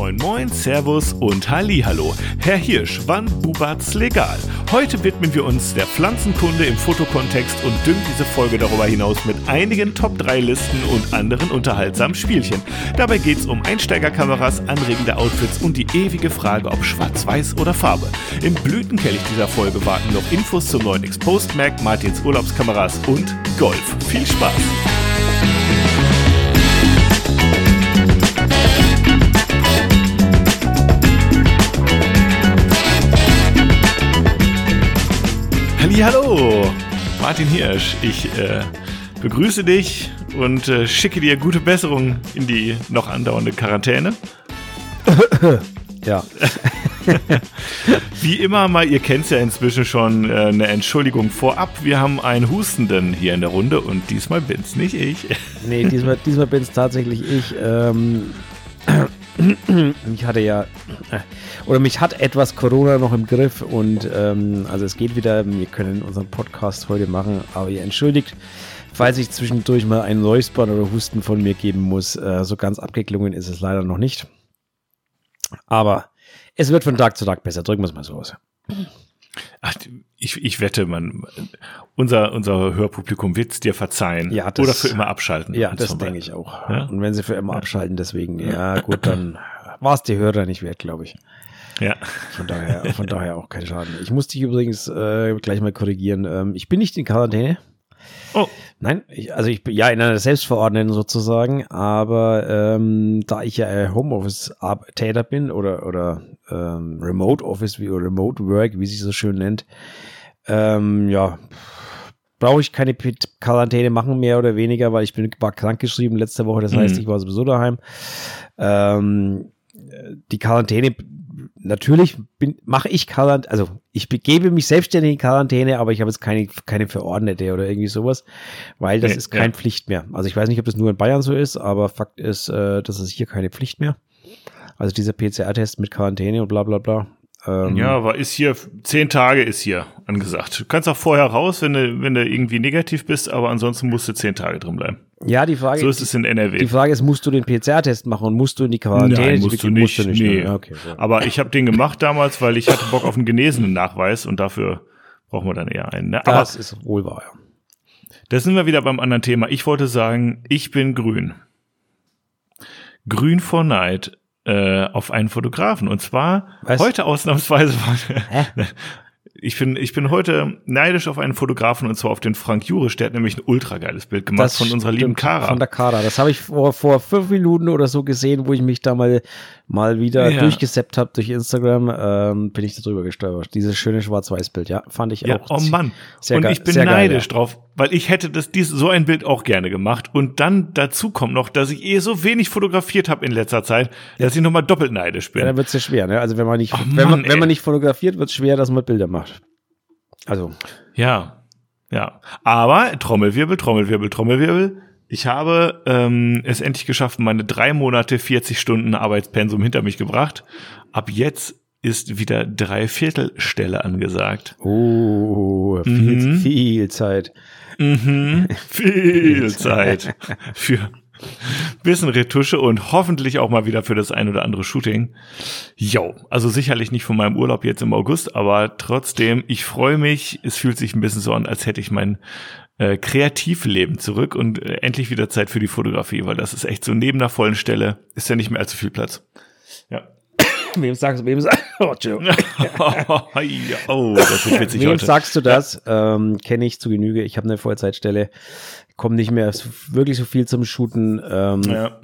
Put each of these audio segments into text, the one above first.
Moin Moin, Servus und Hallo. Herr Hirsch, wann bubat's legal? Heute widmen wir uns der Pflanzenkunde im Fotokontext und düngen diese Folge darüber hinaus mit einigen Top-3-Listen und anderen unterhaltsamen Spielchen. Dabei geht's um Einsteigerkameras, anregende Outfits und die ewige Frage, ob schwarz-weiß oder Farbe. Im Blütenkelch dieser Folge warten noch Infos zum neuen Exposed Mac, Martins Urlaubskameras und Golf. Viel Spaß! Hallo, Martin Hirsch. Ich äh, begrüße dich und äh, schicke dir gute Besserung in die noch andauernde Quarantäne. ja. Wie immer mal, ihr kennt es ja inzwischen schon, äh, eine Entschuldigung vorab. Wir haben einen Hustenden hier in der Runde und diesmal bin's nicht ich. nee, diesmal, diesmal bin's tatsächlich ich. Ähm, ich hatte ja, oder mich hat etwas Corona noch im Griff und ähm, also es geht wieder, wir können unseren Podcast heute machen, aber ihr entschuldigt, falls ich zwischendurch mal ein Räuspern oder Husten von mir geben muss. Äh, so ganz abgeklungen ist es leider noch nicht. Aber es wird von Tag zu Tag besser, drücken wir es mal so aus. Ach, ich, ich wette, man, unser, unser Hörpublikum wird es dir verzeihen. Ja, das, oder für immer abschalten. Ja, das denke ich auch. Ja? Und wenn sie für immer abschalten, deswegen, ja, gut, dann war es die Hörer nicht wert, glaube ich. Ja. Von daher, von daher auch kein Schaden. Ich muss dich übrigens äh, gleich mal korrigieren. Ähm, ich bin nicht in Quarantäne. Oh. Nein, ich, also ich bin ja in einer Selbstverordneten sozusagen, aber ähm, da ich ja Homeoffice-Täter bin oder, oder ähm, Remote Office wie Remote Work, wie sich so schön nennt, ähm, ja, brauche ich keine Quarantäne machen, mehr oder weniger, weil ich bin war krankgeschrieben letzte Woche, das heißt, mhm. ich war sowieso daheim. Ähm, die Quarantäne natürlich mache ich Quarantäne, also ich begebe mich selbstständig in Quarantäne, aber ich habe jetzt keine, keine Verordnete oder irgendwie sowas, weil das nee, ist keine ja. Pflicht mehr. Also ich weiß nicht, ob das nur in Bayern so ist, aber Fakt ist, äh, das ist hier keine Pflicht mehr. Also dieser PCR-Test mit Quarantäne und bla bla bla. Ähm, ja, aber ist hier, zehn Tage ist hier angesagt. Du kannst auch vorher raus, wenn du, wenn du irgendwie negativ bist, aber ansonsten musst du zehn Tage drin bleiben. Ja, die Frage So ist es in NRW. Die Frage ist, musst du den PCR-Test machen und musst du in die Quarantäne? Nein, musst du nicht. Musst du nicht nee. okay, so. Aber ich habe den gemacht damals, weil ich hatte Bock auf einen genesenen Nachweis und dafür brauchen wir dann eher einen. Ne? Aber das ist wohl wahr, ja. Da sind wir wieder beim anderen Thema. Ich wollte sagen, ich bin grün. Grün vor Neid äh, auf einen Fotografen. Und zwar Was? heute ausnahmsweise. Ich bin, ich bin heute neidisch auf einen Fotografen und zwar auf den Frank Jurisch. Der hat nämlich ein ultra geiles Bild gemacht das von unserer lieben Kara. Von der Kara. Das habe ich vor, vor fünf Minuten oder so gesehen, wo ich mich da mal, mal wieder ja. durchgeseppt habe durch Instagram. Ähm, bin ich darüber gestolpert. Dieses schöne Schwarz-Weiß-Bild, ja, fand ich ja, auch. Oh Mann. Sehr und ich bin neidisch geil, ja. drauf, weil ich hätte das, dies, so ein Bild auch gerne gemacht. Und dann dazu kommt noch, dass ich eh so wenig fotografiert habe in letzter Zeit, dass ich nochmal doppelt neidisch bin. Ja, dann wird's ja schwer, ne? Also wenn man nicht, oh, wenn, man, wenn man nicht fotografiert, wird's schwer, dass man Bilder macht. Also. Ja, ja. Aber Trommelwirbel, Trommelwirbel, Trommelwirbel. Ich habe ähm, es endlich geschafft, meine drei Monate 40 Stunden Arbeitspensum hinter mich gebracht. Ab jetzt ist wieder Dreiviertelstelle angesagt. Oh, viel, mhm. viel Zeit. Mhm, viel Zeit für bisschen Retusche und hoffentlich auch mal wieder für das ein oder andere Shooting. Jo, also sicherlich nicht von meinem Urlaub jetzt im August, aber trotzdem, ich freue mich. Es fühlt sich ein bisschen so an, als hätte ich mein äh, Kreativleben zurück und äh, endlich wieder Zeit für die Fotografie, weil das ist echt so neben der vollen Stelle ist ja nicht mehr allzu viel Platz. Wem sagst du, wem sagst oh, oh, das wird witzig Wem heute. sagst du das? Ähm, Kenne ich zu Genüge. Ich habe eine Vollzeitstelle komme nicht mehr wirklich so viel zum Shooten. Ähm, ja.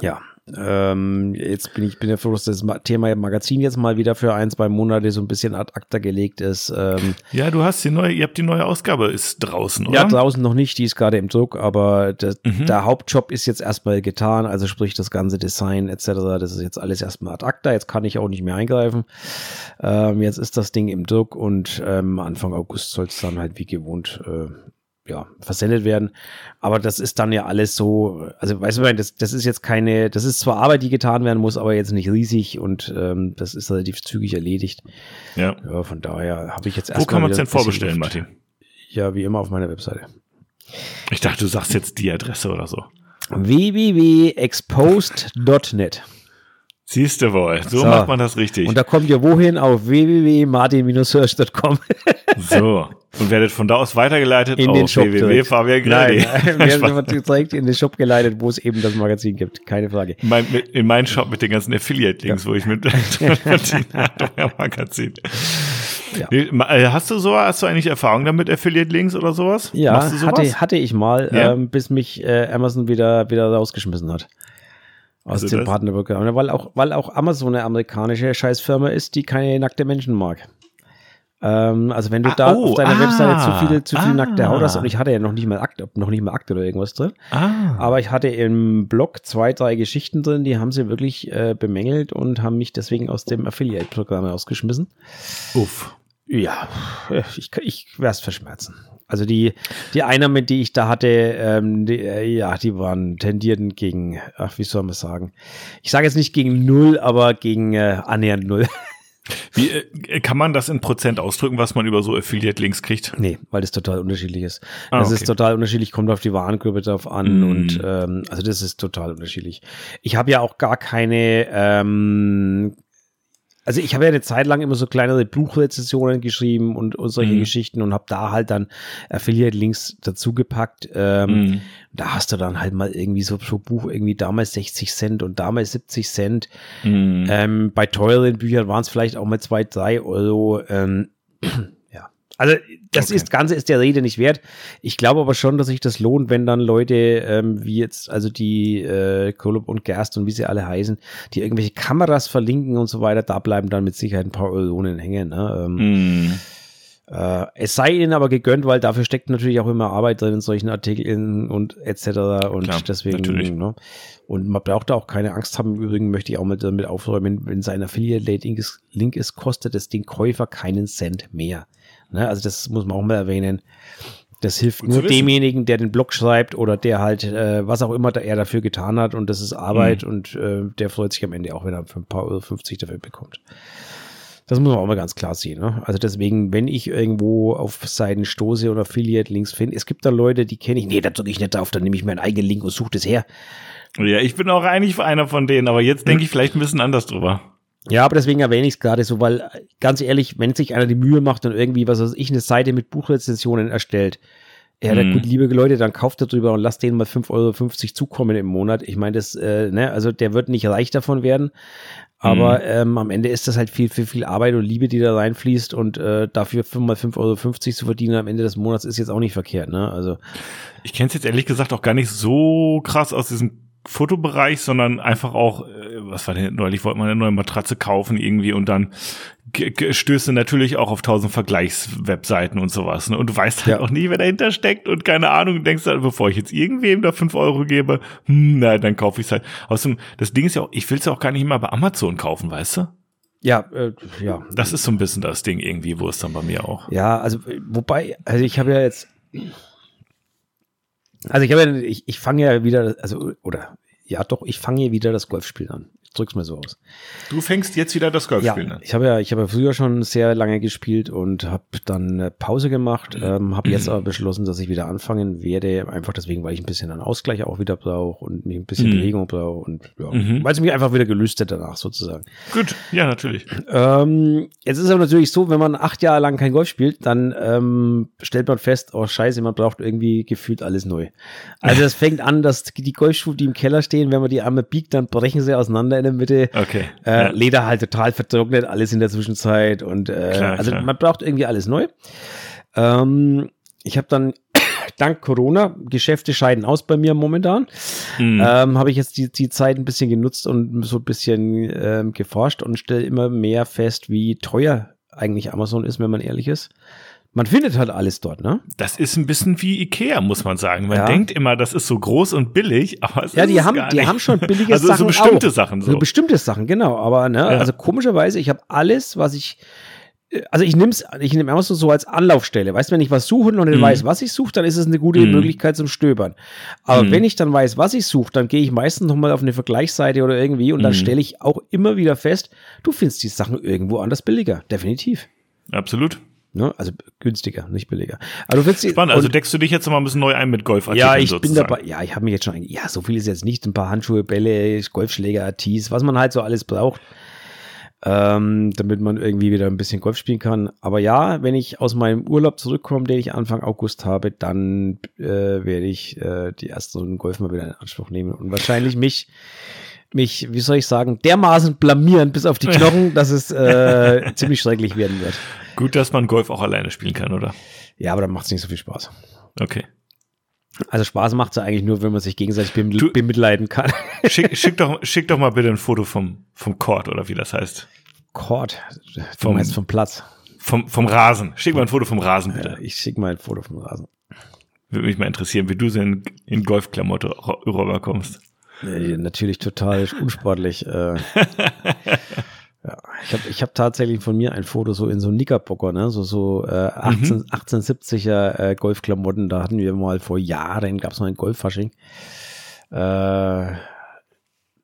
Ja, ähm, jetzt bin ich bin ja froh, dass das Thema Magazin jetzt mal wieder für ein, zwei Monate so ein bisschen ad acta gelegt ist. Ähm, ja, du hast die neue, ihr habt die neue Ausgabe, ist draußen, oder? Ja, draußen noch nicht, die ist gerade im Druck, aber der, mhm. der Hauptjob ist jetzt erstmal getan, also sprich das ganze Design etc., das ist jetzt alles erstmal ad acta, jetzt kann ich auch nicht mehr eingreifen. Ähm, jetzt ist das Ding im Druck und ähm, Anfang August soll es dann halt wie gewohnt äh, ja, versendet werden. Aber das ist dann ja alles so, also weißt du, das, das ist jetzt keine, das ist zwar Arbeit, die getan werden muss, aber jetzt nicht riesig und ähm, das ist relativ zügig erledigt. Ja. ja von daher habe ich jetzt erst Wo kann man es denn vorbestellen, Martin? Ja, wie immer auf meiner Webseite. Ich dachte, du sagst jetzt die Adresse oder so. www.exposed.net. Siehst du wohl, so, so, macht man das richtig. Und da kommt ihr wohin? Auf www.martin-hirsch.com. so, und werdet von da aus weitergeleitet in den Shop www.fabian Nein, nein, werden direkt in den Shop geleitet, wo es eben das Magazin gibt. Keine Frage. Mein, in meinen Shop mit den ganzen Affiliate-Links, ja. wo ich mit Magazin. Ja. Äh, hast du so, hast du eigentlich Erfahrung damit, Affiliate-Links oder sowas? Ja, hatte, hatte ich mal, ja. ähm, bis mich äh, Amazon wieder, wieder rausgeschmissen hat. Aus also dem Partnerprogramm. Weil auch, weil auch Amazon eine amerikanische Scheißfirma ist, die keine nackte Menschen mag. Ähm, also wenn du ah, da oh, auf deiner ah, Webseite zu viele, zu viel ah, nackte Haut hast, und ich hatte ja noch nicht mal Akt, noch nicht mal Akt oder irgendwas drin. Ah. Aber ich hatte im Blog zwei, drei Geschichten drin, die haben sie wirklich äh, bemängelt und haben mich deswegen aus dem Affiliate-Programm rausgeschmissen. Uff. Ja, ich, ich werde es verschmerzen. Also die, die Einnahmen, die ich da hatte, ähm, die, äh, ja, die waren tendierten gegen, ach, wie soll man sagen? Ich sage jetzt nicht gegen null, aber gegen äh, annähernd null. Wie äh, kann man das in Prozent ausdrücken, was man über so Affiliate-Links kriegt? Nee, weil das total unterschiedlich ist. Ah, das okay. ist total unterschiedlich, kommt auf die Warengruppe drauf an mm. und ähm, also das ist total unterschiedlich. Ich habe ja auch gar keine ähm, also ich habe ja eine Zeit lang immer so kleinere Buchrezessionen geschrieben und, und solche mhm. Geschichten und habe da halt dann Affiliate-Links dazu gepackt. Ähm, mhm. Da hast du dann halt mal irgendwie so pro Buch irgendwie damals 60 Cent und damals 70 Cent. Mhm. Ähm, bei teuren Büchern waren es vielleicht auch mal zwei, drei Euro. Ähm, also das okay. ist Ganze ist der Rede nicht wert. Ich glaube aber schon, dass sich das lohnt, wenn dann Leute ähm, wie jetzt, also die äh, Kolub und Gerst und wie sie alle heißen, die irgendwelche Kameras verlinken und so weiter, da bleiben dann mit Sicherheit ein paar Euronen hängen. Ne? Ähm, mm. äh, es sei ihnen aber gegönnt, weil dafür steckt natürlich auch immer Arbeit drin in solchen Artikeln und etc. Und Klar, deswegen, ne? Und man braucht da auch keine Angst haben. Im Übrigen möchte ich auch mal damit aufräumen, wenn sein Affiliate-Link ist, Link ist, kostet es den Käufer keinen Cent mehr. Ne? Also das muss man auch mal erwähnen. Das hilft nur demjenigen, der den Blog schreibt oder der halt, äh, was auch immer er dafür getan hat und das ist Arbeit mhm. und äh, der freut sich am Ende auch, wenn er für ein paar Euro 50 dafür bekommt. Das muss man auch mal ganz klar sehen. Ne? Also deswegen, wenn ich irgendwo auf Seiten stoße oder Affiliate-Links finde, es gibt da Leute, die kenne ich, nee, da drücke ich nicht drauf, dann nehme ich meinen eigenen Link und suche das her. Ja, ich bin auch eigentlich einer von denen, aber jetzt denke ich vielleicht ein bisschen anders drüber. Ja, aber deswegen erwähne ich es gerade so, weil ganz ehrlich, wenn sich einer die Mühe macht und irgendwie, was weiß ich, eine Seite mit Buchrezensionen erstellt, ja, mhm. gut, liebe Leute, dann kauft er drüber und lasst denen mal 5,50 Euro zukommen im Monat. Ich meine, das, äh, ne, also der wird nicht reich davon werden. Aber mhm. ähm, am Ende ist das halt viel, viel, viel Arbeit und Liebe, die da reinfließt und äh, dafür 5 mal 5,50 Euro zu verdienen am Ende des Monats ist jetzt auch nicht verkehrt, ne? Also. Ich kenne es jetzt ehrlich gesagt auch gar nicht so krass aus diesem Fotobereich, sondern einfach auch, äh, was war denn neulich, wollte man eine neue Matratze kaufen irgendwie und dann stößt du natürlich auch auf tausend Vergleichswebseiten und sowas. Ne? Und du weißt halt ja. auch nie, wer dahinter steckt und keine Ahnung, denkst halt, bevor ich jetzt irgendwem da fünf Euro gebe, hm, na, dann kaufe ich es halt. Außerdem, das Ding ist ja auch, ich will es ja auch gar nicht immer bei Amazon kaufen, weißt du? Ja, äh, ja. Das ist so ein bisschen das Ding irgendwie, wo es dann bei mir auch. Ja, also wobei, also ich habe ja jetzt also ich habe ja, ich, ich fange ja wieder, also, oder ja doch, ich fange wieder das Golfspiel an drück's mal so aus. Du fängst jetzt wieder das Golfspielen ja, an. Ich habe ja, ich habe ja früher schon sehr lange gespielt und habe dann eine Pause gemacht, ähm, habe jetzt aber beschlossen, dass ich wieder anfangen werde, einfach deswegen, weil ich ein bisschen einen Ausgleich auch wieder brauche und mich ein bisschen mhm. Bewegung brauche und ja, mhm. weil es mich einfach wieder gelüstet danach sozusagen. Gut, ja natürlich. Ähm, jetzt ist aber natürlich so, wenn man acht Jahre lang kein Golf spielt, dann ähm, stellt man fest, oh Scheiße, man braucht irgendwie gefühlt alles neu. Also es fängt an, dass die Golfschuhe, die im Keller stehen, wenn man die Arme biegt, dann brechen sie auseinander in der Mitte. Okay. Äh, ja. Leder halt total vertrocknet, alles in der Zwischenzeit und äh, klar, also klar. man braucht irgendwie alles neu. Ähm, ich habe dann dank Corona, Geschäfte scheiden aus bei mir momentan, mhm. ähm, habe ich jetzt die, die Zeit ein bisschen genutzt und so ein bisschen ähm, geforscht und stelle immer mehr fest, wie teuer eigentlich Amazon ist, wenn man ehrlich ist. Man findet halt alles dort, ne? Das ist ein bisschen wie Ikea, muss man sagen. Man ja. denkt immer, das ist so groß und billig, aber es ja, die ist haben, die haben schon billige also Sachen so bestimmte auch. Sachen so. so bestimmte Sachen, genau. Aber ne, ja. also komischerweise, ich habe alles, was ich äh, also ich nehme es, ich nehme Amazon so als Anlaufstelle. Weißt, wenn ich was suche und nicht mhm. weiß, was ich suche, dann ist es eine gute mhm. Möglichkeit zum Stöbern. Aber mhm. wenn ich dann weiß, was ich suche, dann gehe ich meistens nochmal auf eine Vergleichsseite oder irgendwie und dann mhm. stelle ich auch immer wieder fest, du findest die Sachen irgendwo anders billiger. Definitiv. Absolut. Ne? Also günstiger, nicht billiger. Also willst Spannend, also deckst du dich jetzt mal ein bisschen neu ein mit Golfartikeln Ja, ich sozusagen. bin dabei. Ja, ich habe mich jetzt schon, ja, so viel ist jetzt nicht. Ein paar Handschuhe, Bälle, Golfschläger, Tees, was man halt so alles braucht, ähm, damit man irgendwie wieder ein bisschen Golf spielen kann. Aber ja, wenn ich aus meinem Urlaub zurückkomme, den ich Anfang August habe, dann äh, werde ich äh, die ersten Runden Golf mal wieder in Anspruch nehmen und wahrscheinlich mich mich, wie soll ich sagen, dermaßen blamieren bis auf die Knochen, dass es äh, ziemlich schrecklich werden wird. Gut, dass man Golf auch alleine spielen kann, oder? Ja, aber dann macht es nicht so viel Spaß. Okay. Also Spaß macht es ja eigentlich nur, wenn man sich gegenseitig bem bemitleiden kann. Schick, schick, doch, schick doch mal bitte ein Foto vom, vom Court oder wie das heißt. Court? Du vom, meinst vom Platz? Vom, vom Rasen. Schick mal ein Foto vom Rasen, bitte. Ja, ich schick mal ein Foto vom Rasen. Würde mich mal interessieren, wie du so in, in Golfklamotte rüberkommst. Nee, natürlich total unsportlich. Äh. Ja, ich habe ich hab tatsächlich von mir ein Foto so in so Knickerbocker, ne? so, so äh, 18, mhm. 1870er äh, Golfklamotten. Da hatten wir mal vor Jahren, gab es mal ein Golffasching. Äh,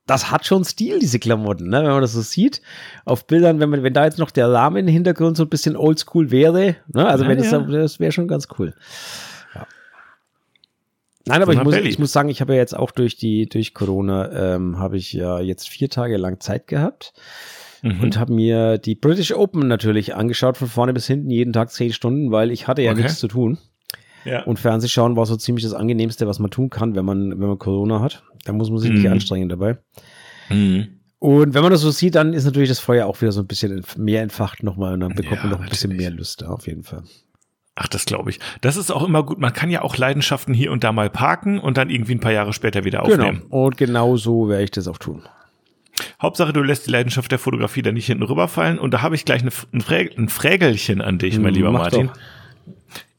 das hat schon Stil, diese Klamotten, ne? wenn man das so sieht. Auf Bildern, wenn, man, wenn da jetzt noch der Rahmen im Hintergrund so ein bisschen oldschool wäre, ne? also ja, wenn das, ja. das wäre schon ganz cool. Ja. Nein, aber ich muss, ich muss sagen, ich habe ja jetzt auch durch die durch Corona ähm, habe ich ja jetzt vier Tage lang Zeit gehabt mhm. und habe mir die British Open natürlich angeschaut, von vorne bis hinten, jeden Tag zehn Stunden, weil ich hatte ja okay. nichts zu tun. Ja. Und Fernsehschauen war so ziemlich das angenehmste, was man tun kann, wenn man, wenn man Corona hat. Da muss man sich mhm. nicht anstrengen dabei. Mhm. Und wenn man das so sieht, dann ist natürlich das Feuer auch wieder so ein bisschen mehr entfacht nochmal und dann bekommt ja, man noch ein bisschen mehr Lust auf jeden Fall. Ach, das glaube ich. Das ist auch immer gut. Man kann ja auch Leidenschaften hier und da mal parken und dann irgendwie ein paar Jahre später wieder genau. aufnehmen. Genau. Und genau so werde ich das auch tun. Hauptsache, du lässt die Leidenschaft der Fotografie da nicht hinten rüberfallen. Und da habe ich gleich eine, ein, Frä ein Frägelchen an dich, mein hm, lieber Mach Martin. Doch.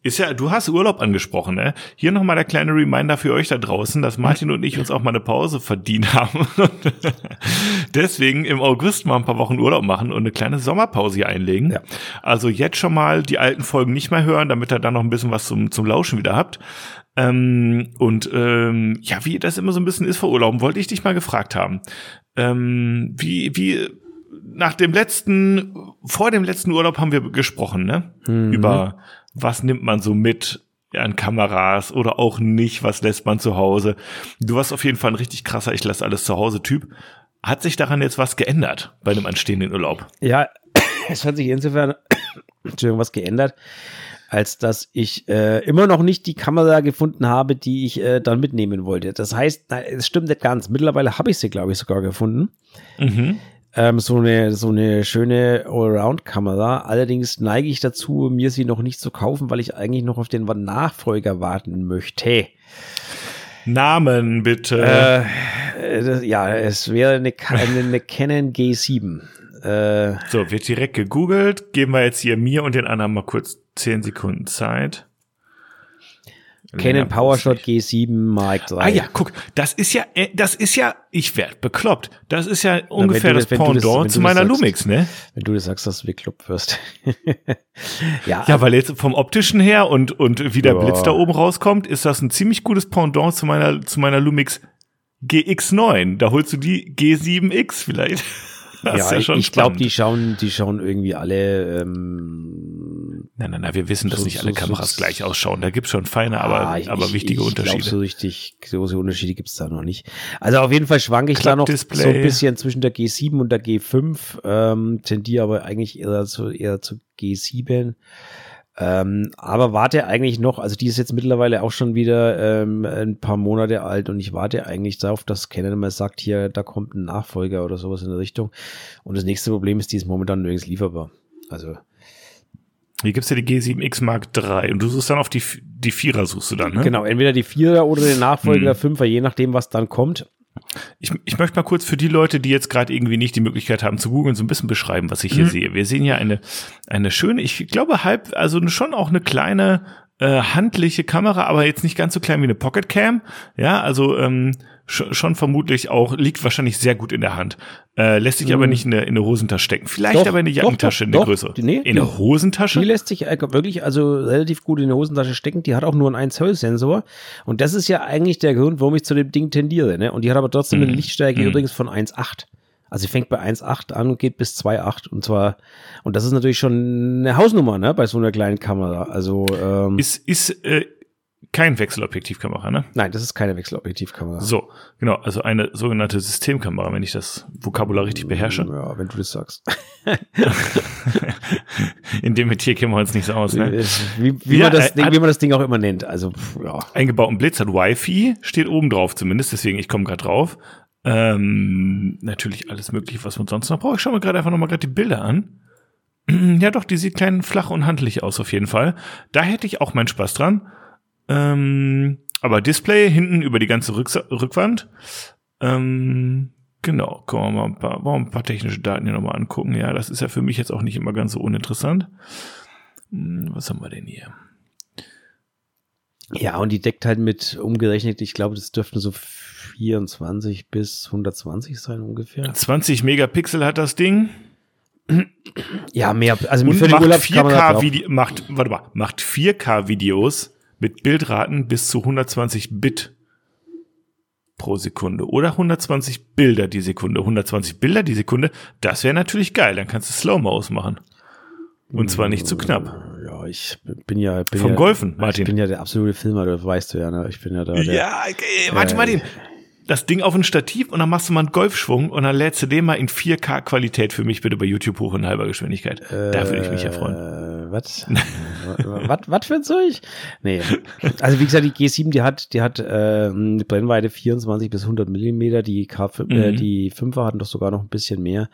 Ist ja, du hast Urlaub angesprochen, ne? Hier nochmal der kleine Reminder für euch da draußen, dass Martin und ich uns auch mal eine Pause verdient haben. deswegen im August mal ein paar Wochen Urlaub machen und eine kleine Sommerpause hier einlegen. Ja. Also jetzt schon mal die alten Folgen nicht mehr hören, damit ihr dann noch ein bisschen was zum, zum Lauschen wieder habt. Ähm, und ähm, ja, wie das immer so ein bisschen ist vor Urlauben, wollte ich dich mal gefragt haben. Ähm, wie, wie, nach dem letzten, vor dem letzten Urlaub haben wir gesprochen, ne? Mhm. Über was nimmt man so mit an Kameras oder auch nicht, was lässt man zu Hause. Du warst auf jeden Fall ein richtig krasser, ich lasse alles zu Hause Typ. Hat sich daran jetzt was geändert bei einem anstehenden Urlaub? Ja, es hat sich insofern was geändert, als dass ich äh, immer noch nicht die Kamera gefunden habe, die ich äh, dann mitnehmen wollte. Das heißt, es stimmt nicht ganz. Mittlerweile habe ich sie, glaube ich, sogar gefunden. Mhm. Ähm, so eine so eine schöne Allround-Kamera. Allerdings neige ich dazu, mir sie noch nicht zu kaufen, weil ich eigentlich noch auf den Nachfolger warten möchte. Namen bitte. Äh, das, ja, es wäre eine, eine, eine Canon G7. Äh, so, wird direkt gegoogelt. Geben wir jetzt hier mir und den anderen mal kurz 10 Sekunden Zeit. Canon PowerShot G7 Mark III. Ah ja, guck, das ist ja, äh, das ist ja, ich werd bekloppt. Das ist ja Na, ungefähr das, das Pendant das, zu meiner sagst, Lumix, ne? Wenn du das sagst, dass du bekloppt wirst. ja, ja, weil jetzt vom optischen her und, und wie der ja. Blitz da oben rauskommt, ist das ein ziemlich gutes Pendant zu meiner, zu meiner Lumix GX9. Da holst du die G7X vielleicht. Ja, ja ich glaube, die schauen, die schauen irgendwie alle. Ähm, nein, nein, nein, wir wissen, dass so, nicht alle so, Kameras so, gleich ausschauen. Da gibt's schon feine, aber, ah, ich, aber wichtige ich, ich Unterschiede. Glaub, so richtig große Unterschiede gibt's da noch nicht. Also auf jeden Fall schwanke ich da noch so ein bisschen zwischen der G7 und der G5, ähm, tendiere aber eigentlich eher zu, eher zu G7. Ähm, aber warte eigentlich noch, also die ist jetzt mittlerweile auch schon wieder ähm, ein paar Monate alt und ich warte eigentlich darauf, dass Canon mal sagt, hier, da kommt ein Nachfolger oder sowas in der Richtung. Und das nächste Problem ist, die ist momentan nirgends lieferbar. Also. Hier gibt's ja die G7X Mark III und du suchst dann auf die, die Vierer suchst du dann, ne? Genau, entweder die Vierer oder den Nachfolger hm. der Fünfer, je nachdem, was dann kommt. Ich, ich möchte mal kurz für die Leute, die jetzt gerade irgendwie nicht die Möglichkeit haben zu googeln, so ein bisschen beschreiben, was ich hier mhm. sehe. Wir sehen ja eine, eine schöne, ich glaube halb, also schon auch eine kleine äh, handliche Kamera, aber jetzt nicht ganz so klein wie eine Pocket Cam. Ja, also ähm, schon vermutlich auch, liegt wahrscheinlich sehr gut in der Hand. Äh, lässt sich mhm. aber nicht in eine, in eine Hosentasche stecken. Vielleicht doch, aber in eine Jackentasche, doch, doch, eine größere. Nee, in eine Hosentasche? Die lässt sich wirklich also relativ gut in eine Hosentasche stecken. Die hat auch nur einen 1 Zoll Sensor. Und das ist ja eigentlich der Grund, warum ich zu dem Ding tendiere. Ne? Und die hat aber trotzdem mhm. eine Lichtstärke mhm. übrigens von 1,8. Also sie fängt bei 1,8 an und geht bis 2,8 und zwar, und das ist natürlich schon eine Hausnummer, ne, bei so einer kleinen Kamera. Also ähm, Ist, ist äh, kein Wechselobjektivkamera, ne? nein, das ist keine Wechselobjektivkamera. So, genau, also eine sogenannte Systemkamera, wenn ich das Vokabular richtig beherrsche. Ja, wenn du das sagst. In dem Metier kennen wir uns nicht so aus, ne? Wie, wie, Ja, man das äh, Ding, wie man das Ding auch immer nennt. Also, pff, ja. Eingebauten Blitz hat Wi-Fi, steht oben drauf zumindest, deswegen ich komme gerade drauf. Ähm, natürlich alles mögliche, was man sonst noch braucht. Ich schaue mir gerade einfach nochmal gerade die Bilder an. Ja, doch, die sieht klein, flach und handlich aus auf jeden Fall. Da hätte ich auch meinen Spaß dran. Ähm, aber Display hinten über die ganze Rücks Rückwand. Ähm, genau, können wir mal ein paar, wir ein paar technische Daten hier nochmal angucken. Ja, das ist ja für mich jetzt auch nicht immer ganz so uninteressant. Hm, Was haben wir denn hier? ja, und die deckt halt mit umgerechnet, ich glaube, das dürften so 24 bis 120 sein ungefähr. 20 Megapixel hat das Ding. Ja, mehr. Also den macht Urlaub kann man da 4K drauf- Video, macht, warte mal, macht 4K Videos mit Bildraten bis zu 120 Bit pro Sekunde oder 120 Bilder die Sekunde. 120 Bilder die Sekunde, das wäre natürlich geil. Dann kannst du Slow-Mo ausmachen. Und zwar nicht zu knapp. Ja, ich bin ja. Bin Vom ja, Golfen, Martin. Ich bin ja der absolute Filmer, das weißt du ja, ne? Ich bin ja da. Der, Ja, okay, warte mal den. Das Ding auf ein Stativ und dann machst du mal einen Golfschwung und dann lädst du den mal in 4K Qualität für mich bitte bei YouTube hoch in halber Geschwindigkeit. da würde ich mich ja freuen. Äh, was? was? Was für ein Zeug? Nee. Also wie gesagt, die G7, die hat, die hat äh, eine Brennweite 24 bis 100 Millimeter. Die K5, äh, Mhm. die 5er hatten doch sogar noch ein bisschen mehr.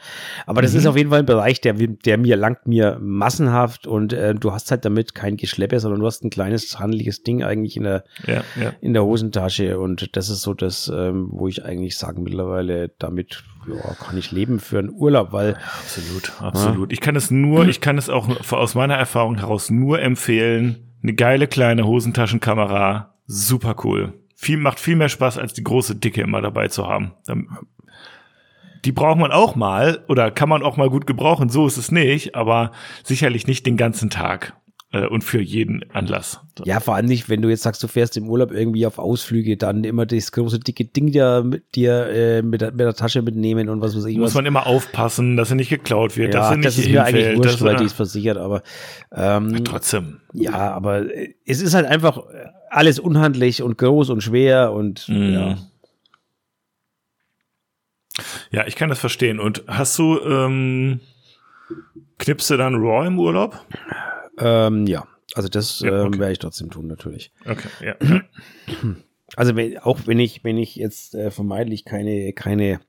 Aber das Mhm. ist auf jeden Fall ein Bereich, der, der mir langt mir massenhaft und äh, du hast halt damit kein Geschleppe, sondern du hast ein kleines handliches Ding eigentlich in der Ja, ja. in der Hosentasche und das ist so das, ähm, wo ich eigentlich sage mittlerweile, damit ja, kann ich leben für einen Urlaub, weil Absolut, absolut. Ich kann es nur, ich kann es auch aus meiner Erfahrung heraus nur empfehlen. Eine geile kleine Hosentaschenkamera, super cool. Viel, macht viel mehr Spaß, als die große Dicke immer dabei zu haben. Die braucht man auch mal oder kann man auch mal gut gebrauchen, so ist es nicht, aber sicherlich nicht den ganzen Tag äh, und für jeden Anlass. ja, vor allem nicht, wenn du jetzt sagst, du fährst im Urlaub irgendwie auf Ausflüge, dann immer das große dicke Ding dir mit dir äh, mit, der, mit der Tasche mitnehmen und was weiß ich Muss was. man immer aufpassen, dass er nicht geklaut wird, dass ja, er nicht das ist mir eigentlich hinfällt, wurscht, dass weil die ist versichert, aber ähm, Trotzdem. ja, aber äh, es ist halt einfach äh, alles unhandlich und groß und schwer und Mhm. ja. Ja, ich kann das verstehen. Und hast du, ähm, knippst du dann Raw im Urlaub? Ähm, ja, also das Ja, ähm, okay. werde ich trotzdem tun, natürlich. Okay, ja. Also wenn, auch wenn ich, wenn ich jetzt äh, vermeintlich keine, keine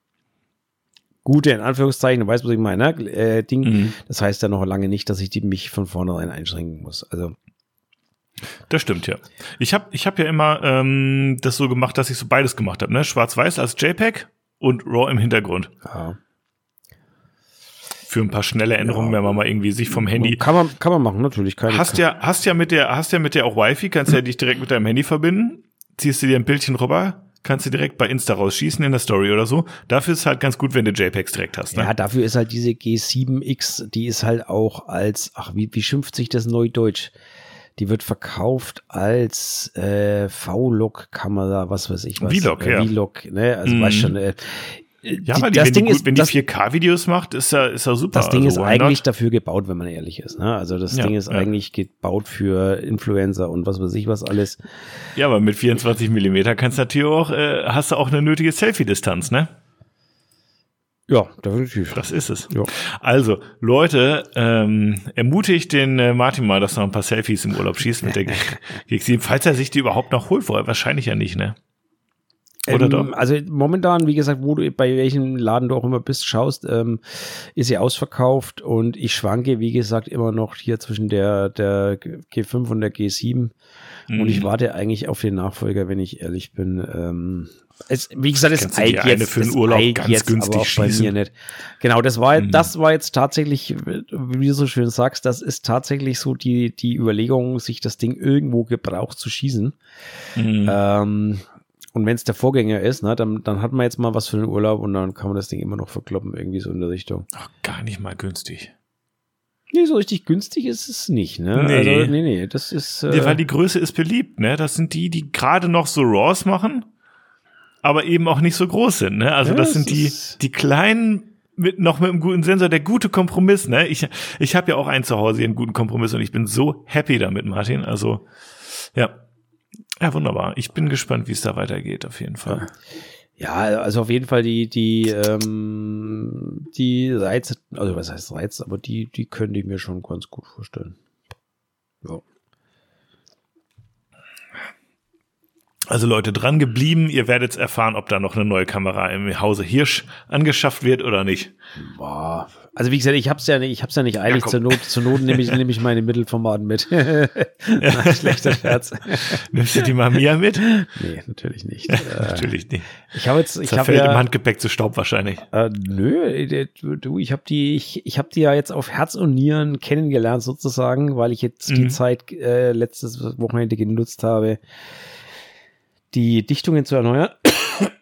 gute, in Anführungszeichen, du weißt, was ich meine, ne? äh, Ding, Mhm. das heißt ja noch lange nicht, dass ich die mich von vornherein einschränken muss. Also Das stimmt, ja. Ich habe ich hab ja immer ähm, das so gemacht, dass ich so beides gemacht habe, ne? Schwarz-Weiß als JPEG und RAW im Hintergrund. ja. Für ein paar schnelle Änderungen, wenn man mal irgendwie sich vom Handy. kann man, kann man machen, natürlich. Keine, Hast ja, hast ja mit der, hast ja mit der auch Wi-Fi, kannst ja dich direkt mit deinem Handy verbinden, ziehst du dir ein Bildchen rüber, kannst du direkt bei Insta rausschießen in der Story oder so. Dafür ist es halt ganz gut, wenn du JPEGs direkt hast. Ne? Ja, dafür ist halt diese G7X, die ist halt auch als, ach, wie, wie schimpft sich das Neudeutsch? Die wird verkauft als äh, V-Log-Kamera, was weiß ich was. Vlog, äh, ja. Vlog, ne? Also Mhm. weißt schon, äh, Ja, weil die, das wenn, Ding die, gut, ist, wenn die das, 4K-Videos macht, ist ja, ist ja super. das Ding Also, ist eigentlich not? dafür gebaut, wenn man ehrlich ist. Ne? Also das Ja, Ding ist ja. eigentlich gebaut für Influencer und was weiß ich was alles. Ja, aber mit 24 Millimeter kannst du natürlich auch, äh, hast du auch eine nötige Selfie-Distanz, ne? Ja, definitiv. Das ist es. Ja. Also, Leute, ähm, ermutigt den äh, Martin mal, dass er noch ein paar Selfies im Urlaub schießt mit der G7, falls er sich die überhaupt noch holt vorher. Wahrscheinlich ja nicht, ne? Oder ähm, doch? Also momentan, wie gesagt, wo du bei welchem Laden du auch immer bist, schaust, ähm, ist sie ausverkauft und ich schwanke, wie gesagt, immer noch hier zwischen der, der G5 und der G7 und ich Mhm. warte eigentlich auf den Nachfolger, wenn ich ehrlich bin. Ähm, es, wie gesagt, es Kannst eilt eine jetzt, für den Urlaub ganz jetzt günstig aber bei mir nicht. Genau, das war, Mhm. das war jetzt tatsächlich, wie du so schön sagst, das ist tatsächlich so die, die Überlegung, sich das Ding irgendwo gebraucht zu schießen. Mhm. Ähm, und wenn es der Vorgänger ist, ne, dann, dann hat man jetzt mal was für den Urlaub und dann kann man das Ding immer noch verkloppen, irgendwie so in der Richtung. Ach, gar nicht mal günstig. Nee, so richtig günstig ist es nicht, ne? Nee. Also, nee, nee, das ist. Äh, Ja, weil die Größe ist beliebt, ne? Das sind die, die gerade noch so Raws machen, aber eben auch nicht so groß sind, ne? Also Ja, das sind die, die kleinen mit noch mit einem guten Sensor, der gute Kompromiss, ne? Ich, ich habe ja auch einen zu Hause, einen guten Kompromiss und ich bin so happy damit, Martin. Also, ja. Ja, wunderbar. Ich bin gespannt, wie es da weitergeht, auf jeden Fall. Ja, also auf jeden Fall die, die, ähm, die Reize, also was heißt Reiz, aber die, die könnte ich mir schon ganz gut vorstellen. Ja. Also Leute, dran geblieben, ihr werdet erfahren, ob da noch eine neue Kamera im Hause Hirsch angeschafft wird oder nicht. Boah. Also wie gesagt, ich hab's ja nicht, ich hab's ja nicht eilig Ja, zur Not, zur Not nehme ich, nehme ich meine Mittelformaten mit. Na, schlechter Scherz. Nimmst du die Mamiya mit? Nee, natürlich nicht. Natürlich nicht. ich habe jetzt, ich habe Zerfällt im ja, Handgepäck zu Staub wahrscheinlich. äh, nö, äh, du, ich habe die, ich, ich habe die ja jetzt auf Herz und Nieren kennengelernt sozusagen, weil ich jetzt die Mhm. Zeit äh, letztes Wochenende genutzt habe, die Dichtungen zu erneuern.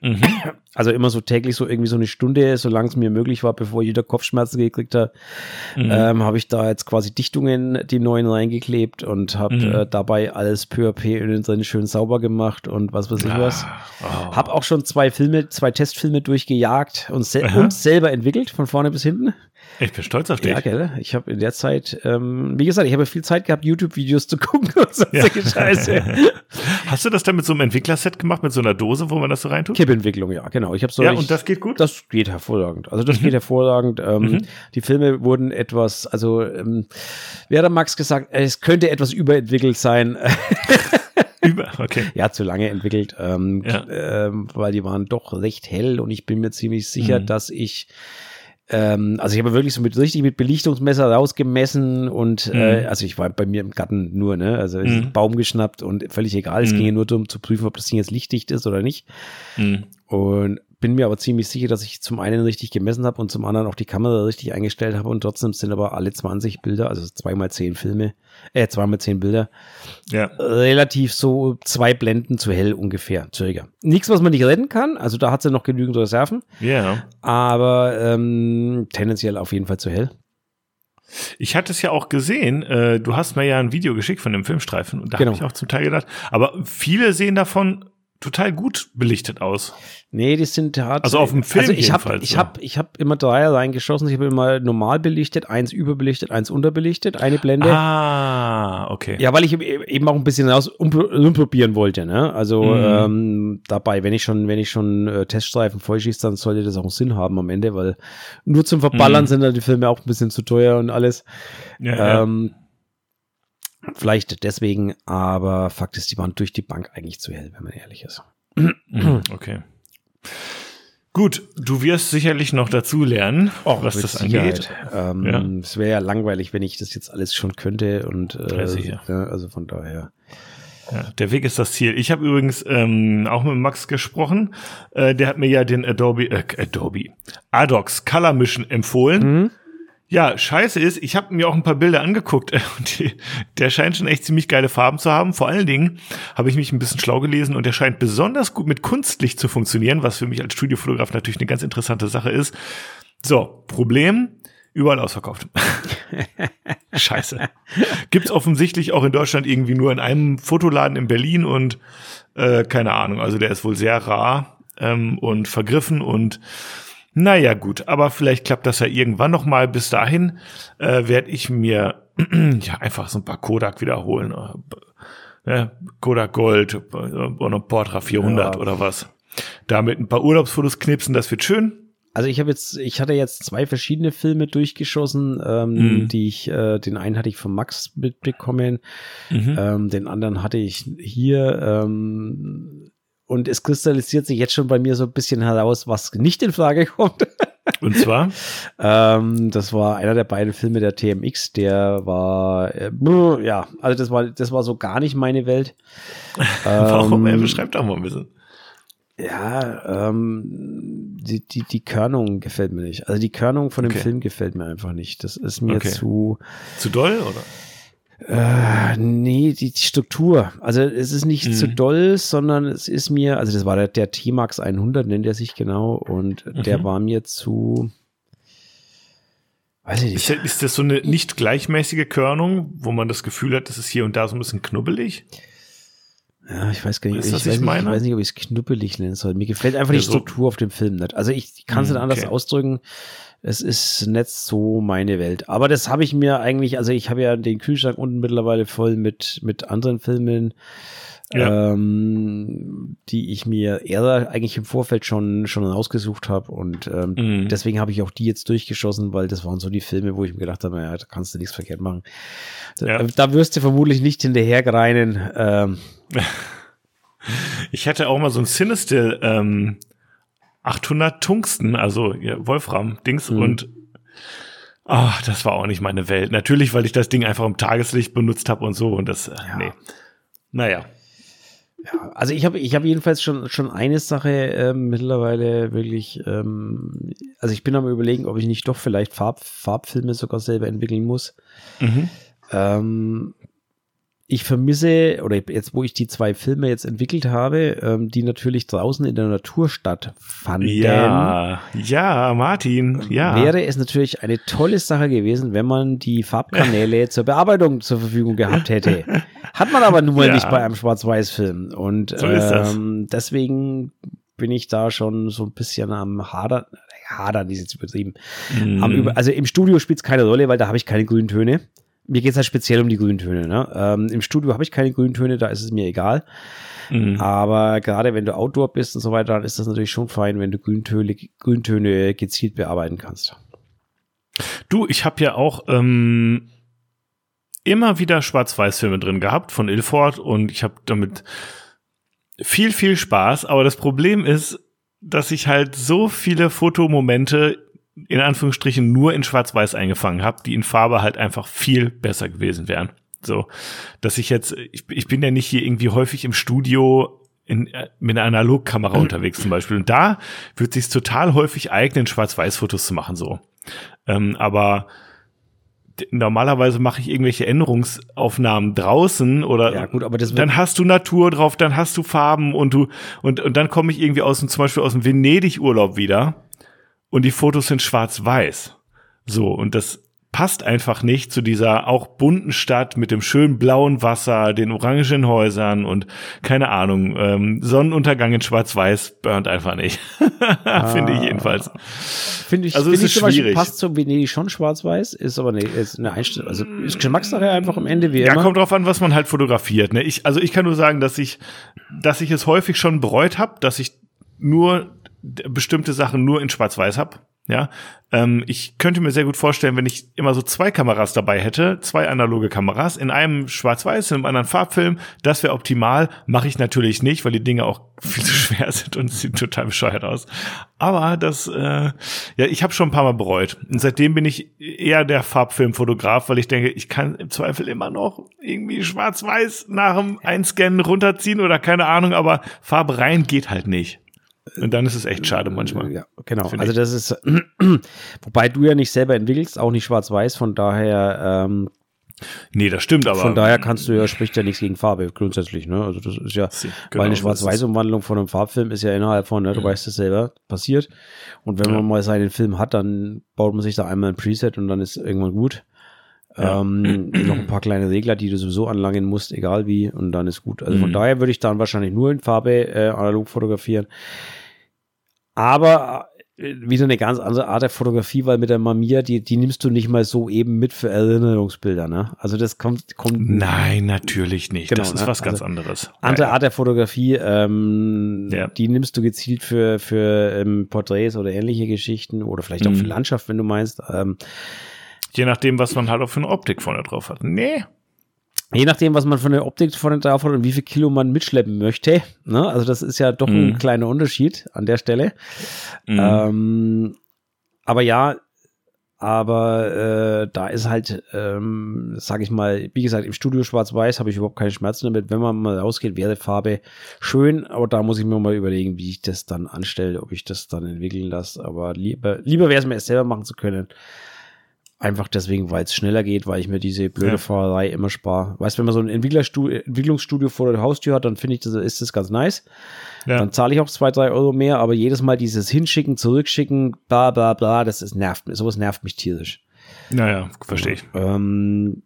Mhm. Also immer so täglich so irgendwie so eine Stunde, solange es mir möglich war, bevor wieder Kopfschmerzen gekriegt habe, Mhm. ähm, habe ich da jetzt quasi Dichtungen, die neuen reingeklebt und habe Mhm. äh, dabei alles peu à peu innen drin schön sauber gemacht und was weiß ich was. Oh. Hab auch schon zwei Filme, zwei Testfilme durchgejagt und, Aha. und selber entwickelt, von vorne bis hinten. Ich bin stolz auf dich. Ja, gell? Ich habe in der Zeit, ähm, wie gesagt, ich habe viel Zeit gehabt, YouTube-Videos zu gucken und sonstige Scheiße. Hast du das dann mit so einem Entwicklerset gemacht, mit so einer Dose, wo man das so reintut? Kippentwicklung, ja, genau. Ich habe so ja, ich, und das geht gut? Das geht hervorragend. Also das geht hervorragend. Ähm, Mhm. Die Filme wurden etwas, also ähm, wie hat der Max gesagt, es könnte etwas überentwickelt sein. Über, okay. ja, zu lange entwickelt, ähm, Ja. ähm, weil die waren doch recht hell und ich bin mir ziemlich sicher, Mhm. dass ich ähm, also ich habe wirklich so mit richtig mit Belichtungsmesser rausgemessen und äh, Mhm. also ich war bei mir im Garten nur, ne? Also Mhm. Baum geschnappt und völlig egal. Es Mhm. ging nur darum zu prüfen, ob das Ding jetzt lichtdicht ist oder nicht. Mhm. Und bin mir aber ziemlich sicher, dass ich zum einen richtig gemessen habe und zum anderen auch die Kamera richtig eingestellt habe und trotzdem sind aber alle 20 Bilder, also zweimal zehn Filme, äh, zweimal zehn Bilder, Ja. relativ so zwei Blenden zu hell ungefähr, circa. Nichts, was man nicht retten kann, also da hat sie noch genügend Reserven, Ja. aber ähm, tendenziell auf jeden Fall zu hell. Ich hatte es ja auch gesehen, äh, du hast mir ja ein Video geschickt von dem Filmstreifen und da Genau. habe ich auch zum Teil gedacht, aber viele sehen davon total gut belichtet aus. Nee, die sind hart. Also auf dem Film Also ich habe jedenfalls, ich so. hab, ich hab immer drei reingeschossen. Ich habe immer normal belichtet, eins überbelichtet, eins unterbelichtet, eine Blende. Ah, okay. Ja, weil ich eben auch ein bisschen aus umpro- rumprobieren wollte, ne? Also Mhm. ähm, dabei, wenn ich schon, wenn ich schon äh, Teststreifen vollschieße, dann sollte das auch einen Sinn haben am Ende, weil nur zum Verballern Mhm. sind dann die Filme auch ein bisschen zu teuer und alles. Ja, ja. Vielleicht deswegen, aber Fakt ist, die waren durch die Bank eigentlich zu hell, wenn man ehrlich ist. Mhm, Okay. Gut, du wirst sicherlich noch dazu lernen, was Mit das angeht. Ähm, Ja. Es wäre ja langweilig, wenn ich das jetzt alles schon könnte und äh, ja, also von daher. Ja, der Weg ist das Ziel. Ich habe übrigens ähm, auch mit Max gesprochen. Äh, der hat mir ja den Adobe, äh, Adobe, Adox Color Mission empfohlen. Mhm. Ja, scheiße ist, ich habe mir auch ein paar Bilder angeguckt und die, der scheint schon echt ziemlich geile Farben zu haben. Vor allen Dingen habe ich mich ein bisschen schlau gelesen und der scheint besonders gut mit Kunstlicht zu funktionieren, was für mich als Studiofotograf natürlich eine ganz interessante Sache ist. So, Problem, überall ausverkauft. Scheiße. Gibt's offensichtlich auch in Deutschland irgendwie nur in einem Fotoladen in Berlin und äh, keine Ahnung, also der ist wohl sehr rar ähm, und vergriffen und naja, gut, aber vielleicht klappt das ja irgendwann noch mal. Bis dahin äh, werde ich mir ja einfach so ein paar Kodak wiederholen. Äh, ja, Kodak Gold äh, oder Portra 400 Ja. oder was. Damit ein paar Urlaubsfotos knipsen, das wird schön. Also ich habe jetzt, ich hatte jetzt zwei verschiedene Filme durchgeschossen, ähm, Mhm. die ich, äh, den einen hatte ich von Max mitbekommen, Mhm. ähm, den anderen hatte ich hier, ähm, und es kristallisiert sich jetzt schon bei mir so ein bisschen heraus, was nicht in Frage kommt. Und zwar, ähm, das war einer der beiden Filme der TMX, der war, äh, ja, also das war, das war so gar nicht meine Welt. warum? Er Ähm, beschreibt auch mal ein bisschen. Ja, ähm, die, die, die Körnung gefällt mir nicht. Also die Körnung von dem Okay. Film gefällt mir einfach nicht. Das ist mir Okay. zu, Zu doll, oder? Äh, nee, die, die Struktur. Also es ist nicht Mhm. zu doll, sondern es ist mir, also das war der, der T-Max 100, nennt er sich genau, und der Mhm. war mir zu, weiß ich Ist, nicht. das- ist das so eine nicht gleichmäßige Körnung, wo man das Gefühl hat, das ist hier und da so ein bisschen knubbelig? Ja, ich weiß gar nicht, du, ich, was weiß ich nicht ich weiß nicht, ob ich es knubbelig nennen soll. Mir gefällt einfach Ja, die so- Struktur auf dem Film nicht. Also ich kann es Hm, nicht anders okay. ausdrücken. Es ist nicht so meine Welt. Aber das habe ich mir eigentlich, also ich habe ja den Kühlschrank unten mittlerweile voll mit, mit anderen Filmen, ja. ähm, die ich mir eher eigentlich im Vorfeld schon, schon ausgesucht habe. Und ähm, mhm. deswegen habe ich auch die jetzt durchgeschossen, weil das waren so die Filme, wo ich mir gedacht habe, ja, da kannst du nichts verkehrt machen. Ja. Da, da, wirst du vermutlich nicht hinterhergreinen. Ähm. Ich hatte auch mal so ein Cinestill ähm, 800 Tungsten, also ja, Wolfram-Dings mhm. und ach, das war auch nicht meine Welt. Natürlich, weil ich das Ding einfach im Tageslicht benutzt habe und so und das, äh, ja. nee. Naja. Ja, also ich habe ich hab jedenfalls schon, schon eine Sache ähm, mittlerweile wirklich, ähm, also ich bin am überlegen, ob ich nicht doch vielleicht Farb, Farbfilme sogar selber entwickeln muss. Mhm. Ähm, ich vermisse, oder jetzt, wo ich die zwei Filme jetzt entwickelt habe, ähm, die natürlich draußen in der Natur stattfanden. Ja, ja, Martin, ja. Wäre es natürlich eine tolle Sache gewesen, wenn man die Farbkanäle zur Bearbeitung zur Verfügung gehabt hätte. Hat man aber nun mal ja. nicht bei einem Schwarz-Weiß-Film. Und so ähm, deswegen bin ich da schon so ein bisschen am Hadern. Hadern ist jetzt übertrieben. Mm. Am, also im Studio spielt es keine Rolle, weil da habe ich keine grünen Töne mir geht es halt speziell um die Grüntöne. Ne? Ähm, Im Studio habe ich keine Grüntöne, da ist es mir egal. Mhm. Aber gerade wenn du Outdoor bist und so weiter, dann ist das natürlich schon fein, wenn du Grüntöne, Grüntöne gezielt bearbeiten kannst. Du, ich habe ja auch ähm, immer wieder Schwarz-Weiß-Filme drin gehabt von Ilford und ich habe damit viel, viel Spaß. Aber das Problem ist, dass ich halt so viele Fotomomente in Anführungsstrichen nur in Schwarz-Weiß eingefangen habe, die in Farbe halt einfach viel besser gewesen wären. So, dass ich jetzt, ich, ich bin ja nicht hier irgendwie häufig im Studio in, mit einer Analogkamera unterwegs zum Beispiel. Und da wird sich total häufig eignen, Schwarz-Weiß-Fotos zu machen, so. Ähm, aber normalerweise mache ich irgendwelche Änderungsaufnahmen draußen oder ja, gut, aber das dann hast du Natur drauf, dann hast du Farben und du und und dann komme ich irgendwie aus dem zum Beispiel aus dem Venedig-Urlaub wieder und die Fotos sind schwarz-weiß. So, und das passt einfach nicht zu dieser auch bunten Stadt mit dem schönen blauen Wasser, den orangen Häusern und keine Ahnung, ähm, Sonnenuntergang in Schwarz-Weiß burnt einfach nicht. Finde ich jedenfalls. Finde ich, also find ich zum schwierig. Beispiel passt zu Venedig schon Schwarz-Weiß, ist aber eine, ist eine Einstellung, also ist Geschmackssache einfach am Ende wie ja, immer. Ja, kommt drauf an, was man halt fotografiert. Ne? Ich, also ich kann nur sagen, dass ich, dass ich es häufig schon bereut habe, dass ich nur bestimmte Sachen nur in Schwarz-Weiß habe. Ja, ähm, ich könnte mir sehr gut vorstellen, wenn ich immer so zwei Kameras dabei hätte, zwei analoge Kameras, in einem Schwarz-Weiß, in einem anderen Farbfilm, das wäre optimal. Mache ich natürlich nicht, weil die Dinge auch viel zu schwer sind und sieht total bescheuert aus. Aber das, äh, ja, ich habe schon ein paar Mal bereut. Und seitdem bin ich eher der Farbfilmfotograf, weil ich denke, ich kann im Zweifel immer noch irgendwie Schwarz-Weiß nach dem Einscannen runterziehen oder keine Ahnung, aber Farbe rein geht halt nicht. Und dann ist es echt schade manchmal. Ja, genau. Also das ist, wobei du ja nicht selber entwickelst, auch nicht schwarz-weiß, von daher. Ähm, nee, das stimmt, aber. Von daher kannst du ja, spricht ja nichts gegen Farbe grundsätzlich, ne? Also das ist ja, genau, weil eine Schwarz-Weiß-Umwandlung von einem Farbfilm ist ja innerhalb von, ne, du mhm. weißt es selber, passiert. Und wenn ja. man mal seinen Film hat, dann baut man sich da einmal ein Preset und dann ist irgendwann gut. Ja. Ähm, noch ein paar kleine Regler, die du sowieso anlangen musst, egal wie, und dann ist gut. Also von mhm. daher würde ich dann wahrscheinlich nur in Farbe äh, analog fotografieren. Aber äh, wieder eine ganz andere Art der Fotografie, weil mit der Mamiya, die, die nimmst du nicht mal so eben mit für Erinnerungsbilder, ne? Also das kommt, kommt. Nein, natürlich nicht. Genau, das ist ne? was ganz also anderes. Andere Art der Fotografie, ähm, ja. die nimmst du gezielt für, für ähm, Porträts oder ähnliche Geschichten oder vielleicht auch mhm. für Landschaft, wenn du meinst. Ähm, Je nachdem, was man halt auch für eine Optik vorne drauf hat. Nee. Je nachdem, was man von der Optik vorne drauf hat und wie viel Kilo man mitschleppen möchte. Ne? Also das ist ja doch mm. ein mhm. kleiner Unterschied an der Stelle. Mm. Ähm, aber ja, aber äh, da ist halt, ähm, sage ich mal, wie gesagt, im Studio Schwarz-Weiß habe ich überhaupt keine Schmerzen damit. Wenn man mal rausgeht, wäre Farbe schön, aber da muss ich mir mal überlegen, wie ich das dann anstelle, ob ich das dann entwickeln lasse. Aber lieber, lieber wäre es mir erst selber machen zu können. Einfach deswegen, weil es schneller geht, weil ich mir diese blöde ja. Fahrerei immer spare. Weißt, wenn man so ein Entwicklungsstudio vor der Haustür hat, dann finde ich, das ist das ganz nice. Ja. Dann zahle ich auch zwei, drei Euro mehr, aber jedes Mal dieses Hinschicken, Zurückschicken, bla bla bla, das ist, nervt mich. Sowas nervt mich tierisch. Naja, verstehe ich. Ähm,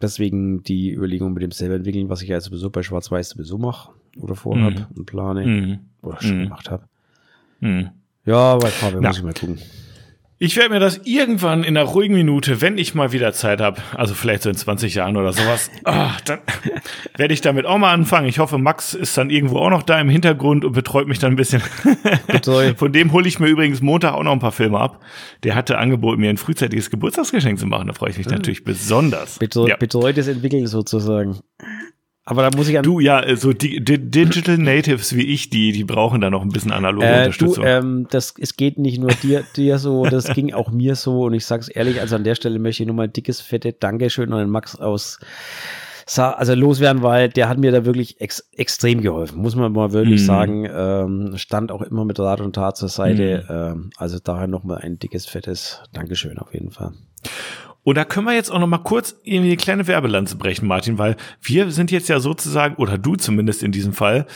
deswegen die Überlegung mit dem selber entwickeln, was ich ja sowieso bei Schwarz-Weiß sowieso mache oder vorhab mhm. und plane mhm. oder schon mhm. gemacht habe. Mhm. Ja, bei Farbe muss ich mal gucken. Ich werde mir das irgendwann in einer ruhigen Minute, wenn ich mal wieder Zeit habe, also vielleicht so in 20 Jahren oder sowas, oh, dann werde ich damit auch mal anfangen. Ich hoffe, Max ist dann irgendwo auch noch da im Hintergrund und betreut mich dann ein bisschen. Von dem hole ich mir übrigens Montag auch noch ein paar Filme ab. Der hatte angeboten, mir ein frühzeitiges Geburtstagsgeschenk zu machen. Da freue ich mich mhm. natürlich besonders. Betreu ja. Betreutes Entwickeln sozusagen. Aber da muss ich an Du, ja, äh, so die, die Digital Natives wie ich, die, die brauchen da noch ein bisschen analoge äh, Unterstützung. Du, ähm, das, es geht nicht nur dir, dir so, das ging auch mir so. Und ich sag's ehrlich, also an der Stelle möchte ich nur mal ein dickes, fette Dankeschön an den Max aus also loswerden, weil der hat mir da wirklich ex extrem geholfen, muss man mal wirklich mm. sagen. Ähm, stand auch immer mit Rat und Tat zur Seite. Mm. Ähm, also daher nochmal ein dickes, fettes Dankeschön auf jeden Fall. Und da können wir jetzt auch noch mal kurz irgendwie eine kleine Werbelanze brechen, Martin, weil wir sind jetzt ja sozusagen, oder du zumindest in diesem Fall,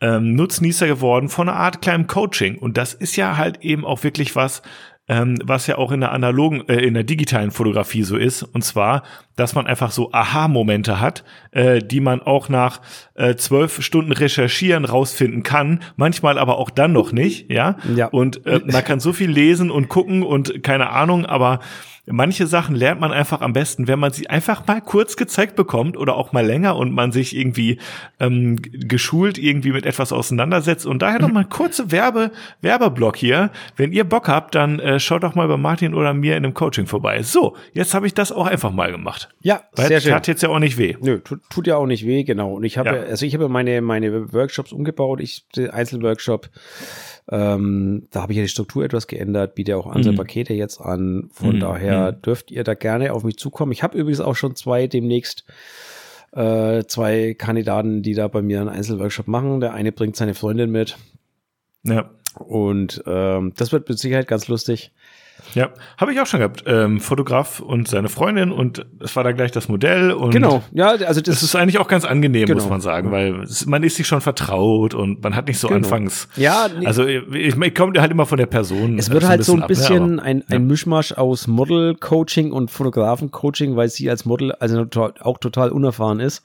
ähm, Nutznießer geworden von einer Art kleinem Coaching. Und das ist ja halt eben auch wirklich was, ähm, was ja auch in der analogen, äh, in der digitalen Fotografie so ist. Und zwar, dass man einfach so Aha-Momente hat, äh, die man auch nach äh, zwölf Stunden Recherchieren rausfinden kann, manchmal aber auch dann noch nicht, ja. ja. Und äh, man kann so viel lesen und gucken und keine Ahnung, aber manche Sachen lernt man einfach am besten, wenn man sie einfach mal kurz gezeigt bekommt oder auch mal länger und man sich irgendwie ähm, geschult irgendwie mit etwas auseinandersetzt. Und daher noch mal kurze Werbe Werbeblock hier. Wenn ihr Bock habt, dann äh, schaut doch mal bei Martin oder mir in einem Coaching vorbei. So, jetzt habe ich das auch einfach mal gemacht. Ja, Weil sehr schön. Hat jetzt ja auch nicht weh. Nö, tut, tut ja auch nicht weh, genau. Und ich habe, ja. also ich habe meine meine Workshops umgebaut. Ich Einzelworkshop ähm, da habe ich ja die Struktur etwas geändert, biete auch andere mhm. Pakete jetzt an. Von mhm. daher mhm. dürft ihr da gerne auf mich zukommen. Ich habe übrigens auch schon zwei demnächst äh, zwei Kandidaten, die da bei mir einen Einzelworkshop machen. Der eine bringt seine Freundin mit. Ja. Und ähm, das wird mit Sicherheit ganz lustig. Ja, habe ich auch schon gehabt. Ähm, Fotograf und seine Freundin und es war da gleich das Modell und genau. Ja, also das, das ist eigentlich auch ganz angenehm, genau. muss man sagen, weil es, man ist sich schon vertraut und man hat nicht so genau. anfangs. Ja, nee. also ich, ich komme halt immer von der Person. Es wird halt so ein bisschen, ab, ne? ein, ein Mischmasch aus Model-Coaching und Fotografen-Coaching, weil sie als Model also auch total unerfahren ist.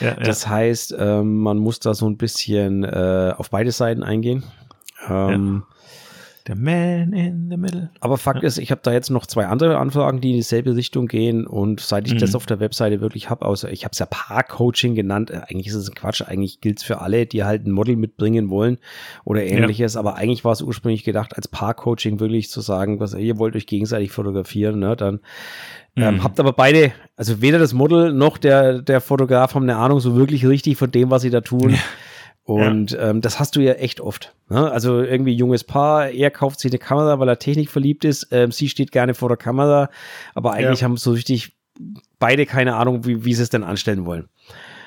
Ja, das ja. heißt, ähm, man muss da so ein bisschen äh, auf beide Seiten eingehen. Ähm, ja. Der Man in the Middle. Aber Fakt ja. ist, ich habe da jetzt noch zwei andere Anfragen, die in dieselbe Richtung gehen. Und seit ich mhm. das auf der Webseite wirklich habe, außer ich habe es ja Paar-Coaching genannt, äh, eigentlich ist es ein Quatsch, eigentlich gilt es für alle, die halt ein Model mitbringen wollen oder ähnliches. Ja. Aber eigentlich war es ursprünglich gedacht, als Paar-Coaching wirklich zu sagen, was ihr wollt euch gegenseitig fotografieren, ne? Dann ähm, mhm. habt aber beide, also weder das Model noch der, der Fotograf haben eine Ahnung so wirklich richtig von dem, was sie da tun. Und ja. ähm, das hast du ja echt oft. Ne? Also irgendwie junges Paar, er kauft sich eine Kamera, weil er Technik verliebt ist. Ähm, sie steht gerne vor der Kamera, aber eigentlich ja. haben so richtig beide keine Ahnung, wie, wie sie es denn anstellen wollen.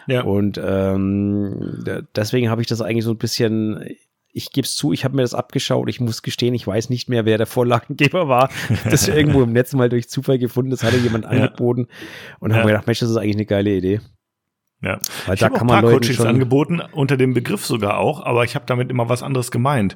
Ja. Und ähm, deswegen habe ich das eigentlich so ein bisschen ich gebe es zu, ich habe mir das abgeschaut. Ich muss gestehen, ich weiß nicht mehr, wer der Vorlagengeber war. Das irgendwo im Netz mal durch Zufall gefunden. Das hatte jemand ja. angeboten und ja. habe mir gedacht, Mensch, das ist eigentlich eine geile Idee. Ja, Weil ich da kann man paar Coachings angeboten, unter dem Begriff sogar auch, aber ich habe damit immer was anderes gemeint.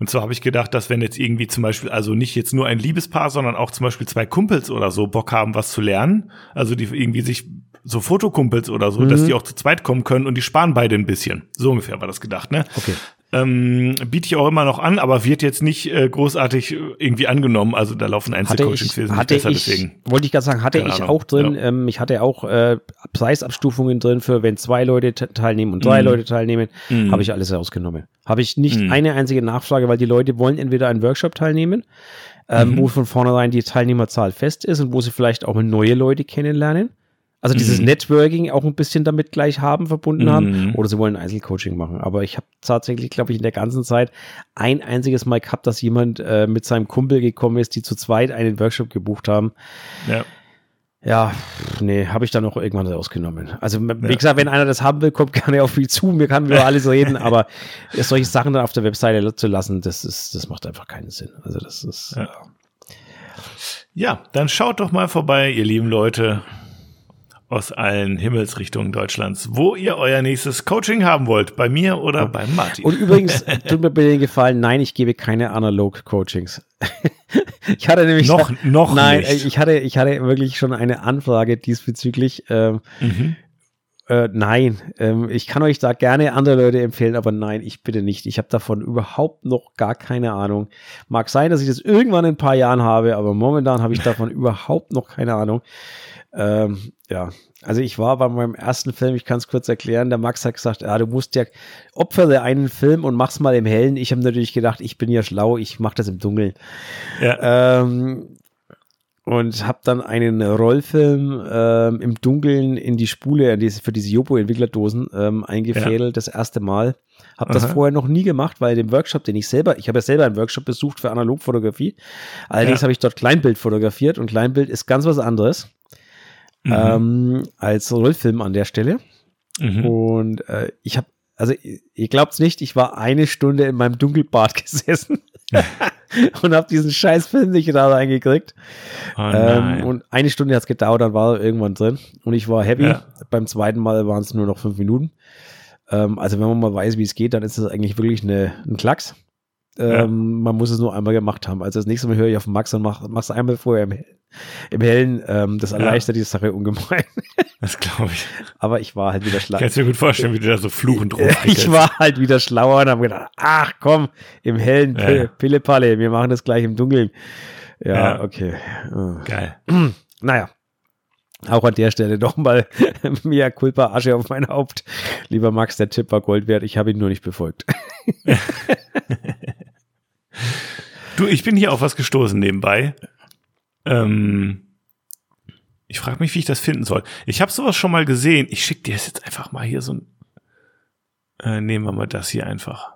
Und zwar habe ich gedacht, dass wenn jetzt irgendwie zum Beispiel, also nicht jetzt nur ein Liebespaar, sondern auch zum Beispiel zwei Kumpels oder so Bock haben, was zu lernen, also die irgendwie sich so Fotokumpels oder so, mhm. dass die auch zu zweit kommen können und die sparen beide ein bisschen. So ungefähr war das gedacht, ne? Okay ähm, biete ich auch immer noch an, aber wird jetzt nicht äh, großartig äh, irgendwie angenommen. Also da laufen Einzelcoachings wesentlich hatte besser, ich, deswegen. Wollte ich gerade sagen, hatte ich auch drin. Ja. Ähm, ich hatte auch äh, Preisabstufungen drin für, wenn zwei Leute teilnehmen und drei mm. Leute teilnehmen, mm. habe ich alles rausgenommen. Habe ich nicht mm. eine einzige Nachfrage, weil die Leute wollen entweder einen Workshop teilnehmen, ähm, mhm. wo von vornherein die Teilnehmerzahl fest ist und wo sie vielleicht auch neue Leute kennenlernen also dieses mhm. Networking auch ein bisschen damit gleich haben, verbunden mhm. haben. Oder sie wollen Einzelcoaching machen. Aber ich habe tatsächlich, glaube ich, in der ganzen Zeit ein einziges Mal gehabt, dass jemand äh, mit seinem Kumpel gekommen ist, die zu zweit einen Workshop gebucht haben. Ja. Ja, nee, habe ich dann noch irgendwann rausgenommen. Also, wie ja. gesagt, wenn einer das haben will, kommt gerne auf mich zu, mir kann über alles reden, aber solche Sachen dann auf der Webseite zu lassen, das ist, das macht einfach keinen Sinn. Also, das ist. Ja. ja, dann schaut doch mal vorbei, ihr lieben Leute aus allen Himmelsrichtungen Deutschlands, wo ihr euer nächstes Coaching haben wollt, bei mir oder beim Martin. Und übrigens, tut mir bitte den Gefallen, nein, ich gebe keine Analog-Coachings. ich hatte nämlich noch, noch nein, nicht. ich hatte, ich hatte wirklich schon eine Anfrage diesbezüglich. Ähm, mhm. Äh, nein, ähm, ich kann euch da gerne andere Leute empfehlen, aber nein, ich bitte nicht. Ich habe davon überhaupt noch gar keine Ahnung. Mag sein, dass ich das irgendwann in ein paar Jahren habe, aber momentan habe ich davon überhaupt noch keine Ahnung. Ähm, ja, also ich war bei meinem ersten Film, ich kann es kurz erklären, der Max hat gesagt, ja, du musst ja opfere einen Film und mach's mal im Hellen. Ich habe natürlich gedacht, ich bin ja schlau, ich mache das im Dunkeln. Ja. Ähm, und habe dann einen Rollfilm ähm, im Dunkeln in die Spule für diese Jopo-Entwicklerdosen ähm, eingefädelt, ja. das erste Mal. Habe das vorher noch nie gemacht, weil dem Workshop, den ich selber, ich habe ja selber einen Workshop besucht für Analogfotografie. Allerdings ja. habe ich dort Kleinbild fotografiert und Kleinbild ist ganz was anderes mhm. ähm, als Rollfilm an der Stelle. Mhm. Und äh, ich habe, also ihr glaubt's nicht, ich war eine Stunde in meinem Dunkelbad gesessen und habe diesen scheiß Film nicht da reingekriegt. Oh ähm, und eine Stunde hat's gedauert, dann war er irgendwann drin. Und ich war happy. Ja. Beim zweiten Mal waren es nur noch fünf Minuten. Ähm, also wenn man mal weiß, wie es geht, dann ist das eigentlich wirklich eine, ein Klacks. Ähm, ja. Man muss es nur einmal gemacht haben. Also das nächste Mal höre ich auf Max und mach, mach's einmal vorher im, im Hellen. Ähm, das erleichtert ja. die Sache ungemein. Das glaube ich. Aber ich war halt wieder schlau. Kannst du dir gut vorstellen, wie du da so fluchend rum. Ich war halt wieder schlauer und habe gedacht, ach komm, im Hellen, ja. Pillepalle, wir machen das gleich im Dunkeln. Ja, ja. okay. Geil. Naja, auch an der Stelle nochmal mehr Culpa Asche auf mein Haupt. Lieber Max, der Tipp war Gold wert. Ich habe ihn nur nicht befolgt. du, ich bin hier auf was gestoßen nebenbei. Ähm, ich frage mich, wie ich das finden soll. Ich habe sowas schon mal gesehen. Ich schicke dir jetzt einfach mal hier so ein. Äh, nehmen wir mal das hier einfach.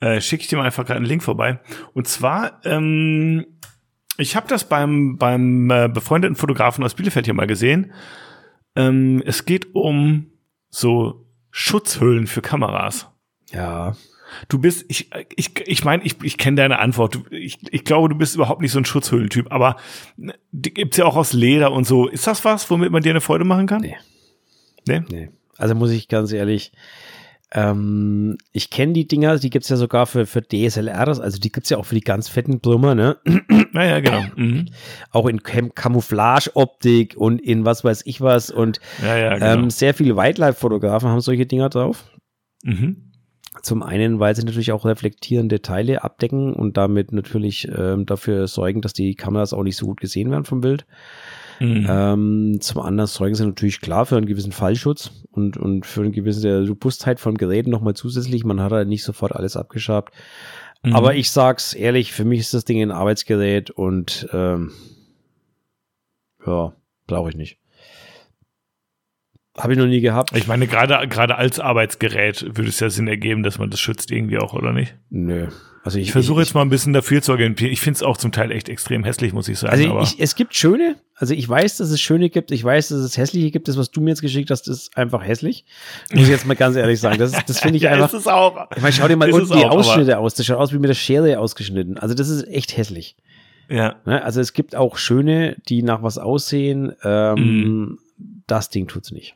Äh, schicke ich dir mal einfach gerade einen Link vorbei. Und zwar ähm, ich habe das beim, beim äh, befreundeten Fotografen aus Bielefeld hier mal gesehen. Ähm, es geht um so Schutzhüllen für Kameras. Ja. Du bist, ich, ich, ich meine, ich, ich kenne deine Antwort. Ich, ich glaube, du bist überhaupt nicht so ein Schutzhüllentyp, aber die gibt's ja auch aus Leder und so. Ist das was, womit man dir eine Freude machen kann? Nee. Nee? Nee. Also muss ich ganz ehrlich, ähm, ich kenne die Dinger, die gibt's ja sogar für, für DSLRs, also die gibt's ja auch für die ganz fetten Brümmer, ne? Naja, genau. Mhm. Auch in Cam Camouflage-Optik und in was weiß ich was. Und ja, ja, genau. ähm, sehr viele Wildlife-Fotografen haben solche Dinger drauf. Mhm. Zum einen, weil sie natürlich auch reflektierende Teile abdecken und damit natürlich ähm, dafür sorgen, dass die Kameras auch nicht so gut gesehen werden vom Bild. Mhm. Ähm, zum anderen sorgen sie natürlich klar für einen gewissen Fallschutz und, und für eine gewisse Robustheit von Geräten nochmal zusätzlich. Man hat halt nicht sofort alles abgeschabt. Mhm. Aber ich sag's ehrlich, für mich ist das Ding ein Arbeitsgerät und ähm, ja, brauche ich nicht. Habe ich noch nie gehabt. Ich meine, gerade gerade als Arbeitsgerät würde es ja Sinn ergeben, dass man das schützt irgendwie auch, oder nicht? Nö. Also ich, ich versuche jetzt mal ein bisschen dafür zu orientieren. Ich finde es auch zum Teil echt extrem hässlich, muss ich sagen. Also ich, es gibt schöne, also ich weiß, dass es schöne gibt, ich weiß, dass es hässliche gibt. Das, was du mir jetzt geschickt hast, ist einfach hässlich. Muss ich jetzt mal ganz ehrlich sagen. Das, das finde ich ja, einfach. Ist es auch. Ich meine, schau dir mal unten die auch, Ausschnitte aus. Das schaut aus wie mit der Schere ausgeschnitten. Also das ist echt hässlich. Ja. Ne? Also es gibt auch schöne, die nach was aussehen. Ähm, mm. Das Ding tut's nicht.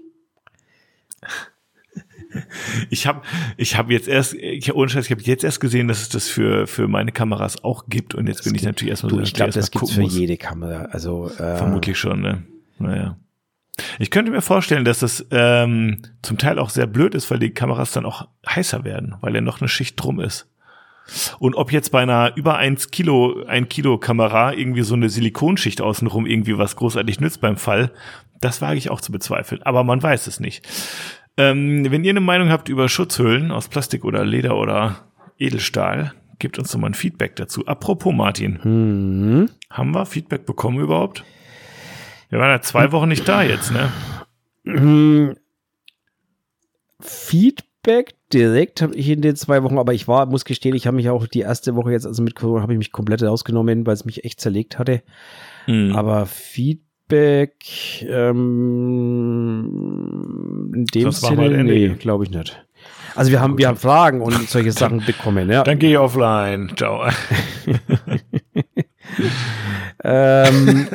Ich habe ich hab jetzt erst, ich, ohne Scheiß, ich habe jetzt erst gesehen, dass es das für, für meine Kameras auch gibt und jetzt das bin ich natürlich erstmal so. Ich glaube, das gibt's für muss. jede Kamera. Also äh, vermutlich schon, ne? Naja. Ich könnte mir vorstellen, dass das ähm, zum Teil auch sehr blöd ist, weil die Kameras dann auch heißer werden, weil ja noch eine Schicht drum ist. Und ob jetzt bei einer über 1 Kilo, 1 Kilo Kamera irgendwie so eine Silikonschicht außenrum irgendwie was großartig nützt beim Fall, das wage ich auch zu bezweifeln. Aber man weiß es nicht. Ähm, wenn ihr eine Meinung habt über Schutzhüllen aus Plastik oder Leder oder Edelstahl, gebt uns doch mal ein Feedback dazu. Apropos Martin, mhm. haben wir Feedback bekommen überhaupt? Wir waren ja zwei Wochen nicht da jetzt, ne? Mhm. Feedback direkt habe ich in den zwei Wochen, aber ich war, muss gestehen, ich habe mich auch die erste Woche jetzt, also mit Corona, habe ich mich komplett rausgenommen, weil es mich echt zerlegt hatte. Mhm. Aber Feedback Feedback ähm, in dem das Sinne, nee, glaube ich nicht. Also wir haben, wir haben Fragen und solche Sachen bekommen, ja. Dann gehe ich offline. Ciao. ähm,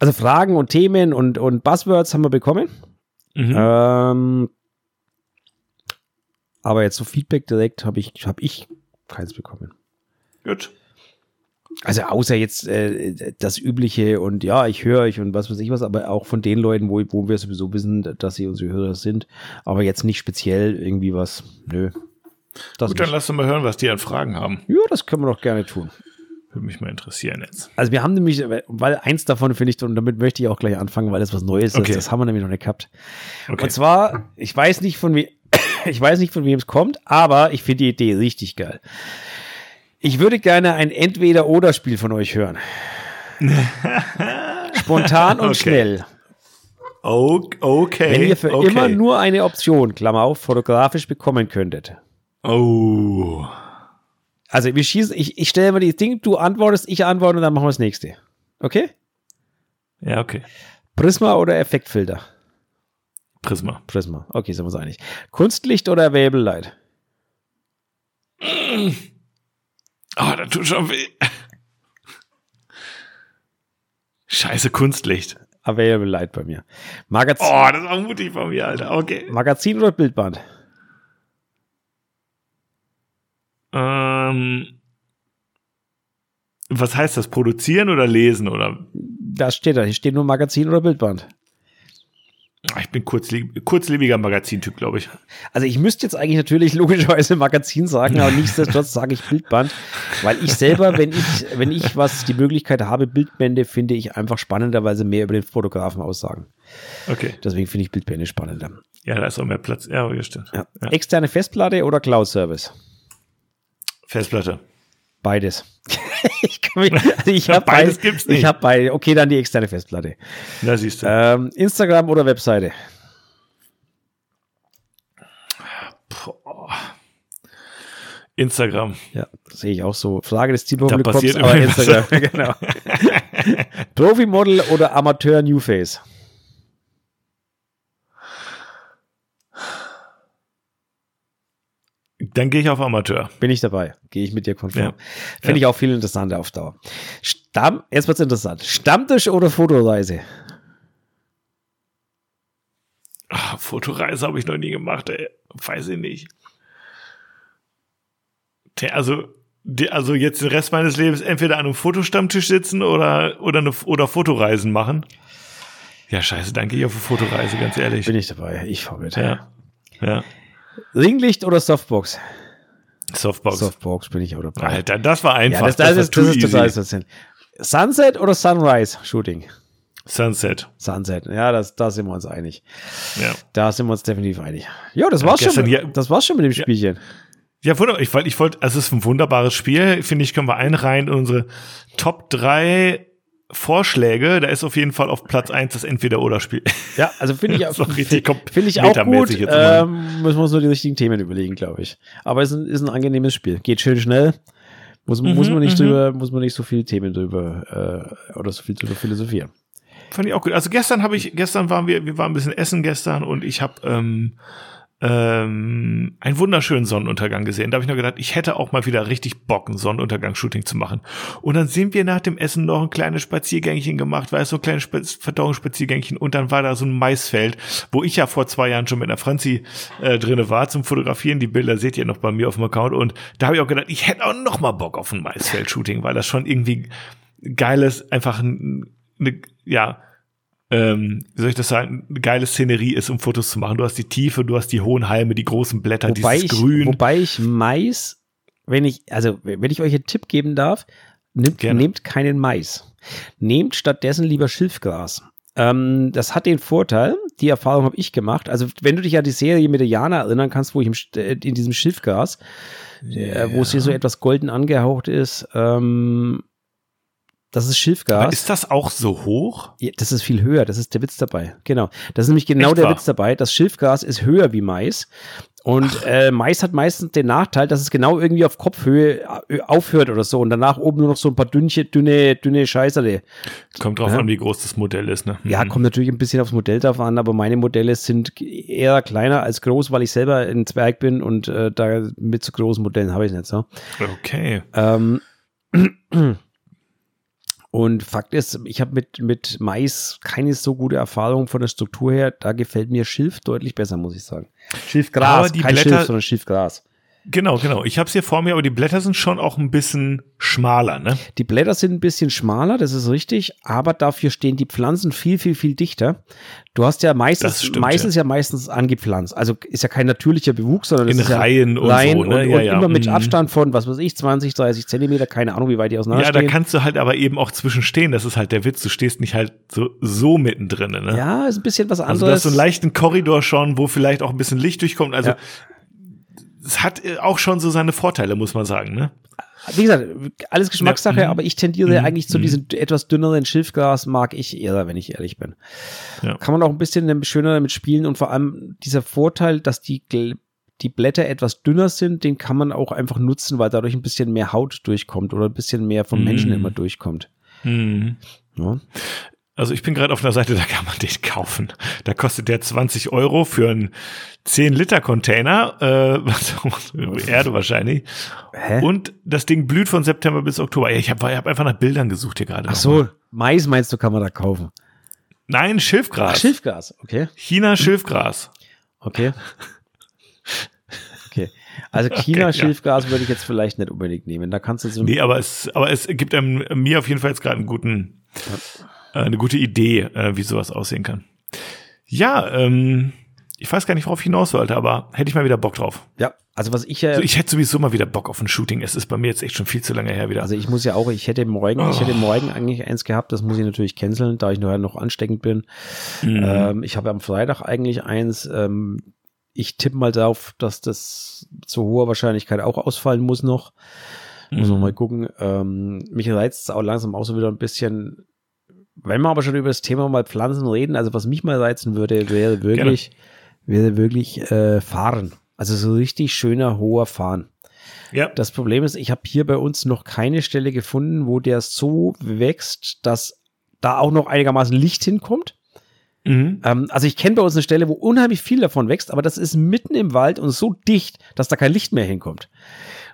also Fragen und Themen und, und Buzzwords haben wir bekommen. Mhm. Ähm, aber jetzt so Feedback direkt habe ich, habe ich keins bekommen. Gut. Also außer jetzt äh, das Übliche und ja, ich höre euch und was weiß ich was, aber auch von den Leuten, wo, wo wir sowieso wissen, dass sie unsere Hörer sind, aber jetzt nicht speziell irgendwie was, nö. Das Gut, dann lass uns mal hören, was die an Fragen haben. Ja, das können wir doch gerne tun. Würde mich mal interessieren jetzt. Also wir haben nämlich, weil eins davon finde ich, und damit möchte ich auch gleich anfangen, weil das was Neues okay. ist, das haben wir nämlich noch nicht gehabt. Okay. Und zwar, ich weiß nicht von wie, ich weiß nicht von wem es kommt, aber ich finde die Idee richtig geil. Ich würde gerne ein Entweder-Oder-Spiel von euch hören. Spontan und okay. schnell. Okay. Wenn ihr für okay. immer nur eine Option, Klammer auf, fotografisch bekommen könntet. Oh. Also wir schießen, ich, ich stelle mal die Ding, du antwortest, ich antworte und dann machen wir das nächste. Okay? Ja, okay. Prisma oder Effektfilter? Prisma. Prisma. Okay, sind wir uns einig. Kunstlicht oder Available Light? Mm. Oh, das tut schon weh. Scheiße Kunstlicht. Available Light bei mir. Magazin. Oh, das auch mutig von mir, Alter. Okay. Magazin oder Bildband? Ähm, was heißt das? Produzieren oder lesen oder? Das steht da. Hier steht nur Magazin oder Bildband. Ah, ich bin kurzleb kurzlebiger Magazintyp, glaube ich. Also ich müsste jetzt eigentlich natürlich logischerweise Magazin sagen, aber nichtsdestotrotz sage ich Bildband, weil ich selber, wenn ich, wenn ich was die Möglichkeit habe, Bildbände, finde ich einfach spannender, weil sie mehr über den Fotografen aussagen. Okay. Deswegen finde ich Bildbände spannender. Ja, da ist auch mehr Platz. Ja, stimmt. Ja. Ja. Externe Festplatte oder Cloud-Service? Festplatte. Beides. ich mich, also ich habe beides. Beid, gibt's nicht. Ich habe beide. Okay, dann die externe Festplatte. Na, siehst du. Ähm, Instagram oder Webseite? Instagram. Ja, sehe ich auch so. Frage des Zielpublikums, aber Instagram, genau. Profi-Model oder Amateur New Face? Dann gehe ich auf Amateur. Bin ich dabei. Gehe ich mit dir konform. Ja. Finde ja. ich auch viel interessanter auf Dauer. Stamm, jetzt wird's interessant. Stammtisch oder Fotoreise? Ach, Fotoreise habe ich noch nie gemacht, ey. Weiß ich nicht. Also, also jetzt den Rest meines Lebens entweder an einem Fotostammtisch sitzen oder, oder, eine, oder Fotoreisen machen. Ja, scheiße, danke ich auf eine Fotoreise, ganz ehrlich. Bin ich dabei. Ich fahr mit. Ja. Ja. Ringlicht oder Softbox? Softbox. Softbox bin ich auch dabei. Alter, das war einfach. Ja, das, das, das, ist, das ist total essentiell. Sunset oder Sunrise Shooting? Sunset. Sunset. Ja, das, da sind wir uns einig. Ja. Da sind wir uns definitiv einig. Ja, das war's schon. Hier, das war's schon mit dem Spielchen. Ja, wunderbar. Ich wollte, ich wollte, also es ist ein wunderbares Spiel. Finde ich, können wir einreihen in unsere Top 3 Vorschläge, da ist auf jeden Fall auf Platz 1 das Entweder-Oder-Spiel. Ja, also finde ich, auch, find ich auch gut. Ähm, müssen wir uns nur die richtigen Themen überlegen, glaube ich. Aber es ist ein, ist ein angenehmes Spiel. Geht schön schnell. Muss, mhm, muss man nicht mhm. drüber, muss man nicht so viele Themen drüber äh, oder so viel drüber philosophieren. Fand ich auch gut. Also gestern habe ich, gestern waren wir, wir waren ein bisschen essen gestern und ich habe ähm, ähm, einen wunderschönen Sonnenuntergang gesehen. Da habe ich nur gedacht, ich hätte auch mal wieder richtig Bock, ein Sonnenuntergang-Shooting zu machen. Und dann sind wir nach dem Essen noch ein kleines Spaziergängchen gemacht, war es so ein kleines Verdauungsspaziergängchen und dann war da so ein Maisfeld, wo ich ja vor zwei Jahren schon mit einer Franzi äh, drinne war zum Fotografieren. Die Bilder seht ihr noch bei mir auf dem Account und da habe ich auch gedacht, ich hätte auch noch mal Bock auf ein Maisfeld-Shooting, weil das schon irgendwie geiles, einfach eine, ja, ähm, wie soll ich das sagen, eine geile Szenerie ist, um Fotos zu machen. Du hast die Tiefe, du hast die hohen Halme, die großen Blätter, wobei dieses ich, Grün. Wobei ich Mais, wenn ich, also wenn ich euch einen Tipp geben darf, nimmt, nehmt keinen Mais. Nehmt stattdessen lieber Schilfgras. Ähm, das hat den Vorteil, die Erfahrung habe ich gemacht. Also, wenn du dich an die Serie mit der Jana erinnern kannst, wo ich im, äh, in diesem Schilfgras, yeah. äh, wo es hier so etwas golden angehaucht ist, ähm, das ist Schilfgas. Aber ist das auch so hoch? Ja, das ist viel höher. Das ist der Witz dabei. Genau. Das ist nämlich genau Echt der wahr? Witz dabei. Das Schilfgas ist höher wie Mais. Und äh, Mais hat meistens den Nachteil, dass es genau irgendwie auf Kopfhöhe äh, aufhört oder so und danach oben nur noch so ein paar dünne, dünne, dünne Scheißerle. Kommt drauf ja. an, wie groß das Modell ist, ne? Ja, mhm. kommt natürlich ein bisschen aufs Modell drauf an, aber meine Modelle sind eher kleiner als groß, weil ich selber ein Zwerg bin und äh, da mit so großen Modellen habe ich nicht so. Okay. Ähm, Und Fakt ist, ich habe mit, mit Mais keine so gute Erfahrung von der Struktur her. Da gefällt mir Schilf deutlich besser, muss ich sagen. Schilfgras, aber die kein Blätter, Schilf, sondern Schilfgras. Genau, genau. Ich habe es hier vor mir, aber die Blätter sind schon auch ein bisschen schmaler, ne? Die Blätter sind ein bisschen schmaler, das ist richtig, aber dafür stehen die Pflanzen viel, viel, viel dichter. Du hast ja meistens, stimmt, meistens ja. ja. meistens angepflanzt. Also ist ja kein natürlicher Bewuchs, sondern in ist Reihen ja und Reihen so, ne? und, ja, und ja. immer mit Mhm. Abstand von, was weiß ich, 20, 30 Zentimeter, keine Ahnung, wie weit die Ja, auseinanderstehen. da kannst du halt aber eben auch zwischenstehen. Das ist halt der Witz. Du stehst nicht halt so, so mittendrin, ne? ja, ist ein bisschen was Also du hast anderes. so einen leichten Korridor schon, wo vielleicht auch ein bisschen Licht durchkommt. Also Ja. Es hat äh, auch schon so seine Vorteile, muss man sagen, ne? Wie gesagt, alles Geschmackssache, Ja, aber ich tendiere Mhm. eigentlich zu Mhm. diesem etwas dünneren Schilfgras, mag ich eher, wenn ich ehrlich bin. Ja. Kann man auch ein bisschen schöner damit spielen und vor allem dieser Vorteil, dass die, die Blätter etwas dünner sind, den kann man auch einfach nutzen, weil dadurch ein bisschen mehr Haut durchkommt oder ein bisschen mehr vom Menschen Mhm. immer durchkommt. Mhm. Ja. Also ich bin gerade auf einer Seite, da kann man den kaufen. Da kostet der 20 Euro für einen 10-Liter-Container, äh, was, Erde wahrscheinlich. Hä? Und das Ding blüht von September bis Oktober. Ja, ich habe hab einfach nach Bildern gesucht hier gerade. Ach so, Mais meinst du, kann man da kaufen? Nein, Schilfgras. Ach, Schilfgras, okay. China Schilfgras. Okay. Okay. Also Okay, China ja. Schilfgras würde ich jetzt vielleicht nicht unbedingt nehmen. Da kannst du so Nee, aber es, aber es gibt einem, mir auf jeden Fall jetzt gerade einen guten, äh, eine gute Idee, äh, wie sowas aussehen kann. Ja, ähm, ich weiß gar nicht, worauf ich hinaus wollte, aber hätte ich mal wieder Bock drauf. Ja, also was ich ja, Also ich hätte sowieso mal wieder Bock auf ein Shooting. Es ist bei mir jetzt echt schon viel zu lange her wieder. also ich muss ja auch, ich hätte morgen, ich hätte morgen eigentlich eins gehabt, das muss ich natürlich canceln, da ich nachher noch ansteckend bin. Mhm. Ähm, ich habe am Freitag eigentlich eins. Ähm, ich tippe mal darauf, dass das zu hoher Wahrscheinlichkeit auch ausfallen muss noch. Muss noch Mhm. mal gucken. Ähm, mich reizt es auch langsam auch so wieder ein bisschen. Wenn wir aber schon über das Thema mal Pflanzen reden, also was mich mal reizen würde, wäre wirklich, wäre wirklich äh, Fahren. Also so richtig schöner hoher Fahren. ja. Das Problem ist, ich habe hier bei uns noch keine Stelle gefunden, wo der so wächst, dass da auch noch einigermaßen Licht hinkommt. Mhm. Ähm, also ich kenne bei uns eine Stelle, wo unheimlich viel davon wächst, aber das ist mitten im Wald und so dicht, dass da kein Licht mehr hinkommt.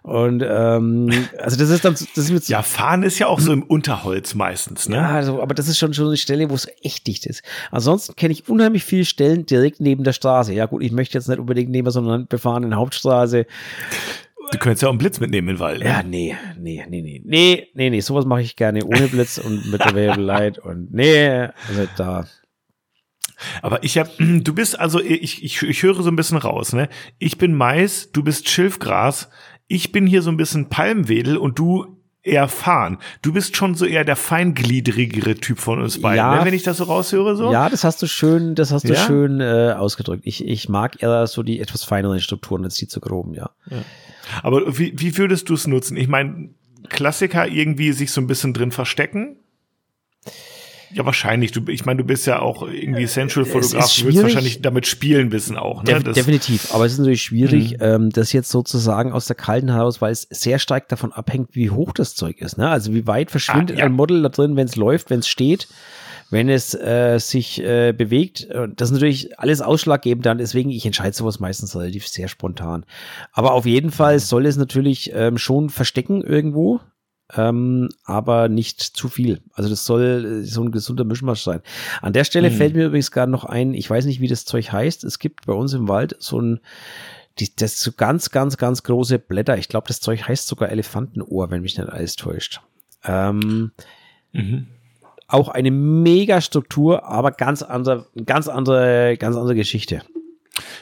Und ähm, also das ist dann, das ist jetzt, Ja, fahren ist ja auch so im Unterholz meistens, ne? ja, also, aber das ist schon schon eine Stelle, wo es echt dicht ist. Ansonsten kenne ich unheimlich viele Stellen direkt neben der Straße. Ja gut, ich möchte jetzt nicht unbedingt neben so einer befahrenen Hauptstraße. Du könntest ja auch einen Blitz mitnehmen in den Wald. ne? Ja, nee, nee, nee, nee, nee, nee, nee, sowas mache ich gerne ohne Blitz und mit der Variable und nee, also da. Aber ich hab, du bist also, ich, ich, ich höre so ein bisschen raus, ne? Ich bin Mais, du bist Schilfgras, ich bin hier so ein bisschen Palmwedel und du eher Farn. Du bist schon so eher der feingliedrigere Typ von uns beiden, Ja. ne? wenn ich das so raushöre so. Ja, das hast du schön, das hast du Ja? schön äh, ausgedrückt. Ich, ich mag eher so die etwas feineren Strukturen als die zu groben, ja. Aber wie, wie würdest du es nutzen? Ich meine, Klassiker irgendwie sich so ein bisschen drin verstecken? Ja, wahrscheinlich. Du, ich meine, du bist ja auch irgendwie Essential-Fotograf. ist Du willst wahrscheinlich damit spielen bisschen auch. Ne? Das- definitiv. Aber es ist natürlich schwierig, Mhm. ähm, das jetzt sozusagen aus der kalten heraus, weil es sehr stark davon abhängt, wie hoch das Zeug ist. Ne? Also wie weit verschwindet Ah, ja. ein Model da drin, wenn es läuft, wenn es steht, wenn es äh, sich äh, bewegt. Das ist natürlich alles ausschlaggebend dann. Deswegen, ich entscheide sowas meistens relativ sehr spontan. Aber auf jeden Fall soll es natürlich ähm, schon verstecken irgendwo. Ähm, aber nicht zu viel. Also das soll äh, so ein gesunder Mischmasch sein. An der Stelle Mhm. fällt mir übrigens gerade noch ein, ich weiß nicht, wie das Zeug heißt. Es gibt bei uns im Wald so ein, die, das so ganz, ganz, ganz große Blätter. Ich glaube, das Zeug heißt sogar Elefantenohr, wenn mich nicht alles täuscht. Ähm, Mhm. auch eine mega Struktur, aber ganz andere, ganz andere, ganz andere Geschichte.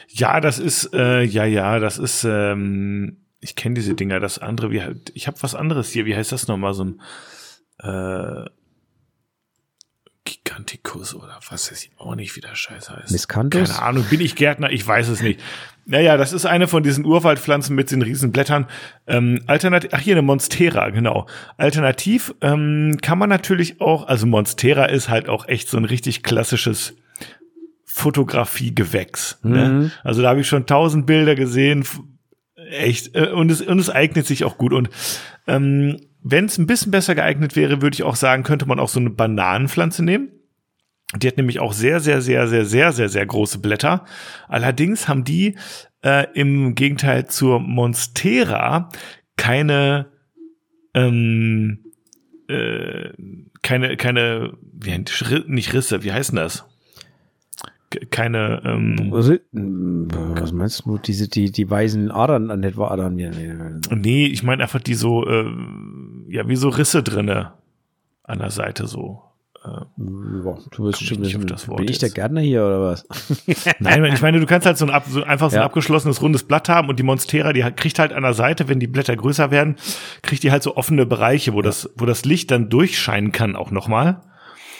Ja, das ist, äh, ja, ja, das ist, ähm, ich kenne diese Dinger, das andere, wie, ich habe was anderes hier, wie heißt das nochmal, so ein, äh, Giganticus oder was weiß ich auch nicht, wie der Scheiß heißt. Miscanthus? Keine Ahnung, bin ich Gärtner? Ich weiß es nicht. Naja, das ist eine von diesen Urwaldpflanzen mit den riesen Blättern. Ähm, alternativ, ach hier eine Monstera, genau. Alternativ ähm, kann man natürlich auch, also Monstera ist halt auch echt so ein richtig klassisches Fotografiegewächs. Mhm. Ne? Also da habe ich schon tausend Bilder gesehen, echt. Äh, und es und es eignet sich auch gut. Und ähm, wenn es ein bisschen besser geeignet wäre, würde ich auch sagen, könnte man auch so eine Bananenpflanze nehmen. Die hat nämlich auch sehr, sehr, sehr, sehr, sehr, sehr, sehr große Blätter. Allerdings haben die äh, im Gegenteil zur Monstera keine ähm, äh, keine keine wie, nicht Risse, wie heißen das? Keine. Ähm, Was meinst du? Diese, die, die weißen Adern, an etwa Adern? Nee, ich meine einfach die so, äh, ja, wie so Risse drinne an der Seite so. Äh, ja, du wirst schon nicht auf das Wort Bin ich der Gärtner hier oder was? Nein, ich meine, du kannst halt so ein, so einfach so ein ja. abgeschlossenes rundes Blatt haben und die Monstera, die kriegt halt an der Seite, wenn die Blätter größer werden, kriegt die halt so offene Bereiche, wo das, wo das Licht dann durchscheinen kann auch nochmal.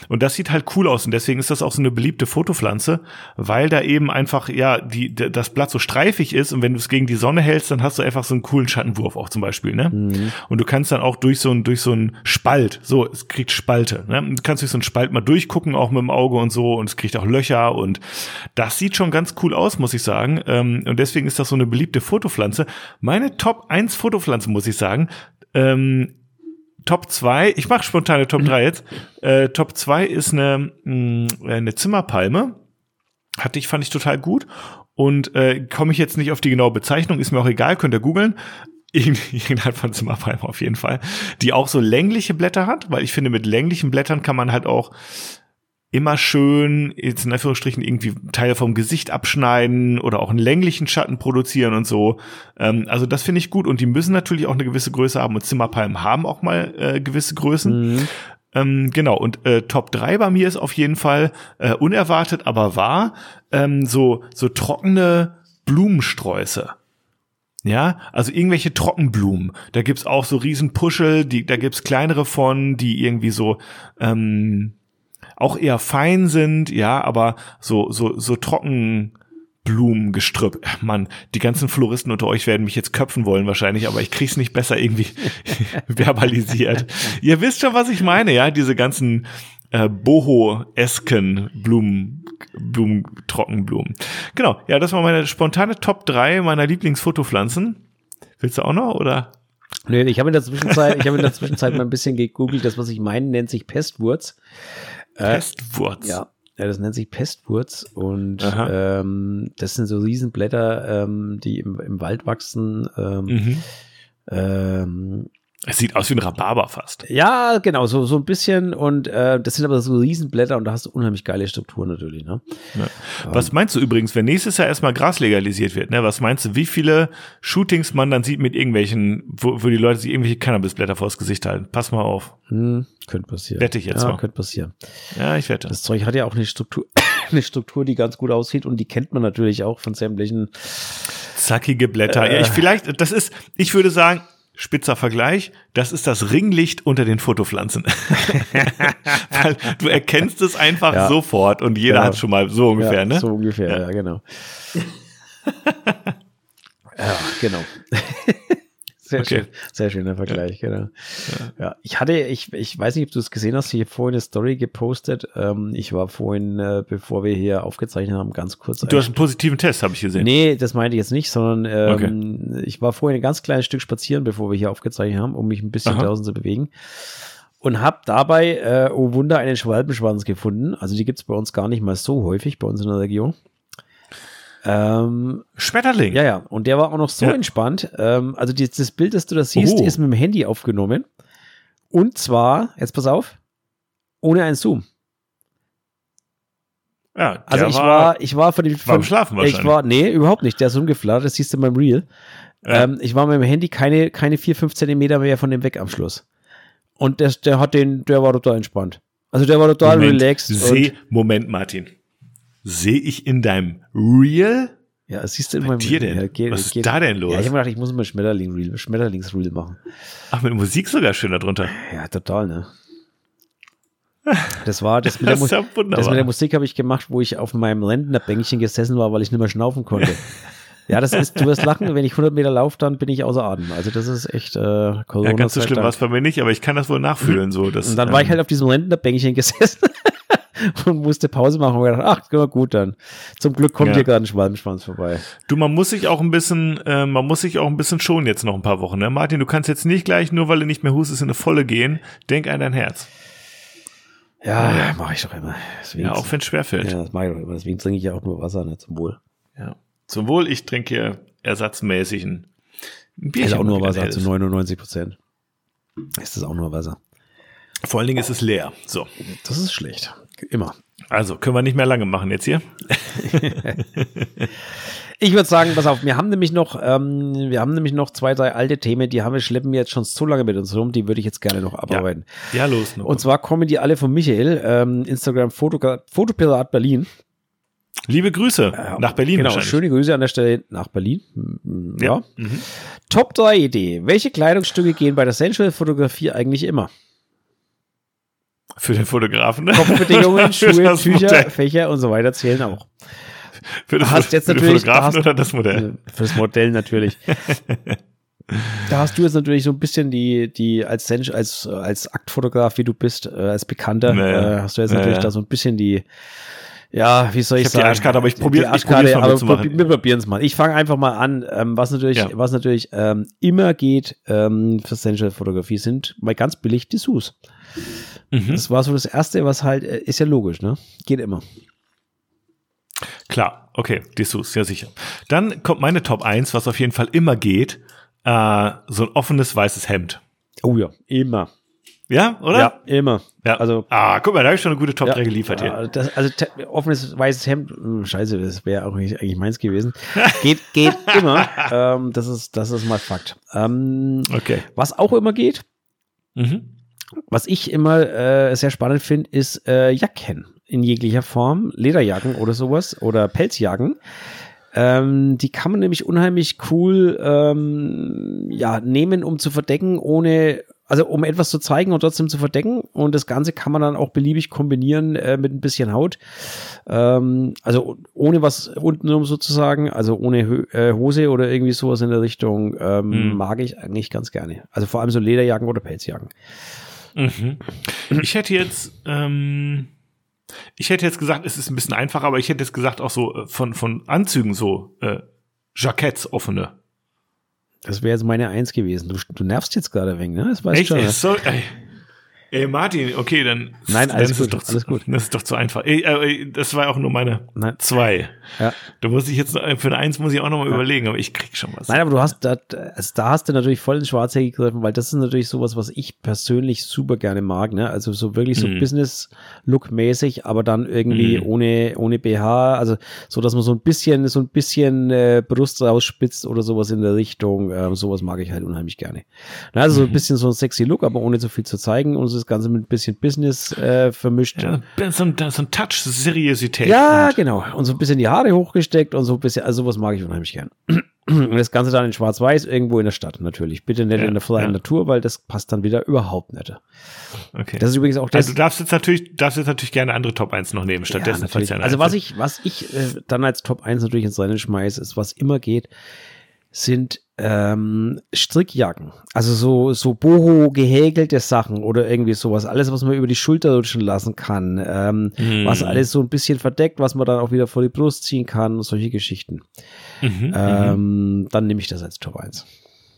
Und das sieht halt cool aus und deswegen ist das auch so eine beliebte Fotopflanze, weil da eben einfach, ja, die, das Blatt so streifig ist und wenn du es gegen die Sonne hältst, dann hast du einfach so einen coolen Schattenwurf auch zum Beispiel, ne? Mhm. Und du kannst dann auch durch so ein, durch so ein Spalt, so, es kriegt Spalte, ne? Du kannst durch so einen Spalt mal durchgucken, auch mit dem Auge und so und es kriegt auch Löcher und das sieht schon ganz cool aus, muss ich sagen. Ähm, und deswegen ist das so eine beliebte Fotopflanze. Meine Top 1 Fotopflanze, muss ich sagen, ähm, Top 2, ich mache spontane Top 3 jetzt. Äh, Top 2 ist eine, mh, mm, eine Zimmerpalme. Hatte ich, fand ich total gut. Und äh, komme ich jetzt nicht auf die genaue Bezeichnung, ist mir auch egal, könnt ihr googeln. Irgendeine von Zimmerpalme auf jeden Fall. Die auch so längliche Blätter hat, weil ich finde, mit länglichen Blättern kann man halt auch immer schön, jetzt in Anführungsstrichen, irgendwie Teile vom Gesicht abschneiden oder auch einen länglichen Schatten produzieren und so. Ähm, also das finde ich gut. Und die müssen natürlich auch eine gewisse Größe haben. Und Zimmerpalmen haben auch mal äh, gewisse Größen. Mhm. Ähm, genau, und äh, Top 3 bei mir ist auf jeden Fall äh, unerwartet, aber wahr, ähm, so, so trockene Blumensträuße. Ja, also irgendwelche Trockenblumen. Da gibt's auch so Riesenpuschel, die, da gibt's kleinere von, die irgendwie so ähm, auch eher fein sind, ja, aber so, so, so trocken, Blumengestrüpp. Mann, die ganzen Floristen unter euch werden mich jetzt köpfen wollen wahrscheinlich, aber ich krieg's nicht besser irgendwie verbalisiert. Ihr wisst schon, was ich meine, ja, diese ganzen äh, boho-esken Blumen, Blumen, Trockenblumen. Genau, ja, das war meine spontane Top 3 meiner Lieblingsfotopflanzen. Willst du auch noch, oder? Nee, ich habe in der Zwischenzeit, ich habe in der Zwischenzeit mal ein bisschen gegoogelt, das, was ich meine, nennt sich Pestwurz. Äh, Pestwurz. Äh, ja. Ja, das nennt sich Pestwurz und ähm, das sind so Riesenblätter, ähm, die im, im Wald wachsen. Ähm, mhm. Ähm, es sieht aus wie ein Rhabarber fast. Ja, genau, so, so ein bisschen. Und äh, das sind aber so Riesenblätter und da hast du unheimlich geile Strukturen natürlich. Ne? Ja. Was meinst du übrigens, wenn nächstes Jahr erstmal Gras legalisiert wird, ne? Was meinst du, wie viele Shootings man dann sieht mit irgendwelchen, wo, wo die Leute sich irgendwelche Cannabisblätter vors Gesicht halten? Pass mal auf. Hm, könnte passieren. Wette ich jetzt ja, mal. Könnte passieren. Ja, ich wette. Das Zeug hat ja auch eine Struktur, eine Struktur, die ganz gut aussieht und die kennt man natürlich auch von sämtlichen zackige Blätter. Äh, ja, ich vielleicht, das ist, ich würde sagen, spitzer Vergleich, das ist das Ringlicht unter den Fotopflanzen. Weil du erkennst es einfach ja. sofort und jeder genau. hat schon mal so ungefähr, ja, ne? So ungefähr, ja, ja genau. ja, genau. Sehr okay. schön, sehr schöner Vergleich, ja. genau. Ja. ja. ich hatte, ich, ich weiß nicht, ob du es gesehen hast, ich habe vorhin eine Story gepostet. Ähm, ich war vorhin, äh, bevor wir hier aufgezeichnet haben, ganz kurz. Du hast einen positiven Test, habe ich gesehen. Nee, das meinte ich jetzt nicht, sondern ähm, okay. ich war vorhin ein ganz kleines Stück spazieren, bevor wir hier aufgezeichnet haben, um mich ein bisschen Aha. draußen zu bewegen. Und habe dabei, äh, oh Wunder, einen Schwalbenschwanz gefunden. Also die gibt's bei uns gar nicht mal so häufig, bei uns in der Region. Ähm, Schmetterling. Ja, ja. Und der war auch noch so ja. entspannt. Ähm, also die, das Bild, das du da siehst, oh. ist mit dem Handy aufgenommen. Und zwar, jetzt pass auf, ohne einen Zoom. Ja, also ich war, war, ich war von dem von, Schlafen wahrscheinlich. Ich war, nee, überhaupt nicht. Der ist umgeflattert, das siehst du beim Reel. Ja. Ähm, ich war mit dem Handy keine, keine vier, fünf Zentimeter mehr von dem weg am Schluss. Und der, der hat den, der war total entspannt. Also der war total Moment, relaxed. Seh, Moment, Martin sehe ich in deinem Reel? Ja, siehst du in meinem dir denn? Ja, geht, Was geht. ist da denn los? Ja, ich habe gedacht, ich muss mal Schmetterling Reel, Schmetterlings-Reel machen. Ach, mit Musik sogar schön darunter. Ja, total, ne? Das war das mit, das der, ja das mit der Musik habe ich gemacht, wo ich auf meinem Rentnerbänkchen gesessen war, weil ich nicht mehr schnaufen konnte. ja, das ist, du wirst lachen, wenn ich 100 Meter laufe, dann bin ich außer Atem. Also das ist echt äh, Corona. Ja, ganz so schlimm war es bei mir nicht, aber ich kann das wohl nachfühlen. So, dass, und dann ähm, war ich halt auf diesem Rentnerbänkchen gesessen und musste Pause machen und gedacht, ach, gut dann. Zum Glück kommt ja. hier gerade ein Schwalbenschwanz vorbei. Du, man muss sich auch ein bisschen, äh, man muss sich auch ein bisschen schonen jetzt noch ein paar Wochen. Ne? Martin, du kannst jetzt nicht gleich, nur weil du nicht mehr hustest, in eine Volle gehen. Denk an dein Herz. Ja, ja. mache ich doch immer. Deswegen, ja, auch wenn es schwerfällt. Ja, das mache ich doch immer. Deswegen trinke ich ja auch nur Wasser, ne, zum Wohl. Ja. Zum Wohl, ich trinke hier ersatzmäßig ein Bierchen. Ist auch nur Wasser, zu 99 Prozent. Ist das auch nur Wasser. Vor allen Dingen ist es leer. So. Das ist schlecht. Immer. Also, können wir nicht mehr lange machen jetzt hier. ich würde sagen, pass auf, wir haben nämlich noch, ähm, wir haben nämlich noch zwei, drei alte Themen, die haben wir, schleppen wir jetzt schon so lange mit uns rum, die würde ich jetzt gerne noch abarbeiten. Ja, ja los. Noch. Und zwar kommen die alle von Michael, ähm, Instagram Fotopirat Berlin. Liebe Grüße äh, nach Berlin. Genau, schöne Grüße an der Stelle nach Berlin. Ja. ja. Mhm. Top 3 Idee. Welche Kleidungsstücke gehen bei der Sensual-Fotografie eigentlich immer? Für den Fotografen. Ne? Kopfbedingungen, Schuhe, Tücher. Fächer und so weiter zählen auch. Für, das, hast jetzt für natürlich, den Fotografen hast, oder das Modell? Für das Modell natürlich. da hast du jetzt natürlich so ein bisschen die, die als als, als Aktfotograf, wie du bist, äh, als Bekannter, naja. äh, hast du jetzt naja. natürlich da so ein bisschen die, ja, wie soll ich, ich sagen? Die Arschkarte, aber ich probiere es mal aber machen. Wir probieren es mal. Ich fange einfach mal an. Ähm, was natürlich, ja. was natürlich ähm, immer geht ähm, für Sensual Fotografie sind mal ganz billig Dessous. Mhm. Das war so das erste, was halt äh, ist ja logisch, ne? Geht immer. Klar, okay, Dessous, ja sicher. Dann kommt meine Top 1, was auf jeden Fall immer geht, äh, so ein offenes weißes Hemd. Oh ja, immer. Ja, oder? Ja, immer. Ja. Also, ah, guck mal, da habe ich schon eine gute Top ja, 3 geliefert hier. Das, also offenes weißes Hemd, hm, scheiße, das wäre auch nicht, eigentlich meins gewesen. Geht, geht immer. Ähm, das, ist, das ist mal Fakt. Ähm, okay. Was auch immer geht, mhm. Was ich immer äh, sehr spannend finde, ist äh, Jacken in jeglicher Form, Lederjacken oder sowas oder Pelzjacken. Ähm, die kann man nämlich unheimlich cool ähm, ja, nehmen, um zu verdecken, ohne also um etwas zu zeigen und trotzdem zu verdecken. Und das Ganze kann man dann auch beliebig kombinieren äh, mit ein bisschen Haut. Ähm, also ohne was untenrum sozusagen, also ohne Hö äh, Hose oder irgendwie sowas in der Richtung, ähm, mhm. mag ich eigentlich ganz gerne. Also vor allem so Lederjacken oder Pelzjacken. Mhm. Ich hätte jetzt, ähm, ich hätte jetzt gesagt, es ist ein bisschen einfacher, aber ich hätte jetzt gesagt auch so äh, von, von Anzügen so, äh, Jacketts offene. Das wäre jetzt meine Eins gewesen. Du, du nervst jetzt gerade wenig, ne? Das weißt Echt? Schon, so, ey. Ey, Martin, okay, dann, Nein, alles dann gut, ist, doch alles gut. das ist doch zu einfach. Ey, äh, das war auch nur meine Nein. zwei. Ja. Da muss ich jetzt noch, für eine Eins muss ich auch noch mal ja. überlegen, aber ich krieg schon was. Nein, aber du hast da, also da hast du natürlich voll ins Schwarze gegriffen, weil das ist natürlich sowas, was ich persönlich super gerne mag, ne? Also so wirklich so mm. Business-Look-mäßig, aber dann irgendwie mm. ohne, ohne BH, also so, dass man so ein bisschen, so ein bisschen äh, Brust rausspitzt oder sowas in der Richtung, ähm, sowas mag ich halt unheimlich gerne. Na, also so ein mhm. bisschen so ein sexy Look, aber ohne so viel zu zeigen und so das Ganze mit ein bisschen Business äh, vermischt. Ja, so, ein, so ein Touch Seriosität. Ja, und. genau. Und so ein bisschen die Haare hochgesteckt und so ein bisschen, also sowas mag ich unheimlich gern. Und das Ganze dann in Schwarz-Weiß irgendwo in der Stadt natürlich. Bitte nicht ja, in der freien ja. Natur, weil das passt dann wieder überhaupt nicht. Okay. Das ist übrigens auch das. Also du darfst jetzt natürlich, darfst jetzt natürlich gerne andere Top 1 noch nehmen, stattdessen. Ja, also was ich, was ich äh, dann als Top 1 natürlich ins Rennen schmeiße, ist, was immer geht, sind ähm, Strickjacken. Also so, so boho gehäkelte Sachen oder irgendwie sowas. Alles, was man über die Schulter rutschen lassen kann. Ähm, mm. Was alles so ein bisschen verdeckt, was man dann auch wieder vor die Brust ziehen kann und solche Geschichten. Mhm, ähm, dann nehme ich das als Top 1.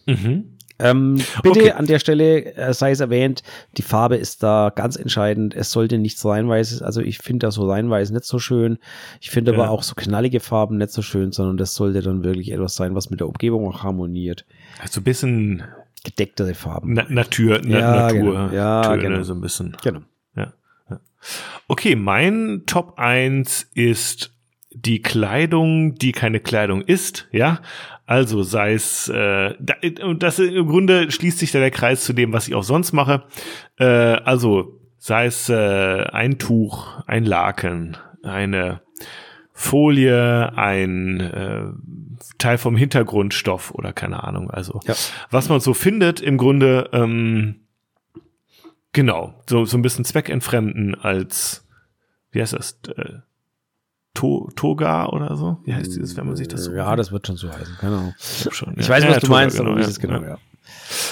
Mhm. Ähm, bitte okay. an der Stelle äh, sei es erwähnt, die Farbe ist da ganz entscheidend. Es sollte nichts reinweißes, also ich finde da so reinweiß nicht so schön. Ich finde ja. aber auch so knallige Farben nicht so schön, sondern das sollte dann wirklich etwas sein, was mit der Umgebung auch harmoniert. Also ein bisschen gedecktere Farben. Na Natur, Na ja, Natur, genau. ja, Töne, genau. so ein bisschen. Genau. Ja. Okay, mein Top 1 ist die Kleidung, die keine Kleidung ist, ja. Also sei es, äh, das im Grunde schließt sich da der Kreis zu dem, was ich auch sonst mache. Äh, also sei es äh, ein Tuch, ein Laken, eine Folie, ein äh, Teil vom Hintergrundstoff oder keine Ahnung. Also ja. was man so findet, im Grunde ähm, genau so so ein bisschen zweckentfremden als wie heißt das? Äh, to Toga oder so? Wie heißt dieses, wenn man sich das so Ja, das wird schon so heißen, keine Ahnung. Ich, schon, ich weiß, was ja, du Toga, meinst, genau, aber wie ist es genau, ja.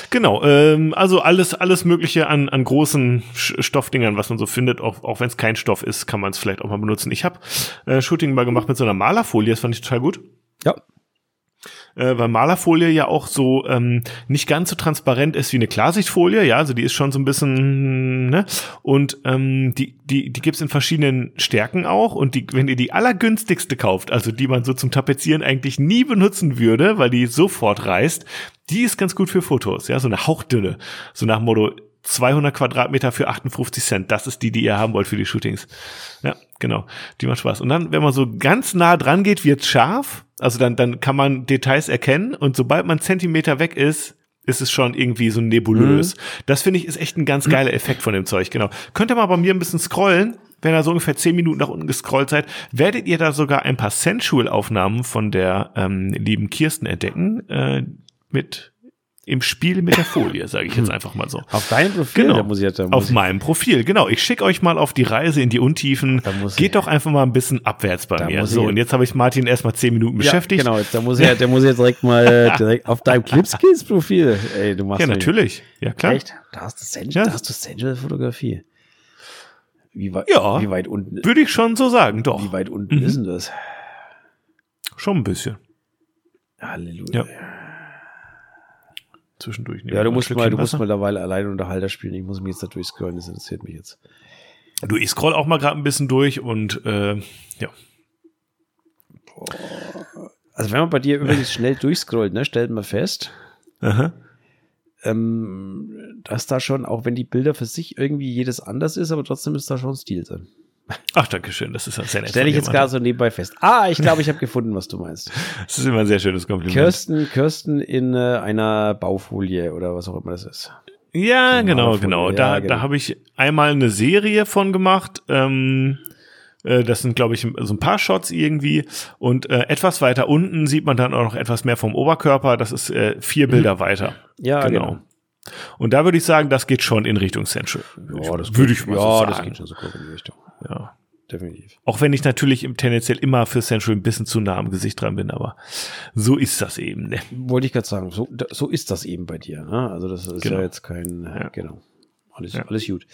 Genau, ähm, also alles, alles Mögliche an, an großen Stoffdingern, was man so findet, auch, auch wenn es kein Stoff ist, kann man es vielleicht auch mal benutzen. Ich habe äh, Shooting mal gemacht mit so einer Malerfolie, das fand ich total gut. Ja äh, weil Malerfolie ja auch so ähm, nicht ganz so transparent ist wie eine Klarsichtfolie, ja, also die ist schon so ein bisschen, ne? Und ähm, die, die, die gibt's in verschiedenen Stärken auch. Und die, wenn ihr die allergünstigste kauft, also die man so zum Tapezieren eigentlich nie benutzen würde, weil die sofort reißt, die ist ganz gut für Fotos, ja, so eine hauchdünne, so nach Motto 200 Quadratmeter für 58 Cent. Das ist die, die ihr haben wollt für die Shootings. Ja, Genau, die macht Spaß. Und dann, wenn man so ganz nah dran geht, wird's scharf. Also dann, dann kann man Details erkennen. Und sobald man Zentimeter weg ist, ist es schon irgendwie so nebulös. Mhm. Das finde ich ist echt ein ganz geiler Effekt von dem Zeug. Genau. Könnt ihr mal bei mir ein bisschen scrollen? Wenn ihr so ungefähr zehn Minuten nach unten gescrollt seid, werdet ihr da sogar ein paar Sensual-Aufnahmen von der ähm, lieben Kirsten entdecken. Äh, mit im Spiel mit der Folie, sage ich jetzt hm. einfach mal so. Auf deinem Profil? Genau. muss ich, muss auf meinem Profil, genau. Ich schicke euch mal auf die Reise in die Untiefen. Geht ich, doch einfach mal ein bisschen abwärts bei mir. So, und jetzt habe ich Martin erstmal zehn Minuten ja, beschäftigt. Genau, da muss ich, der muss jetzt direkt mal direkt auf deinem Clipskills-Profil. Ey, du machst Ja, natürlich. Ja, klar. Echt? Da hast du Sensual, ja. da hast du Sensual-Fotografie. Wie, weit, ja, wie weit unten? Würde ich schon so sagen, doch. Wie weit unten mhm. ist denn das? Schon ein bisschen. Halleluja. Ja zwischendurch nehmen. Ja, du musst mal, du musst mal derweil alleine Unterhalter spielen. Ich muss mich jetzt da durchscrollen, das interessiert mich jetzt. Du, ich scroll auch mal gerade ein bisschen durch und äh, ja. Also wenn man bei dir übrigens schnell durchscrollt, ne, stellt man fest. Ähm, dass da schon, auch wenn die Bilder für sich irgendwie jedes anders ist, aber trotzdem ist da schon Stil drin. Ach, danke schön. Das ist sehr nett. Stelle ich jetzt gerade so nebenbei fest. Ah, ich glaube, ich habe gefunden, was du meinst. Das ist immer ein sehr schönes Kompliment. Kirsten, Kirsten in äh, einer Baufolie oder was auch immer das ist. Ja, genau, genau. Da, ja, genau. da habe ich einmal eine Serie von gemacht. Ähm, äh, das sind, glaube ich, so ein paar Shots irgendwie. Und äh, etwas weiter unten sieht man dann auch noch etwas mehr vom Oberkörper. Das ist äh, vier mhm. Bilder weiter. Ja, genau. genau. Und da würde ich sagen, das geht schon in Richtung Central. Ja, das würde ich mal ja, so sagen. Ja, das geht schon so grob in die Richtung. Ja. Definitiv. Auch wenn ich natürlich tendenziell immer für Central ein bisschen zu nah am Gesicht dran bin, aber so ist das eben. Ne? Wollte ich gerade sagen, so, so ist das eben bei dir. Ne? Also das ist genau. ja jetzt kein, ja. genau. Alles, ja. alles gut.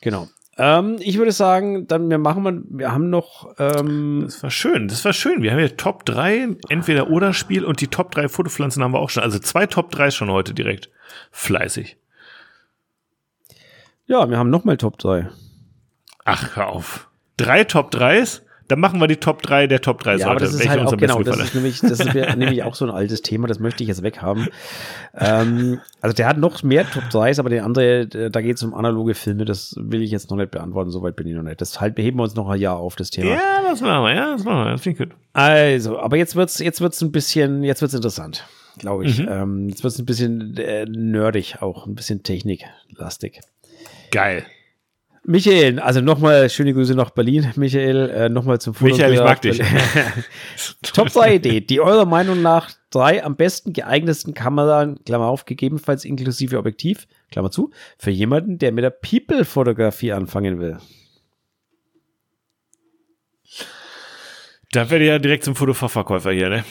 Genau. Ähm, ich würde sagen, dann wir machen wir, wir haben noch. Ähm das war schön, das war schön. Wir haben hier Top 3, entweder oder Spiel und die Top 3 Fotopflanzen haben wir auch schon. Also zwei Top 3 schon heute direkt. Fleißig. Ja, wir haben nochmal Top 3. Ach, hör auf. Drei Top 3s? Dann machen wir die Top 3 der Top 3 ja, aber das ist halt auch, genau, das ist nämlich, das ist nämlich auch so ein altes Thema, das möchte ich jetzt weghaben. ähm, also der hat noch mehr Top 3s, aber der andere, da geht es um analoge Filme, das will ich jetzt noch nicht beantworten, soweit bin ich noch nicht. Das halt beheben wir uns noch ein Jahr auf, das Thema. Ja, das machen wir, ja, das machen wir, das finde ich gut. Also, aber jetzt wird's, jetzt wird's ein bisschen, jetzt wird's interessant, glaube ich. Mhm. Ähm, jetzt wird's ein bisschen äh, nerdig auch, ein bisschen techniklastig. Geil. Michael, also nochmal schöne Grüße nach Berlin. Michael, äh, nochmal zum Foto. Michael, ich mag dich. Top 3 Idee. Die eurer Meinung nach drei am besten geeignetsten Kameran, Klammer auf, gegebenenfalls inklusive Objektiv, Klammer zu, für jemanden, der mit der People-Fotografie anfangen will. Da werde ich ja direkt zum Fotofachverkäufer hier, ne?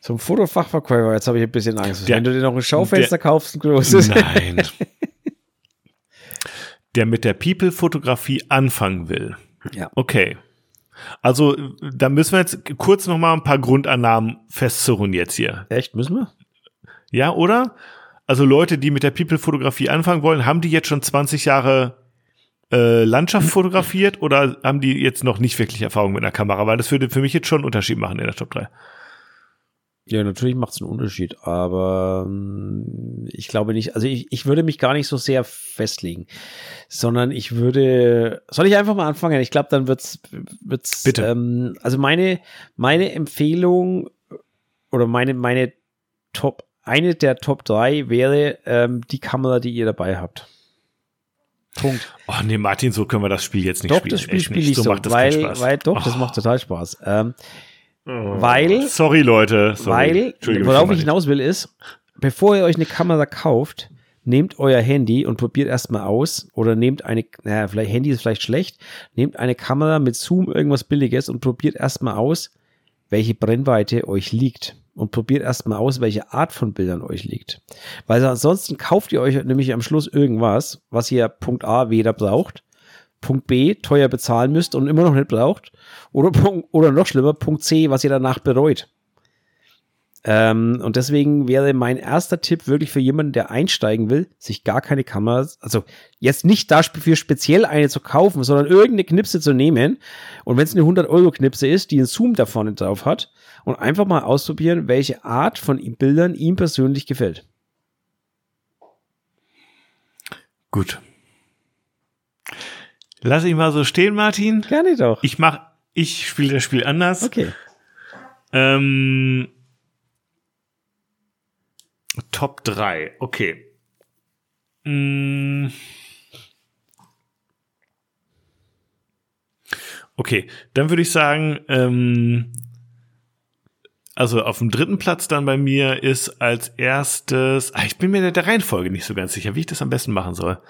Zum Fotofachverkäufer, jetzt habe ich ein bisschen Angst. Der, Wenn du dir noch ein Schaufenster der, kaufst, ein großes. Nein. der mit der People-Fotografie anfangen will. Ja. Okay. Also, da müssen wir jetzt kurz noch mal ein paar Grundannahmen festzurren jetzt hier. Echt, müssen wir? Ja, oder? Also Leute, die mit der People-Fotografie anfangen wollen, haben die jetzt schon 20 Jahre äh, Landschaft fotografiert oder haben die jetzt noch nicht wirklich Erfahrung mit einer Kamera? Weil das würde für mich jetzt schon einen Unterschied machen in der Top 3. Ja, natürlich macht es einen Unterschied, aber ähm, ich glaube nicht, also ich, ich würde mich gar nicht so sehr festlegen, sondern ich würde, soll ich einfach mal anfangen? Ich glaube, dann wird's, wird's, Bitte. Ähm, also meine, meine Empfehlung oder meine, meine Top, eine der Top drei wäre ähm, die Kamera, die ihr dabei habt. Punkt. Oh nee, Martin, so können wir das Spiel jetzt nicht doch, spielen. Das Spiel spiele ich so, das weil, weil doch, oh. das macht total Spaß. Ähm, Oh, weil. Sorry, Leute. Sorry. Weil, worauf ich hinaus will, ist, bevor ihr euch eine Kamera kauft, nehmt euer Handy und probiert erstmal aus oder nehmt eine, naja, vielleicht Handy ist vielleicht schlecht, nehmt eine Kamera mit Zoom, irgendwas Billiges und probiert erstmal aus, welche Brennweite euch liegt. Und probiert erstmal aus, welche Art von Bildern euch liegt. Weil ansonsten kauft ihr euch nämlich am Schluss irgendwas, was ihr Punkt A weder braucht Punkt B teuer bezahlen müsst und immer noch nicht braucht. Oder, oder noch schlimmer, Punkt C, was ihr danach bereut. Ähm, und deswegen wäre mein erster Tipp wirklich für jemanden, der einsteigen will, sich gar keine Kamera, also jetzt nicht dafür speziell eine zu kaufen, sondern irgendeine Knipse zu nehmen. Und wenn es eine 100 Euro Knipse ist, die einen Zoom da vorne drauf hat, und einfach mal ausprobieren, welche Art von Bildern ihm persönlich gefällt. Gut. Lass ich mal so stehen, Martin. Gerne doch. Ich mach, ich spiele das Spiel anders. Okay. Ähm, Top 3, okay. Mm. Okay, dann würde ich sagen, ähm, also auf dem dritten Platz dann bei mir ist als erstes, ah, ich bin mir der Reihenfolge nicht so ganz sicher, wie ich das am besten machen soll.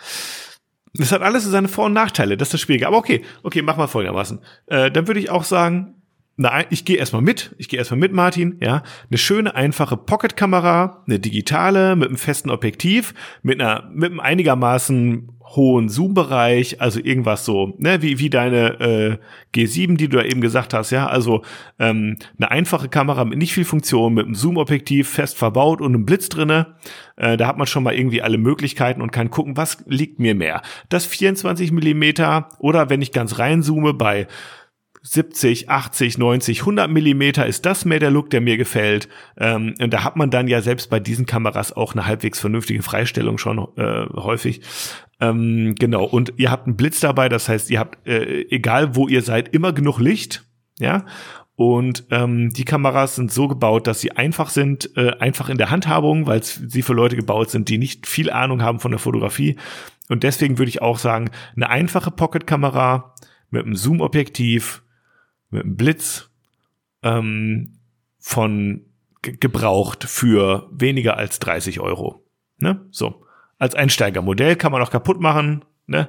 Das hat alles seine Vor- und Nachteile, das ist das Schwierige. Aber okay, okay, mach mal folgendermaßen. Äh, dann würde ich auch sagen, na, ich gehe erstmal mit. Ich gehe erstmal mit, Martin. Ja, eine schöne, einfache Pocket-Kamera, eine digitale mit einem festen Objektiv, mit einer, mit einem einigermaßen hohen Zoom-Bereich, also irgendwas so, ne, wie, wie deine äh, G7, die du da eben gesagt hast, ja, also ähm, eine einfache Kamera mit nicht viel Funktion, mit einem Zoom-Objektiv fest verbaut und einem Blitz drinne. Äh, da hat man schon mal irgendwie alle Möglichkeiten und kann gucken, was liegt mir mehr. Das 24 Millimeter oder wenn ich ganz reinzoome bei 70, 80, 90, 100 Millimeter ist das mehr der Look, der mir gefällt. Ähm, und da hat man dann ja selbst bei diesen Kameras auch eine halbwegs vernünftige Freistellung schon äh, häufig. Ähm, genau. Und ihr habt einen Blitz dabei, das heißt, ihr habt, äh, egal wo ihr seid, immer genug Licht. Ja. Und ähm, die Kameras sind so gebaut, dass sie einfach sind, äh, einfach in der Handhabung, weil sie für Leute gebaut sind, die nicht viel Ahnung haben von der Fotografie. Und deswegen würde ich auch sagen, eine einfache Pocket-Kamera mit einem Zoom-Objektiv, mit einem Blitz ähm, von gebraucht für weniger als 30 Euro. Ne? So. Als Einsteigermodell kann man auch kaputt machen. Ne?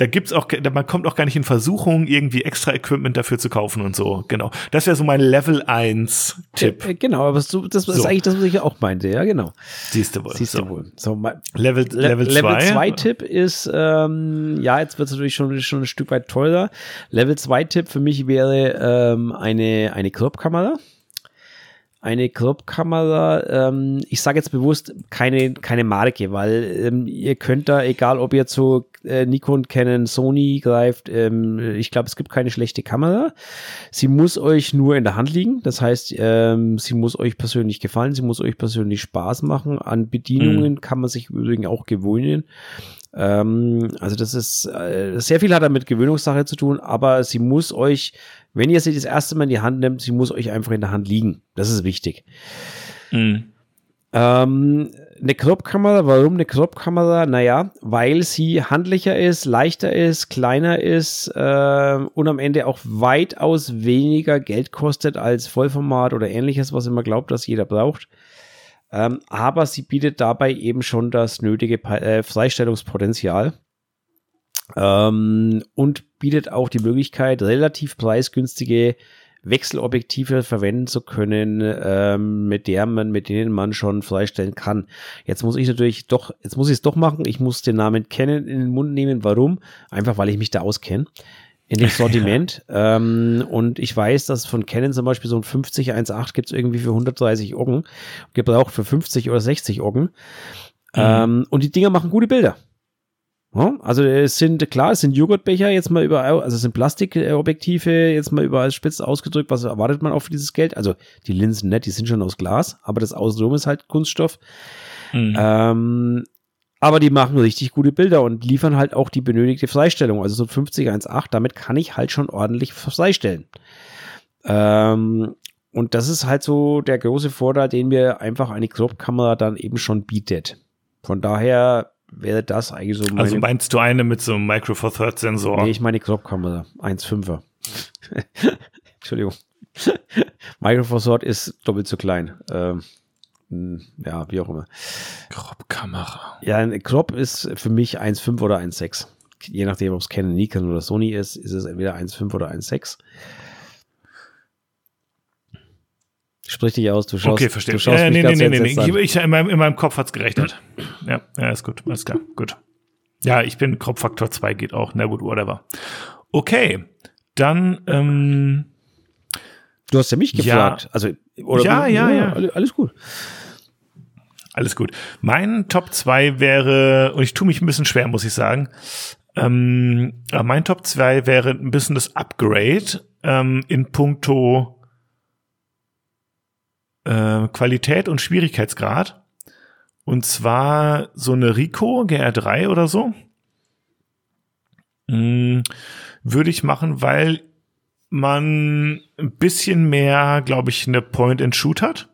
Da gibt's auch, man kommt auch gar nicht in Versuchung, irgendwie extra Equipment dafür zu kaufen und so. Genau. Das wäre so mein Level 1 Tipp. Äh, genau, aber so, das ist eigentlich das, was ich auch meinte, ja, genau. Siehst du wohl. Siehst so. du wohl. So, mein, Level, Level 2. Level 2 Tipp ist, ähm, ja, jetzt wird es natürlich schon, schon ein Stück weit teurer. Level 2 Tipp für mich wäre ähm, eine, eine Crop-Kamera eine Crop-Kamera, ähm, ich sage jetzt bewusst keine, keine Marke, weil ähm, ihr könnt da, egal ob ihr zu äh, Nikon, Canon, Sony greift, ähm, ich glaube, es gibt keine schlechte Kamera. Sie muss euch nur in der Hand liegen, das heißt, ähm, sie muss euch persönlich gefallen, sie muss euch persönlich Spaß machen. An Bedienungen mhm. kann man sich übrigens auch gewöhnen. Ähm, also das ist, äh, sehr viel hat damit Gewöhnungssache zu tun, aber sie muss euch wenn ihr sie das erste Mal in die Hand nimmt, sie muss euch einfach in der Hand liegen. Das ist wichtig. Mhm. Ähm, eine Crop-Kamera, warum eine Crop-Kamera? Naja, weil sie handlicher ist, leichter ist, kleiner ist äh, und am Ende auch weitaus weniger Geld kostet als Vollformat oder ähnliches, was immer glaubt, dass jeder braucht. Ähm, aber sie bietet dabei eben schon das nötige äh, Freistellungspotenzial. Ähm, und bietet auch die Möglichkeit, relativ preisgünstige Wechselobjektive verwenden zu können, ähm, mit der man, mit denen man schon freistellen kann. Jetzt muss ich natürlich doch, jetzt muss ich es doch machen. Ich muss den Namen kennen in den Mund nehmen. Warum? Einfach, weil ich mich da auskenne in dem Sortiment. ähm, und ich weiß, dass von Canon zum Beispiel so ein 50 1.8 gibt es irgendwie für 130 Oggen, gebraucht für 50 oder 60 Oggen. Mhm. Ähm, und die Dinger machen gute Bilder. Ja, also es sind, klar, es sind Joghurtbecher jetzt mal überall, also es sind Plastikobjektive jetzt mal überall spitz ausgedrückt. Was erwartet man auch für dieses Geld? Also die Linsen, ne, die sind schon aus Glas, aber das Außenrum ist halt Kunststoff. Mhm. Ähm, aber die machen richtig gute Bilder und liefern halt auch die benötigte Freistellung. Also so 50 1.8, damit kann ich halt schon ordentlich freistellen. Ähm, und das ist halt so der große Vorteil, den mir einfach eine Crop-Kamera dann eben schon bietet. Von daher wäre das eigentlich so meine. Also meinst du eine mit so einem Micro Four Third Sensor? Nee, ich meine Crop-Kamera. 1,5er. Entschuldigung. Micro Four Third ist doppelt so klein. Ähm, hm, ja, wie auch immer. Crop-Kamera. Ja, ein Crop ist für mich 1,5 oder 1,6. Je nachdem, ob es Canon, Nikon oder Sony ist, ist es entweder 1,5 oder 1,6. Sprich dich aus, du schaust. Okay, verstehe. Du schaust äh, nee, nee, nee, nee, nee. Ich, ich, in, meinem, in meinem Kopf hat's gerechnet. Ja, ja, ist gut. Alles klar. Gut. Ja, ich bin Kropffaktor 2 geht auch. Na gut, whatever. Okay. Dann, ähm, Du hast ja mich gefragt. Ja. Also, oder ja, ja, ja, ja. Alles gut. Alles gut. Mein Top 2 wäre, und ich tue mich ein bisschen schwer, muss ich sagen. Ähm, mein Top 2 wäre ein bisschen das Upgrade ähm, in puncto äh, Qualität und Schwierigkeitsgrad. Und zwar so eine Rico GR3 oder so. Mm, würde ich machen, weil man ein bisschen mehr, glaube ich, eine Point-and-Shoot hat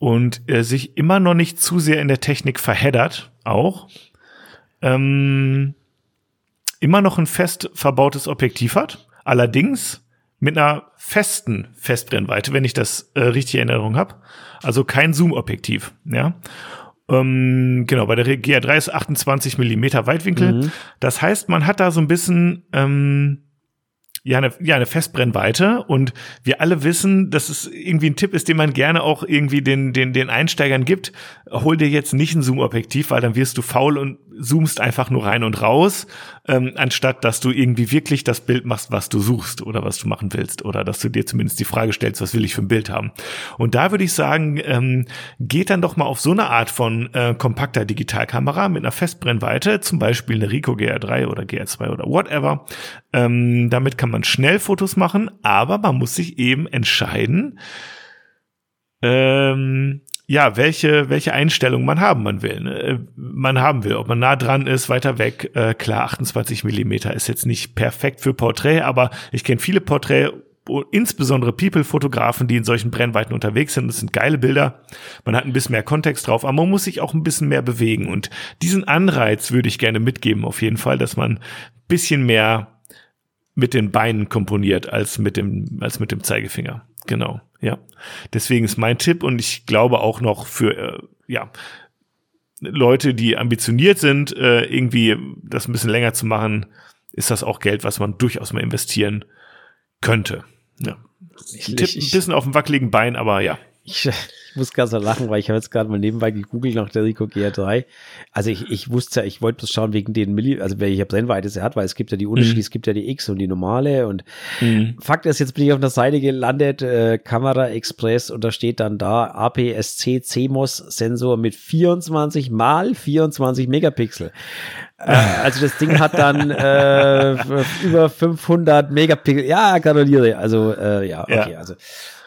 und er sich immer noch nicht zu sehr in der Technik verheddert, auch. Ähm, immer noch ein fest verbautes Objektiv hat, allerdings mit einer festen Festbrennweite, wenn ich das äh, richtig in Erinnerung habe. Also kein Zoom-Objektiv, ja. Ähm, genau, bei der GR3 ist 28 Millimeter Weitwinkel. Mhm. Das heißt, man hat da so ein bisschen ähm, ja, eine, ja, eine Festbrennweite und wir alle wissen, dass es irgendwie ein Tipp ist, den man gerne auch irgendwie den, den, den Einsteigern gibt. Hol dir jetzt nicht ein Zoom-Objektiv, weil dann wirst du faul und zoomst einfach nur rein und raus, ähm, anstatt dass du irgendwie wirklich das Bild machst, was du suchst oder was du machen willst oder dass du dir zumindest die Frage stellst, was will ich für ein Bild haben. Und da würde ich sagen, ähm, geht dann doch mal auf so eine Art von äh, kompakter Digitalkamera mit einer Festbrennweite, zum Beispiel eine Ricoh GR3 oder GR2 oder whatever. Ähm, damit kann man schnell Fotos machen, aber man muss sich eben entscheiden, ähm, ja, welche, welche Einstellung man haben man will, ne? Äh, man haben will, ob man nah dran ist, weiter weg. Äh, klar, 28 Millimeter ist jetzt nicht perfekt für Porträt, aber ich kenne viele Porträt, insbesondere People-Fotografen, die in solchen Brennweiten unterwegs sind. Das sind geile Bilder. Man hat ein bisschen mehr Kontext drauf, aber man muss sich auch ein bisschen mehr bewegen. Und diesen Anreiz würde ich gerne mitgeben, auf jeden Fall, dass man ein bisschen mehr mit den Beinen komponiert als mit dem, als mit dem Zeigefinger. Genau, ja. Deswegen ist mein Tipp und ich glaube auch noch für, äh, ja, Leute, die ambitioniert sind, äh, irgendwie das ein bisschen länger zu machen, ist das auch Geld, was man durchaus mal investieren könnte. Ja. Ich, Tipp ich, ein bisschen auf dem wackeligen Bein, aber ja. Ich, ich muss gerade so lachen, weil ich habe jetzt gerade mal nebenbei gegoogelt nach der Rico GR3. Also ich, ich wusste ja, ich wollte bloß schauen wegen den Milli, also welche Brennweite sie hat, weil es gibt ja die Unterschiede, mhm. es gibt ja die X und die normale und mhm. Fakt ist, jetzt bin ich auf einer Seite gelandet, äh, Kamera Express und da steht dann da APS-C CMOS Sensor mit 24 mal 24 Megapixel. Äh, also das Ding hat dann äh, über 500 Megapixel. Ja, gratuliere. Also äh, ja, okay, ja. also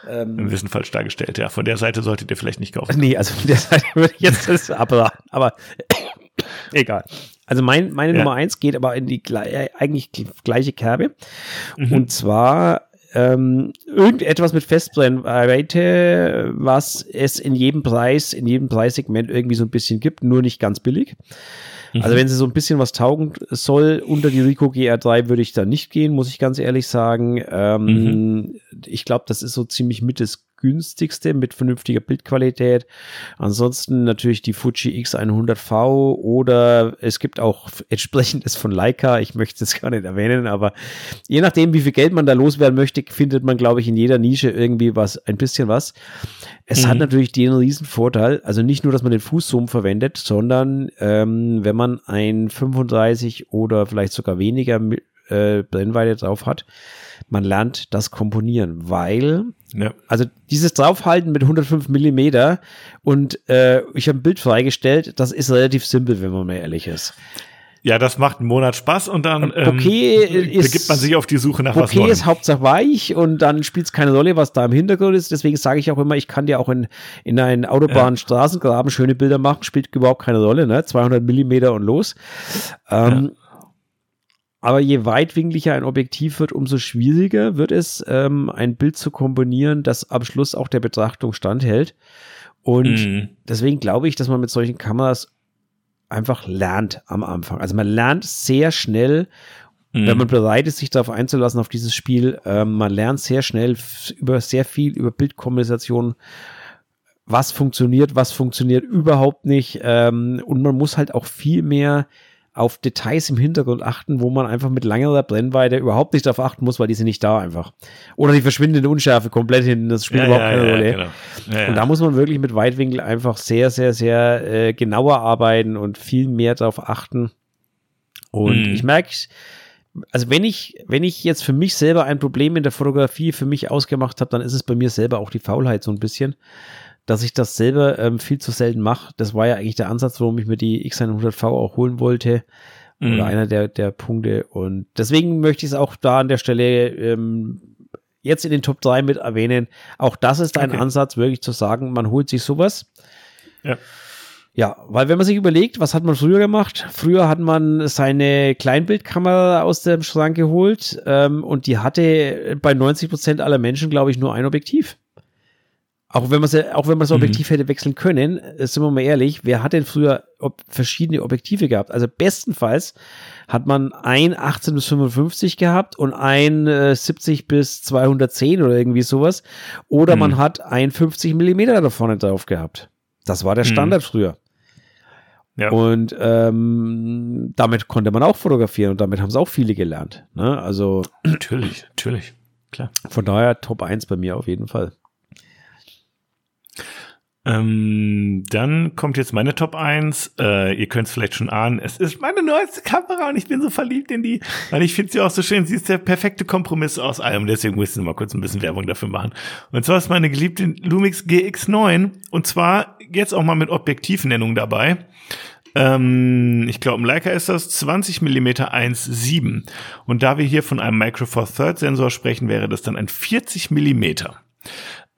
ähm, Im Wissen falsch dargestellt, ja. Von der Seite solltet ihr vielleicht nicht kaufen. Nee, also von der Seite würde ich jetzt das abraten. Aber egal. Also mein, meine ja. Nummer eins geht aber in die äh, eigentlich gleiche Kerbe. Mhm. Und zwar ähm, irgendetwas mit Festbrennweite, was es in jedem Preis, in jedem Preissegment irgendwie so ein bisschen gibt, nur nicht ganz billig. Also mhm. wenn sie so ein bisschen was taugen soll, unter die Rico GR3 würde ich da nicht gehen, muss ich ganz ehrlich sagen. Ähm, mhm. Ich glaube, das ist so ziemlich mit das günstigste mit vernünftiger Bildqualität. Ansonsten natürlich die Fuji X100V oder es gibt auch entsprechendes von Leica. Ich möchte es gar nicht erwähnen, aber je nachdem, wie viel Geld man da loswerden möchte, findet man, glaube ich, in jeder Nische irgendwie was, ein bisschen was. Es mhm. hat natürlich den riesen Vorteil, also nicht nur, dass man den Fußzoom verwendet, sondern ähm, wenn man ein 35 oder vielleicht sogar weniger äh, Brennweite drauf hat, man lernt das Komponieren, weil, ja. also dieses Draufhalten mit 105 Millimeter und äh, ich habe ein Bild freigestellt, das ist relativ simpel, wenn man mal ehrlich ist. Ja, das macht einen Monat Spaß und dann ähm, okay ähm, begibt man sich auf die Suche nach okay was Neuem. Okay ist Hauptsache weich und dann spielt es keine Rolle, was da im Hintergrund ist. Deswegen sage ich auch immer, ich kann dir auch in, in einen Autobahnstraßengraben ja. schöne Bilder machen, spielt überhaupt keine Rolle, ne? 200 Millimeter und los. Ähm, ja. Aber je weitwinklicher ein Objektiv wird, umso schwieriger wird es, ähm, ein Bild zu komponieren, das am Schluss auch der Betrachtung standhält. Und mm. deswegen glaube ich, dass man mit solchen Kameras einfach lernt am Anfang. Also man lernt sehr schnell, mm. wenn man bereit ist, sich darauf einzulassen, auf dieses Spiel. Ähm, man lernt sehr schnell über sehr viel über Bildkommunikation was funktioniert, was funktioniert überhaupt nicht. Ähm, und man muss halt auch viel mehr auf Details im Hintergrund achten, wo man einfach mit langer Brennweite überhaupt nicht darauf achten muss, weil die sind nicht da einfach. Oder die verschwindende Unschärfe komplett hinten, das spielt ja, überhaupt ja, keine Rolle. Ja, genau. Und da muss man wirklich mit Weitwinkel einfach sehr, sehr, sehr äh, genauer arbeiten und viel mehr darauf achten. Und mhm. ich merke, also wenn ich, wenn ich jetzt für mich selber ein Problem in der Fotografie für mich ausgemacht habe, dann ist es bei mir selber auch die Faulheit so ein bisschen dass ich das selber ähm, viel zu selten mache. Das war ja eigentlich der Ansatz, warum ich mir die X100V auch holen wollte. Mhm. Oder einer der, der Punkte. Und deswegen möchte ich es auch da an der Stelle ähm, jetzt in den Top 3 mit erwähnen. Auch das ist ein okay. Ansatz, wirklich zu sagen, man holt sich sowas. Ja. Ja, weil wenn man sich überlegt, was hat man früher gemacht? Früher hat man seine Kleinbildkamera aus dem Schrank geholt ähm, und die hatte bei 90 Prozent aller Menschen, glaube ich, nur ein Objektiv. Auch wenn man auch wenn man das mhm. Objektiv mhm. hätte wechseln können, äh, sind wir mal ehrlich, wer hat denn früher ob, verschiedene Objektive gehabt? Also bestenfalls hat man ein 18 bis 55 gehabt und ein äh, 70 bis 210 oder irgendwie sowas. Oder mhm. man hat ein 50 Millimeter da vorne drauf gehabt. Das war der mhm. Standard mhm. früher. Ja. Und ähm, damit konnte man auch fotografieren und damit haben es auch viele gelernt. Ne? Also natürlich, natürlich, klar. Von daher Top 1 bei mir auf jeden Fall. Ähm, dann kommt jetzt meine Top 1. Äh, ihr könnt es vielleicht schon ahnen. Es ist meine neueste Kamera und ich bin so verliebt in die, weil ich finde sie auch so schön. Sie ist der perfekte Kompromiss aus allem. Deswegen muss ich mal kurz ein bisschen Werbung dafür machen. Und zwar ist meine geliebte Lumix GX9 und zwar jetzt auch mal mit Objektivnennung dabei. Ähm, ich glaube, im Leica ist das 20 mm 1.7. Und da wir hier von einem Micro Four Third Sensor sprechen, wäre das dann ein 40 Millimeter.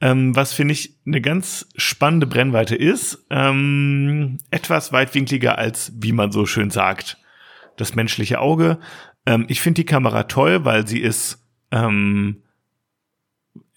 Ähm, was finde ich eine ganz spannende Brennweite ist, ähm, etwas weitwinkliger als, wie man so schön sagt, das menschliche Auge. Ähm, ich finde die Kamera toll, weil sie ist ähm,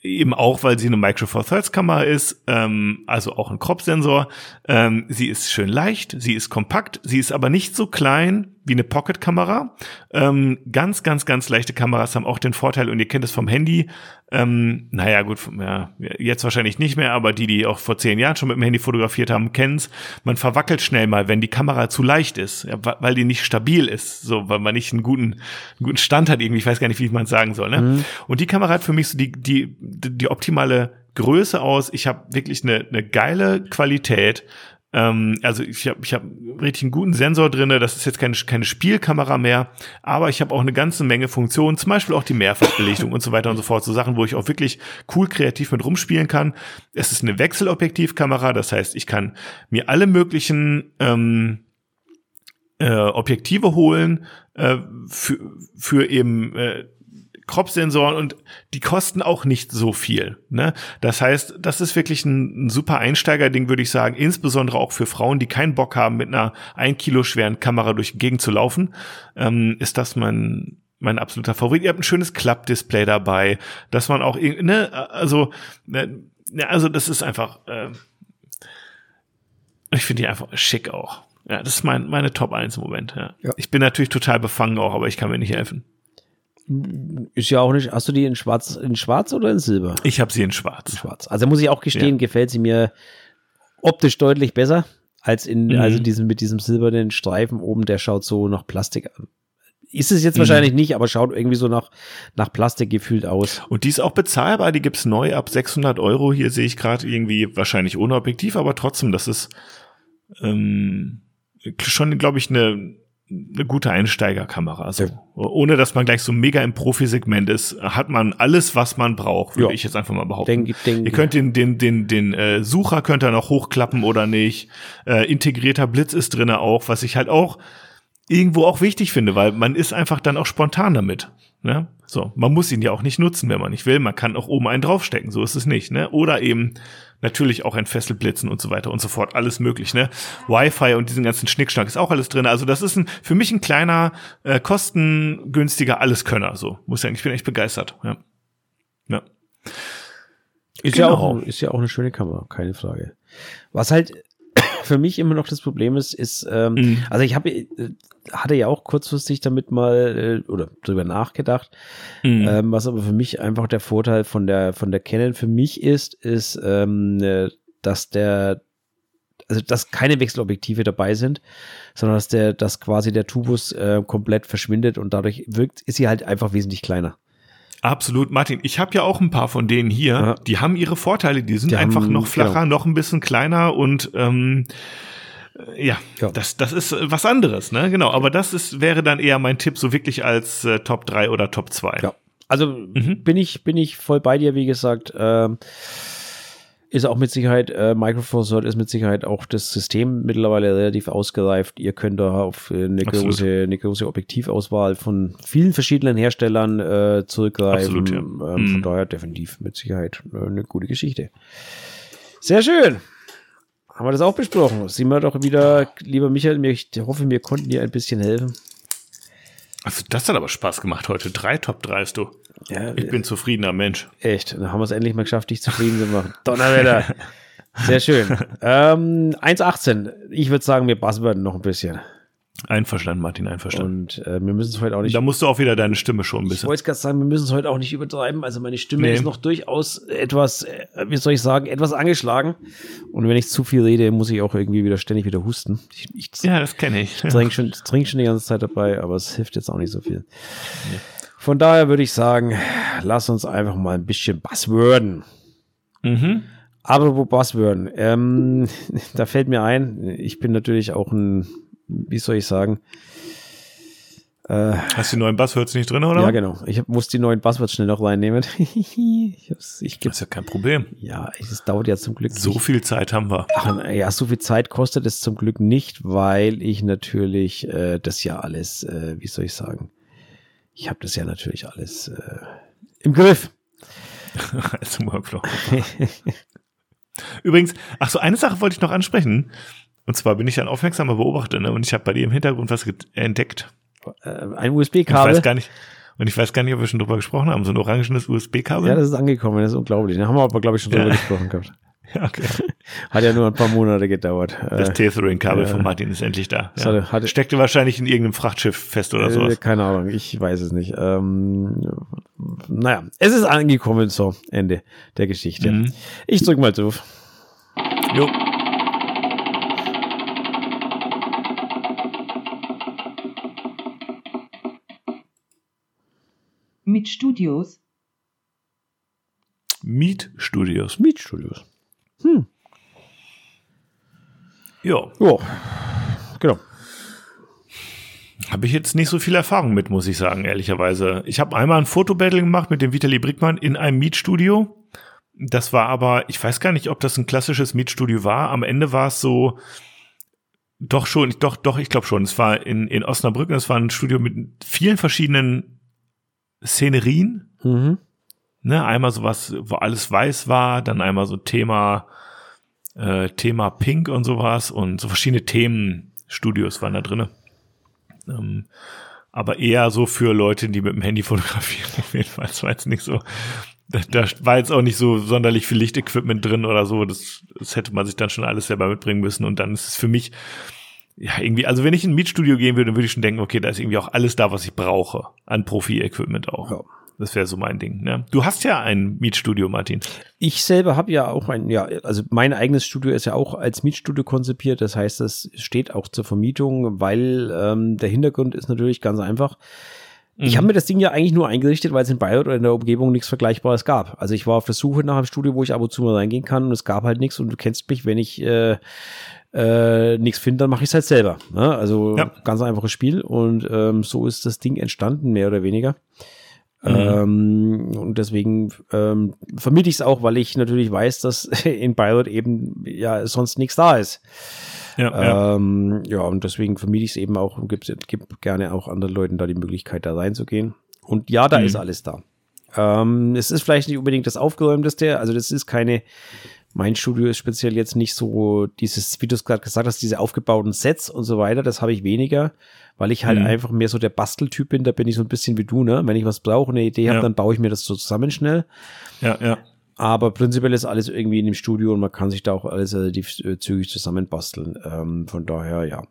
eben auch, weil sie eine Micro Four Thirds Kamera ist, ähm, also auch ein Crop-Sensor. Ähm, sie ist schön leicht, sie ist kompakt, sie ist aber nicht so klein wie eine Pocket-Kamera. Ähm, ganz, ganz, ganz leichte Kameras haben auch den Vorteil, und ihr kennt es vom Handy, ähm, naja, gut, ja, jetzt wahrscheinlich nicht mehr, aber die, die auch vor zehn Jahren schon mit dem Handy fotografiert haben, kennen's. Man verwackelt schnell mal, wenn die Kamera zu leicht ist, ja, weil die nicht stabil ist, so, weil man nicht einen guten, einen guten Stand hat irgendwie. Ich weiß gar nicht, wie man es sagen soll. Ne? Mhm. Und die Kamera hat für mich so die, die, die optimale Größe aus. Ich habe wirklich eine, eine geile Qualität. Ähm, also ich habe ich hab richtig einen guten Sensor drinne. Das ist jetzt keine, keine Spielkamera mehr, aber ich habe auch eine ganze Menge Funktionen, zum Beispiel auch die Mehrfachbelichtung und so weiter und so fort. So Sachen, wo ich auch wirklich cool kreativ mit rumspielen kann. Es ist eine Wechselobjektivkamera, das heißt, ich kann mir alle möglichen ähm, äh, Objektive holen äh, für, für eben äh, Crop-Sensoren und die kosten auch nicht so viel. Ne? Das heißt, das ist wirklich ein, ein super Einsteigerding, würde ich sagen, insbesondere auch für Frauen, die keinen Bock haben, mit einer ein Kilo schweren Kamera durch die Gegend zu laufen, ähm, ist das mein mein absoluter Favorit. Ihr habt ein schönes Klappdisplay dabei, dass man auch, ne, also, ne, also das ist einfach, äh, ich finde die einfach schick auch. Ja, das ist mein, meine Top 1 im Moment. Ja. ja. Ich bin natürlich total befangen auch, aber ich kann mir nicht helfen. Ist ja auch nicht. Hast du die in Schwarz, in Schwarz oder in Silber? Ich habe sie in Schwarz. In Schwarz. Also muss ich auch gestehen, ja. gefällt sie mir optisch deutlich besser als in mhm. also diesem mit diesem silbernen Streifen oben. Der schaut so nach Plastik an. Ist es jetzt mhm. wahrscheinlich nicht, aber schaut irgendwie so nach, nach Plastik gefühlt aus. Und die ist auch bezahlbar, die gibt's neu ab 600 Euro. Hier sehe ich gerade irgendwie wahrscheinlich ohne Objektiv, aber trotzdem, das ist ähm, schon, glaube ich, eine eine gute Einsteigerkamera. So. Ja. Ohne dass man gleich so mega im Profisegment ist, hat man alles, was man braucht, würde ja. ich jetzt einfach mal behaupten. Denk, denk, ihr könnt den, den, den, den äh, Sucher könnt ihr noch hochklappen oder nicht. Äh, integrierter Blitz ist drinne auch, was ich halt auch irgendwo auch wichtig finde, weil man ist einfach dann auch spontan damit. Ne? So, man muss ihn ja auch nicht nutzen, wenn man nicht will. Man kann auch oben einen draufstecken, so ist es nicht. Ne? Oder eben natürlich auch entfesselt blitzen und so weiter und so fort. Alles möglich, ne? Wi-Fi und diesen ganzen Schnickschnack ist auch alles drin. Also das ist ein, für mich ein kleiner, äh, kostengünstiger Alleskönner. So, muss ja, ich bin echt begeistert. Ja. ja. Ist genau. ja auch, ist ja auch eine schöne Kamera, keine Frage. Was halt für mich immer noch das Problem ist, ist, ähm, mhm. also ich habe, äh, hatte ja auch kurzfristig damit mal äh, oder drüber nachgedacht, mhm. ähm, was aber für mich einfach der Vorteil von der von der Canon für mich ist, ist, ähm, äh, dass der also dass keine Wechselobjektive dabei sind, sondern dass der, dass quasi der Tubus äh, komplett verschwindet und dadurch wirkt, ist sie halt einfach wesentlich kleiner. Absolut, Martin. Ich habe ja auch ein paar von denen hier. Ja. Die haben ihre Vorteile. Die sind die einfach haben, noch flacher, genau. noch ein bisschen kleiner und ähm, äh, ja, ja, das das ist was anderes, ne? Genau. Aber das ist wäre dann eher mein Tipp, so wirklich als äh, Top 3 oder Top 2. Ja. Also mhm. bin ich bin ich voll bei dir, wie gesagt. Ähm, ist auch mit Sicherheit, äh, Microsoft ist mit Sicherheit auch das System mittlerweile relativ ausgereift. Ihr könnt da auf eine große, eine große Objektivauswahl von vielen verschiedenen Herstellern äh, zurückgreifen. Absolut, ja. ähm, mhm. Von daher definitiv mit Sicherheit äh, eine gute Geschichte. Sehr schön. Haben wir das auch besprochen. Sind wir doch wieder, lieber Michael, ich hoffe, wir konnten dir ein bisschen helfen. Also das hat aber Spaß gemacht heute. Drei Top 3 du. Ja, ich bin zufriedener Mensch. Echt, dann haben wir es endlich mal geschafft, dich zufrieden zu machen. Donnerwetter. Sehr schön. ähm, 1,18. Ich würde sagen, wir buzzworden noch ein bisschen. Einverstanden, Martin, einverstanden. Und äh, wir müssen es heute auch nicht. Da musst du auch wieder deine Stimme schon ein bisschen. Ich wollte gerade sagen, wir müssen es heute auch nicht übertreiben. Also meine Stimme nee. ist noch durchaus etwas, äh, wie soll ich sagen, etwas angeschlagen. Und wenn ich zu viel rede, muss ich auch irgendwie wieder ständig wieder husten. Ich, ich, ja, das kenne ich. Ich trinke schon, trink schon die ganze Zeit dabei, aber es hilft jetzt auch nicht so viel. Nee. Von daher würde ich sagen, lass uns einfach mal ein bisschen Buzzworden. Mhm. Aber wo Buzzworden? Ähm, da fällt mir ein, ich bin natürlich auch ein wie soll ich sagen? Äh, Hast du die neuen Buzzwords nicht drin, oder? Ja, genau. Ich muss die neuen Buzzwords schnell noch reinnehmen. ich hab's, ich das ist ja kein Problem. Ja, es dauert ja zum Glück. So nicht. viel Zeit haben wir. Ach, ja, so viel Zeit kostet es zum Glück nicht, weil ich natürlich äh, das ja alles, äh, wie soll ich sagen, ich habe das ja natürlich alles äh, im Griff. Als Workflow. Übrigens, ach so, eine Sache wollte ich noch ansprechen. Und zwar bin ich ein aufmerksamer Beobachter ne? und ich habe bei dir im Hintergrund was entdeckt. Äh, ein USB-Kabel. Ich weiß gar nicht. Und ich weiß gar nicht, ob wir schon drüber gesprochen haben. So ein orangenes USB-Kabel. Ja, das ist angekommen. Das ist unglaublich. Da haben wir aber, glaube ich, schon drüber ja. gesprochen gehabt. Ja, okay. Hat ja nur ein paar Monate gedauert. Das äh, Tethering-Kabel ja. von Martin ist endlich da. Ja. Hatte, hatte, Steckte wahrscheinlich in irgendeinem Frachtschiff fest oder äh, sowas. Keine Ahnung, ich weiß es nicht. Ähm, naja, es ist angekommen, so, Ende der Geschichte. Mhm. Ich drück mal drauf. Jo. Mietstudios. Mietstudios. Mietstudios. Hm. Ja. Ja, genau. Habe ich jetzt nicht so viel Erfahrung mit, muss ich sagen, ehrlicherweise. Ich habe einmal ein Fotobattle gemacht mit dem Vitali Brickmann in einem Mietstudio. Das war aber, ich weiß gar nicht, ob das ein klassisches Mietstudio war. Am Ende war es so, doch schon, doch, doch, ich glaube schon. Es war in, in Osnabrück, es war ein Studio mit vielen verschiedenen Szenerien. Mhm. Ne, einmal sowas, wo alles weiß war, dann einmal so Thema, äh, Thema Pink und sowas und so verschiedene Themenstudios waren da drinne. Ähm, aber eher so für Leute, die mit dem Handy fotografieren. Auf jeden Fall, das war jetzt nicht so, da, da war jetzt auch nicht so sonderlich viel Lichtequipment drin oder so. Das, das hätte man sich dann schon alles selber mitbringen müssen. Und dann ist es für mich, ja, irgendwie, also wenn ich in ein Mietstudio gehen würde, dann würde ich schon denken, okay, da ist irgendwie auch alles da, was ich brauche. An Profi-Equipment auch. Ja. Das wäre so mein Ding. Ne? Du hast ja ein Mietstudio, Martin. Ich selber habe ja auch ein, ja, also mein eigenes Studio ist ja auch als Mietstudio konzipiert. Das heißt, es steht auch zur Vermietung, weil ähm, der Hintergrund ist natürlich ganz einfach. Ich habe mhm. mir das Ding ja eigentlich nur eingerichtet, weil es in Bayreuth oder in der Umgebung nichts Vergleichbares gab. Also ich war auf der Suche nach einem Studio, wo ich ab und zu mal reingehen kann und es gab halt nichts und du kennst mich, wenn ich äh, äh, nichts finde, dann mache ich es halt selber. Ne? Also ja. ganz einfaches Spiel und ähm, so ist das Ding entstanden, mehr oder weniger. Mhm. Ähm, und deswegen ähm, vermiete ich es auch, weil ich natürlich weiß, dass in Bayreuth eben ja sonst nichts da ist. Ja, ähm, ja. ja, und deswegen vermiete ich es eben auch und gebe gib gerne auch anderen Leuten da die Möglichkeit, da reinzugehen. Und ja, da mhm. ist alles da. Ähm, es ist vielleicht nicht unbedingt das aufgeräumteste, also das ist keine mein Studio ist speziell jetzt nicht so dieses, wie du es gerade gesagt hast, diese aufgebauten Sets und so weiter, das habe ich weniger, weil ich halt mhm. einfach mehr so der Basteltyp bin, da bin ich so ein bisschen wie du, ne? Wenn ich was brauche, eine Idee ja. habe, dann baue ich mir das so zusammen schnell. Ja, ja. Aber prinzipiell ist alles irgendwie in dem Studio und man kann sich da auch alles relativ äh, zügig zusammenbasteln. Ähm, von daher, ja.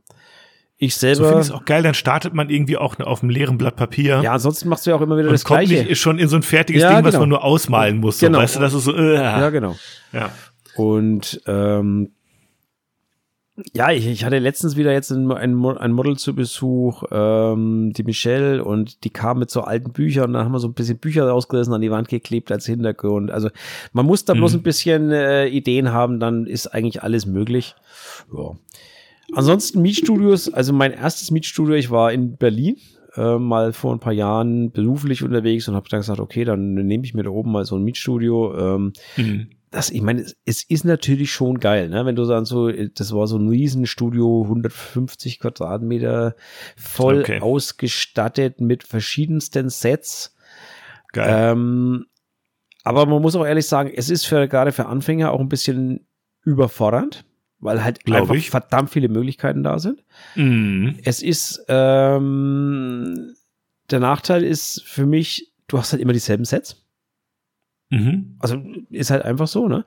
Ich selber. So finde ich es auch geil, dann startet man irgendwie auch auf einem leeren Blatt Papier. Ja, ansonsten machst du ja auch immer wieder und das kommt Gleiche. Nicht schon in so ein fertiges ja, Ding, genau. was man nur ausmalen muss. So, genau. Weißt du, das ist so, äh, Ja, genau. Ja. Und ähm, ja, ich, ich hatte letztens wieder jetzt ein, ein, ein Model zu Besuch, ähm, die Michelle, und die kam mit so alten Büchern und dann haben wir so ein bisschen Bücher rausgerissen, an die Wand geklebt als Hintergrund. Also man muss da mhm. bloß ein bisschen äh, Ideen haben, dann ist eigentlich alles möglich. Ja. Ansonsten Mietstudios, also mein erstes Mietstudio, ich war in Berlin, äh, mal vor ein paar Jahren beruflich unterwegs und habe dann gesagt, okay, dann nehme ich mir da oben mal so ein Mietstudio. Ähm, mhm das, ich meine, es ist natürlich schon geil, ne? Wenn du dann so, das war so ein Riesenstudio, 150 Quadratmeter, voll okay. ausgestattet mit verschiedensten Sets. Geil. Ähm, aber man muss auch ehrlich sagen, es ist für, gerade für Anfänger auch ein bisschen überfordernd. weil halt Glaub einfach ich. verdammt viele Möglichkeiten da sind. Mhm. Es ist, ähm, der Nachteil ist für mich, du hast halt immer dieselben Sets. Mhm. Also ist halt einfach so, ne?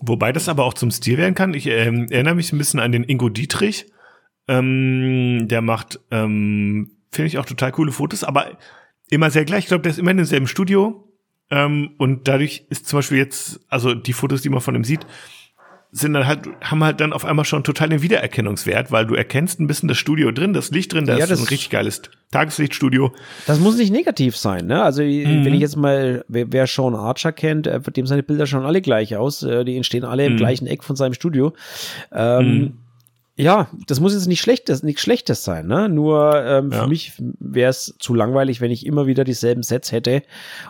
Wobei das aber auch zum Stil werden kann. Ich ähm, erinnere mich ein bisschen an den Ingo Dietrich. Ähm, der macht, ähm, finde ich auch total coole Fotos, aber immer sehr gleich. Ich glaube, der ist immer in demselben Studio. Ähm, und dadurch ist zum Beispiel jetzt, also die Fotos, die man von ihm sieht, sind dann halt, haben halt dann auf einmal schon total den Wiedererkennungswert, weil du erkennst ein bisschen das Studio drin, das Licht drin, da Ja, ist das- ein richtig geiles Tageslichtstudio. Das muss nicht negativ sein, ne? Also Mhm. wenn ich jetzt mal, wer, wer Sean Archer kennt, äh, dem seine Bilder schauen alle gleich aus. Äh, die entstehen alle im Mhm. gleichen Eck von seinem Studio. Ähm, Mhm. Ja, das muss jetzt nicht schlechtes, nichts Schlechtes sein, ne? Nur ähm, Ja. für mich wäre es zu langweilig, wenn ich immer wieder dieselben Sets hätte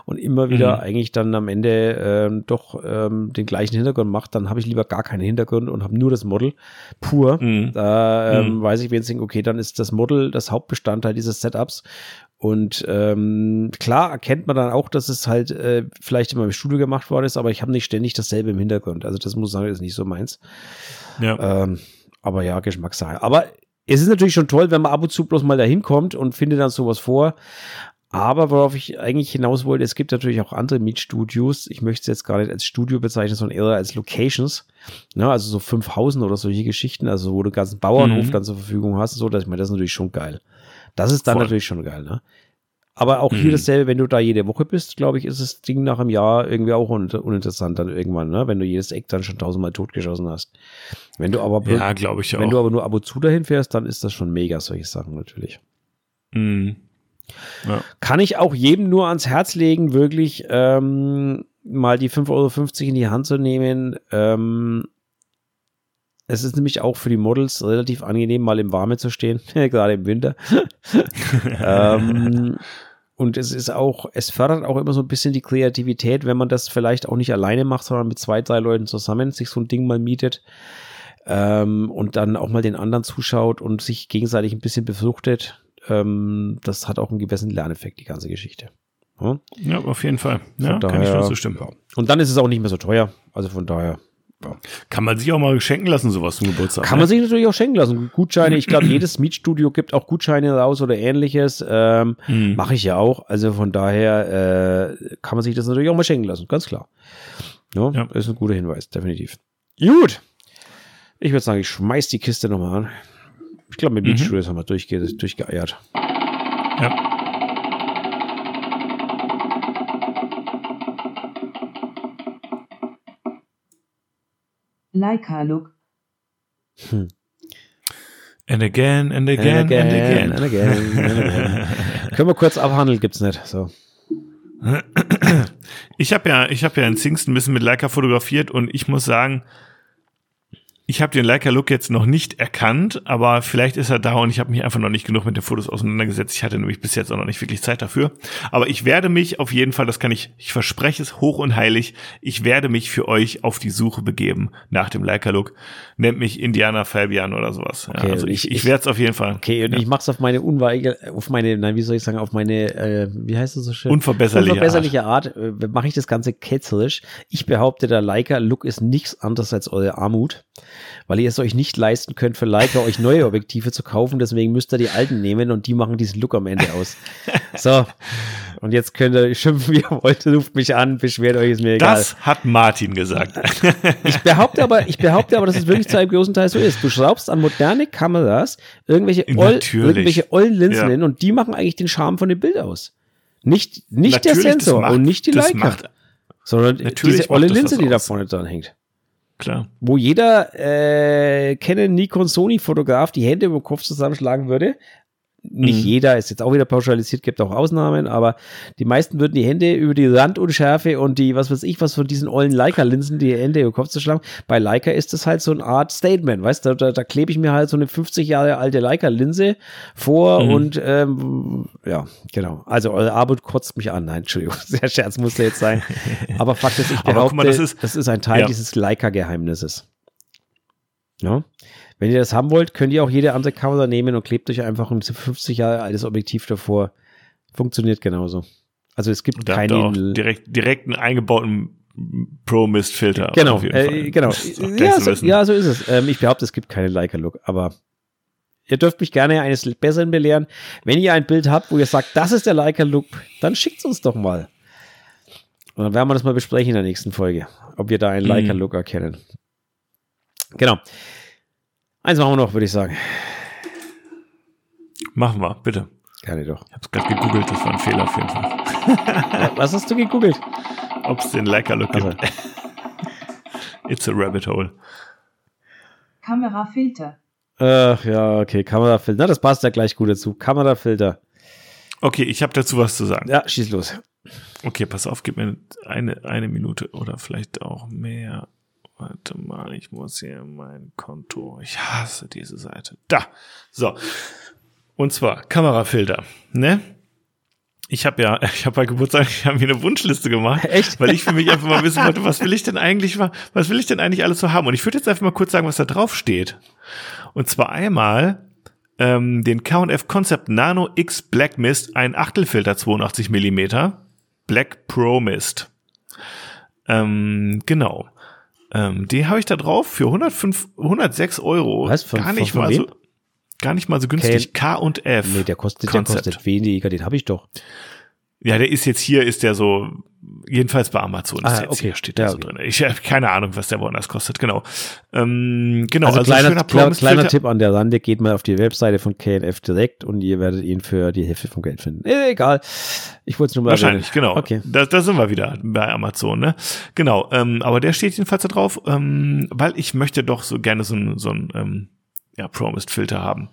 und immer wieder Mhm. eigentlich dann am Ende ähm, doch ähm, den gleichen Hintergrund macht. Dann habe ich lieber gar keinen Hintergrund und habe nur das Model pur. Mhm. Da ähm, Mhm. weiß ich wenigstens, okay, dann ist das Model das Hauptbestandteil dieses Setups. Und ähm, klar erkennt man dann auch, dass es halt äh, vielleicht in meinem Studio gemacht worden ist, aber ich habe nicht ständig dasselbe im Hintergrund. Also das muss ich sagen, ist nicht so meins. Ja. Ähm, aber ja, Geschmackssache. Aber es ist natürlich schon toll, wenn man ab und zu bloß mal dahin kommt und findet dann sowas vor. Aber worauf ich eigentlich hinaus wollte, es gibt natürlich auch andere Mietstudios. Ich möchte es jetzt gar nicht als Studio bezeichnen, sondern eher als Locations. Ne, also so Fünfhausen oder solche Geschichten, also wo du einen ganzen Bauernhof Mhm. dann zur Verfügung hast, so dass ich meine, das ist natürlich schon geil. Das ist dann Voll. natürlich schon geil, ne? Aber auch hier Mhm. dasselbe, wenn du da jede Woche bist, glaube ich, ist das Ding nach einem Jahr irgendwie auch un uninteressant dann irgendwann, ne? Wenn du jedes Eck dann schon tausendmal totgeschossen hast. Wenn du aber Ja, glaube ich auch. wenn du aber nur ab und zu dahin fährst, dann ist das schon mega, solche Sachen natürlich. Mhm. Ja. Kann ich auch jedem nur ans Herz legen, wirklich ähm, mal die 5,50 Euro in die Hand zu nehmen. Ähm, es ist nämlich auch für die Models relativ angenehm, mal im Warme zu stehen, gerade im Winter. ähm, und es ist auch, es fördert auch immer so ein bisschen die Kreativität, wenn man das vielleicht auch nicht alleine macht, sondern mit zwei, drei Leuten zusammen sich so ein Ding mal mietet ähm, und dann auch mal den anderen zuschaut und sich gegenseitig ein bisschen befruchtet. Ähm, das hat auch einen gewissen Lerneffekt, die ganze Geschichte. Ja? ja, auf jeden Fall. Ja, Von kann ich daher- nur so stimmen. Und dann ist es auch nicht mehr so teuer. Also von daher Kann man sich auch mal schenken lassen, sowas zum Geburtstag. kann ne? man sich natürlich auch schenken lassen. Gutscheine, ich glaube, jedes Mietstudio gibt auch Gutscheine raus oder ähnliches. Ähm, Mhm. Mache ich ja auch. Also von daher äh, kann man sich das natürlich auch mal schenken lassen, ganz klar. Ja, Ja. Ist ein guter Hinweis, definitiv. Gut. Ich würde sagen, ich schmeiß die Kiste nochmal an. Ich glaube, mit Mhm. Mietstudios haben wir durchge durchgeeiert. Ja. Leica Look, And again, and again, and again. and again, and again. Können wir kurz abhandeln, gibt's nicht. So. Ich habe ja, ich habe ja in Singst ein bisschen mit Leica fotografiert und ich muss sagen, ich habe den Leica-Look jetzt noch nicht erkannt, aber vielleicht ist er da und ich habe mich einfach noch nicht genug mit den Fotos auseinandergesetzt. Ich hatte nämlich bis jetzt auch noch nicht wirklich Zeit dafür. Aber ich werde mich auf jeden Fall, das kann ich, ich verspreche es hoch und heilig, ich werde mich für euch auf die Suche begeben nach dem Leica-Look. Nennt mich Indiana Fabian oder sowas. Okay, ja, also ich- ich, ich, werde es auf jeden Fall. Okay, und ich mach's auf meine unweige, auf meine, nein, wie soll ich sagen, auf meine, äh, wie heißt das so schön? Unverbesserliche Unverbesserliche Art, äh, mache ich das Ganze ketzerisch. Ich behaupte, der Leica-Look ist nichts anderes als eure Armut, weil ihr es euch nicht leisten könnt, für Leica euch neue Objektive zu kaufen. Deswegen müsst ihr die alten nehmen und die machen diesen Look am Ende aus. So. Und jetzt könnt ihr schimpfen, wie ihr wollt, ruft mich an, beschwert euch, ist mir egal. Das hat Martin gesagt. Ich behaupte aber, ich behaupte aber, dass es wirklich zu einem großen Teil so ist. Du schraubst an moderne Kameras irgendwelche, Natürlich. irgendwelche ollen Linsen Ja. hin und die machen eigentlich den Charme von dem Bild aus. Nicht, nicht der Natürlich, Sensor macht- und nicht die Leica, macht- sondern Natürlich diese olle Linse, die da vorne dran hängt. Klar. Wo jeder äh, Canon, Nikon, Sony-Fotograf die Hände über den Kopf zusammenschlagen würde. Nicht Mhm. jeder, ist jetzt auch wieder pauschalisiert, gibt auch Ausnahmen, aber die meisten würden die Hände über die Randunschärfe und die, was weiß ich, was von diesen ollen Leica-Linsen, die Hände über den Kopf zu schlagen. Bei Leica ist das halt so eine Art Statement, weißt du, da, da klebe ich mir halt so eine 50 Jahre alte Leica-Linse vor Mhm. und ähm, ja, genau. Also eure Arbeit kotzt mich an. Nein, Entschuldigung, der Scherz musste jetzt sein. Aber Fakt ist, ich behaupte, mal, das ist- das ist ein Teil Ja. dieses Leica-Geheimnisses. Ja. Wenn ihr das haben wollt, könnt ihr auch jede andere Kamera nehmen und klebt euch einfach ein 50 Jahre altes Objektiv davor. Funktioniert genauso. Also es gibt Und da habt ihr auch keine. direkt, direkt einen eingebauten Pro Mist Filter. Genau, äh, genau. Ja so, ja, so ist es. Ähm, ich behaupte, es gibt keine Leica-Look, aber ihr dürft mich gerne eines Besseren belehren. Wenn ihr ein Bild habt, wo ihr sagt, das ist der Leica-Look, dann schickt uns doch mal. Und dann werden wir das mal besprechen in der nächsten Folge, ob wir da einen Mhm. Leica-Look erkennen. Genau. Eins machen wir noch, würde ich sagen. Machen wir, bitte. Gerne doch. Ich habe es gerade gegoogelt, das war ein Fehler auf jeden Fall. Was hast du gegoogelt? Ob es den Leica-Look Also, gibt. It's a rabbit hole. Kamerafilter. ach ja, okay, Kamerafilter. Na, das passt ja gleich gut dazu. Kamerafilter. Okay, ich habe dazu was zu sagen. Ja, schieß los. Okay, pass auf, gib mir eine, eine Minute oder vielleicht auch mehr. Warte mal, ich muss hier mein Konto. Ich hasse diese Seite. Da. So. Und zwar Kamerafilter, ne? Ich habe ja, ich habe bei Geburtstag, ich habe mir eine Wunschliste gemacht, Echt? weil ich für mich einfach mal wissen wollte, was will ich denn eigentlich, was will ich denn eigentlich alles so haben? Und ich würde jetzt einfach mal kurz sagen, was da drauf steht. Und zwar einmal ähm, den K&F Concept Nano X Black Mist, ein Achtelfilter 82 Millimeter, Black Pro Mist. Ähm, genau. Ähm, den habe ich da drauf für 105, 106 Euro. Was? Von- gar nicht von- von mal wem? so, gar nicht mal so günstig. K und F. Nee, der kostet, der kostet weniger, den habe ich doch. Ja, der ist jetzt hier, ist der so, jedenfalls bei Amazon ist Ah, der jetzt okay. hier, steht da Ja, so okay. drin. Ich habe keine Ahnung, was der woanders kostet, genau. Ähm, genau, Also, also, kleiner, kleiner Filter. Tipp an der Rande, geht mal auf die Webseite von KNF direkt und ihr werdet ihn für die Hälfte vom Geld finden. Äh, egal. Ich wollte es nur mal Wahrscheinlich, erwähnen. genau. Okay. Da, da sind wir wieder bei Amazon, ne? Genau, ähm, aber der steht jedenfalls da drauf, ähm, weil ich möchte doch so gerne so ein, so ein ähm, ja, Promised Filter haben.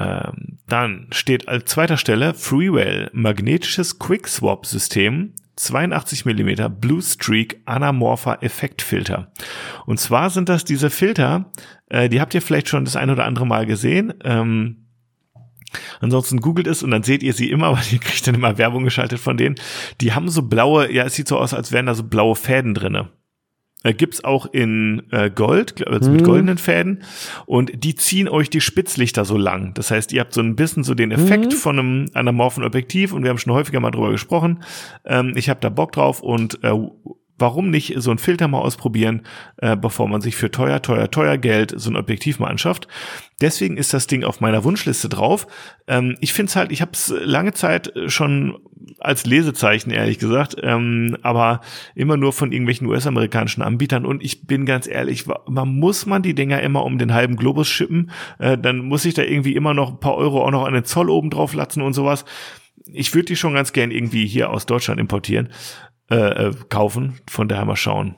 Ähm, dann steht als zweiter Stelle Freewell magnetisches Quick Swap System 82 mm Blue Streak Anamorpha Effektfilter. Und zwar sind das diese Filter, äh, die habt ihr vielleicht schon das ein oder andere Mal gesehen. Ähm, Ansonsten googelt es und dann seht ihr sie immer, weil ihr kriegt dann immer Werbung geschaltet von denen. Die haben so blaue, ja, es sieht so aus, als wären da so blaue Fäden drinne. Äh, gibt's auch in äh, Gold, also mit Mhm. goldenen Fäden. Und die ziehen euch die Spitzlichter so lang. Das heißt, ihr habt so ein bisschen so den Effekt Mhm. von einem anamorphen Objektiv und wir haben schon häufiger mal drüber gesprochen. Ähm, ich habe da Bock drauf und äh, warum nicht so einen Filter mal ausprobieren, äh, bevor man sich für teuer, teuer, teuer Geld so ein Objektiv mal anschafft. Deswegen ist das Ding auf meiner Wunschliste drauf. Ähm, ich finde es halt, ich habe es lange Zeit schon als Lesezeichen, ehrlich gesagt, ähm, aber immer nur von irgendwelchen US-amerikanischen Anbietern. Und ich bin ganz ehrlich, man muss man die Dinger immer um den halben Globus schippen, äh, dann muss ich da irgendwie immer noch ein paar Euro auch noch an den Zoll oben drauf latzen und sowas. Ich würde die schon ganz gern irgendwie hier aus Deutschland importieren, äh, äh, kaufen. Von daher mal schauen.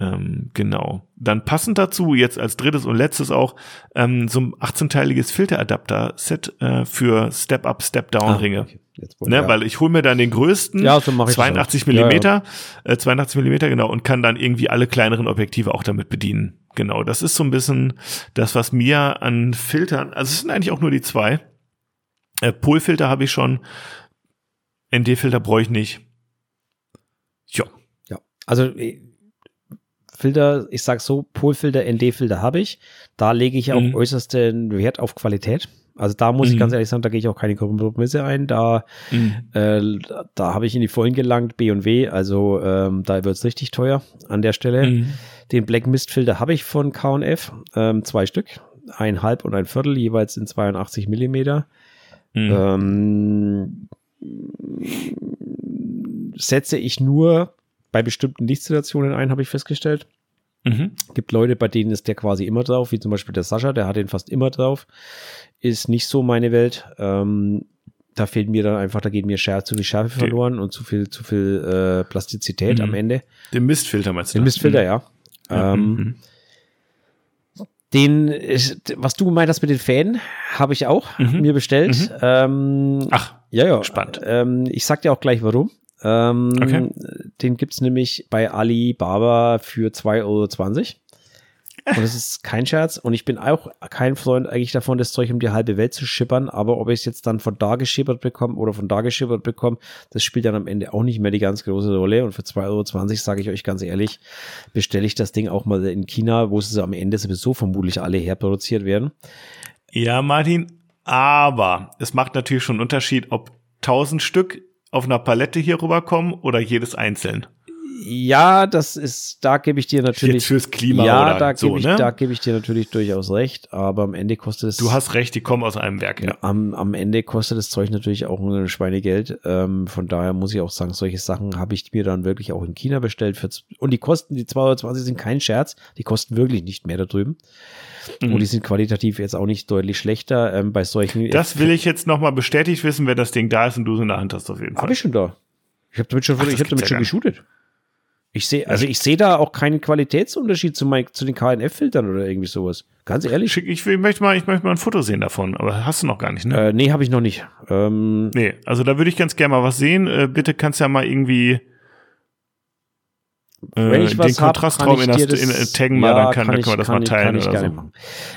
Ähm, genau. Dann passend dazu, jetzt als drittes und letztes auch, ähm, so ein 18-teiliges Filteradapter-Set äh, für Step-Up, Step-Down-Ringe. Ah, okay. Ne, ja. weil ich hole mir dann den größten, Ja, so mach ich das 82 auch. Ja, Millimeter, Äh, 82 Millimeter, genau, und kann dann irgendwie alle kleineren Objektive auch damit bedienen. Genau, das ist so ein bisschen das, was mir an Filtern, also es sind eigentlich auch nur die zwei. Äh, Polfilter habe ich schon, ND-Filter brauche ich nicht. Also äh, Filter, ich sag so, Polfilter, ND-Filter habe ich. Da lege ich auch Mhm. äußersten Wert auf Qualität. Also da muss ich Mhm. ganz ehrlich sagen, da gehe ich auch keine Kompromisse ein. Da, äh, da, da habe ich in die Vollen gelangt, B und W. Also ähm, da wird es richtig teuer an der Stelle. Mhm. Den Black Mist Filter habe ich von K&F, ähm, zwei Stück, ein halb und ein Viertel, jeweils in 82 Millimeter. Mhm. Ähm, setze ich nur bei bestimmten Lichtsituationen ein, habe ich festgestellt. Mhm. Gibt Leute, bei denen ist der quasi immer drauf, wie zum Beispiel der Sascha, der hat den fast immer drauf. Ist nicht so meine Welt. Ähm, da fehlt mir dann einfach, da geht mir Schärfe, zu viel Schärfe Die- verloren und zu viel, zu viel äh, Plastizität Mhm. am Ende. Den Mistfilter meinst du? Den da? Mistfilter, ja. Ja, Ähm, mhm. Den, was du gemeint hast mit den Fäden, habe ich auch Mhm. mir bestellt. Ähm, Ach, ja, ja. spannend. Ähm, ich sag dir auch gleich warum. Ähm, Okay. Den gibt's nämlich bei Alibaba für 2,20 Euro. Und das ist kein Scherz. Und ich bin auch kein Freund eigentlich davon, das Zeug um die halbe Welt zu schippern. Aber ob ich es jetzt dann von da geschippert bekomme oder von da geschippert bekomme, das spielt dann am Ende auch nicht mehr die ganz große Rolle. Und für 2,20 Euro, sage ich euch ganz ehrlich, bestelle ich das Ding auch mal in China, wo sie am Ende sowieso vermutlich alle herproduziert werden. Ja, Martin, aber es macht natürlich schon einen Unterschied, ob 1000 Stück auf einer Palette hier rüberkommen oder jedes einzeln. Ja, das ist, da gebe ich dir natürlich. Jetzt fürs Klima ja, oder da gebe so, ich, ne? da gebe ich dir natürlich durchaus recht, aber am Ende kostet es. Du hast recht, die kommen aus einem Werk. ja, am, am Ende kostet das Zeug natürlich auch ein Schweinegeld. Ähm, von daher muss ich auch sagen, solche Sachen habe ich mir dann wirklich auch in China bestellt. Für, und die kosten, die 220 sind kein Scherz, die kosten wirklich nicht mehr da drüben. Mhm. Und die sind qualitativ jetzt auch nicht deutlich schlechter. Ähm, bei solchen. Das will ich jetzt nochmal bestätigt wissen, wenn das Ding da ist und du es in der Hand hast, auf jeden Fall. Habe ich schon da. Ich habe damit schon, Ach, ich hab damit ja schon geshootet. Ich sehe, also ich sehe da auch keinen Qualitätsunterschied zu, mein, zu den KNF-Filtern oder irgendwie sowas. Ganz ehrlich. Schick, ich, ich, möchte mal, ich möchte mal ein Foto sehen davon, aber hast du noch gar nicht, ne? Äh, nee, habe ich noch nicht. Ähm, Nee, also da würde ich ganz gerne mal was sehen. Äh, bitte kannst ja mal irgendwie äh, wenn ich den Kontrastraum kann in, ich das, dir in äh, taggen mal, dann kann, dann können wir das mal ich- teilen kann ich oder so. machen.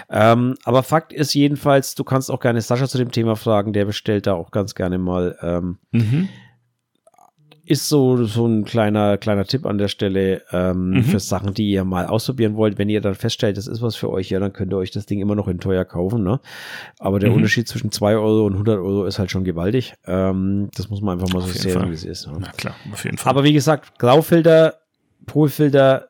Ähm, aber Fakt ist jedenfalls, du kannst auch gerne Sascha zu dem Thema fragen, der bestellt da auch ganz gerne mal. Ähm, Mhm. Ist so, so ein kleiner, kleiner Tipp an der Stelle ähm, Mhm. für Sachen, die ihr mal ausprobieren wollt. Wenn ihr dann feststellt, das ist was für euch, ja, dann könnt ihr euch das Ding immer noch in teuer kaufen. Ne? Aber der Mhm. Unterschied zwischen 2 Euro und 100 Euro ist halt schon gewaltig. Ähm, das muss man einfach mal so Auf jeden sehen, wie es ist. Ne? Na klar, auf jeden Fall. Aber wie gesagt, Graufilter, Polfilter,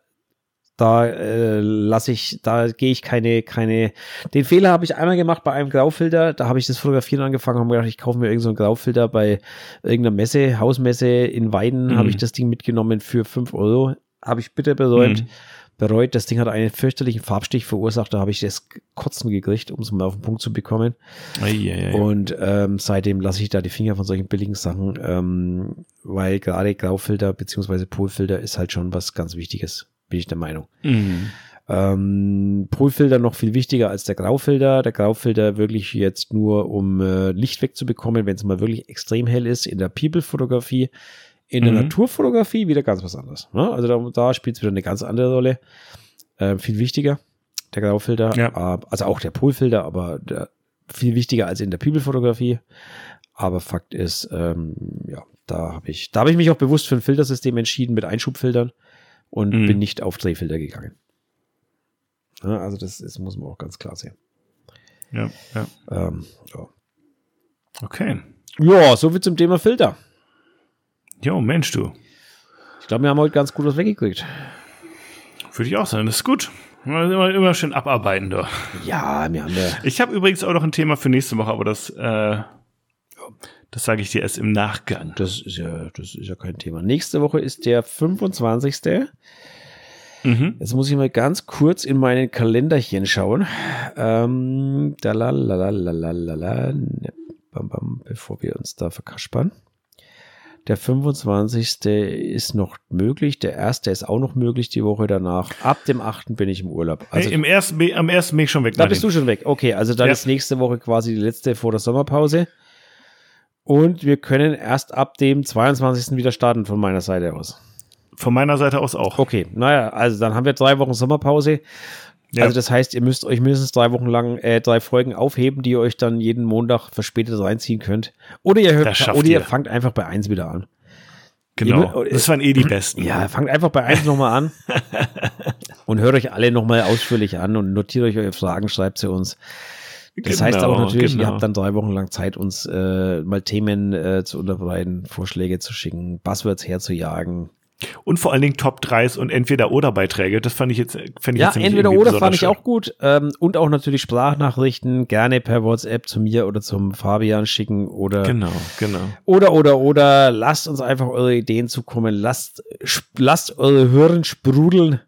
da äh, lasse ich, da gehe ich keine, keine. Den Fehler habe ich einmal gemacht bei einem Graufilter. Da habe ich das Fotografieren angefangen und habe gedacht, ich kaufe mir irgendeinen so Graufilter bei irgendeiner Messe, Hausmesse in Weiden, Mhm. habe ich das Ding mitgenommen für 5 Euro. Habe ich bitter bereut. Mhm. Bereut, das Ding hat einen fürchterlichen Farbstich verursacht, da habe ich das Kotzen gekriegt, um es mal auf den Punkt zu bekommen. Eieiei. Und ähm, seitdem lasse ich da die Finger von solchen billigen Sachen, ähm, weil gerade Graufilter beziehungsweise Polfilter ist halt schon was ganz Wichtiges, bin ich der Meinung. Mhm. Ähm, Polfilter noch viel wichtiger als der Graufilter. Der Graufilter wirklich jetzt nur, um äh, Licht wegzubekommen, wenn es mal wirklich extrem hell ist. In der People-Fotografie, in der Mhm. Naturfotografie wieder ganz was anderes. Ne? Also da, da spielt es wieder eine ganz andere Rolle. Äh, viel wichtiger, der Graufilter. Ja. Äh, also auch der Polfilter, aber der, viel wichtiger als in der People-Fotografie. Aber Fakt ist, ähm, ja, da habe ich, da habe ich mich auch bewusst für ein Filtersystem entschieden mit Einschubfiltern und Mhm. bin nicht auf Drehfilter gegangen. Ja, also das ist, muss man auch ganz klar sehen. Ja, ja. Ähm, ja. Okay. ja, so viel zum Thema Filter. Jo, Mensch, du. Ich glaube, wir haben heute ganz gut was weggekriegt. Würde ich auch sagen, das ist gut. Immer, immer, immer schön abarbeiten, doch. Ja, wir haben ja. Ich habe übrigens auch noch ein Thema für nächste Woche, aber das, äh, das sage ich dir erst im Nachgang. Das ist ja, das ist ja kein Thema. Nächste Woche ist der 25. Mhm. Jetzt muss ich mal ganz kurz in meinen Kalenderchen schauen. Ähm, da la la la la la la la. Bam, bam, bevor wir uns da verkaspern. Der 25. ist noch möglich. Der erste ist auch noch möglich die Woche danach. Ab dem 8. bin ich im Urlaub. Also hey, im ersten, am ersten bin ich schon weg. da bist du schon weg. Okay, also dann Ja. ist nächste Woche quasi die letzte vor der Sommerpause. Und wir können erst ab dem 22. wieder starten von meiner Seite aus. Von meiner Seite aus auch. Okay, naja, also dann haben wir drei Wochen Sommerpause. Ja. Also das heißt, ihr müsst euch mindestens drei Wochen lang äh, drei Folgen aufheben, die ihr euch dann jeden Montag verspätet reinziehen könnt. Oder ihr hört, oder ihr ihr. fangt einfach bei eins wieder an. Genau. Ihr- Das waren eh die besten. Ja, fangt einfach bei eins nochmal an und hört euch alle nochmal ausführlich an und notiert euch eure Fragen, schreibt sie uns. Das heißt auch Genau, natürlich, ihr genau. habt dann drei Wochen lang Zeit, uns äh, mal Themen äh, zu unterbreiten, Vorschläge zu schicken, Buzzwords herzujagen. Und vor allen Dingen Top 3s und entweder oder Beiträge. Das fand ich jetzt, fand ich Ja, jetzt nämlich entweder irgendwie oder besonders fand ich schön. auch gut. Ähm, und auch natürlich Sprachnachrichten gerne per WhatsApp zu mir oder zum Fabian schicken oder Genau, genau. oder oder oder lasst uns einfach eure Ideen zukommen. Lasst lasst eure Hören sprudeln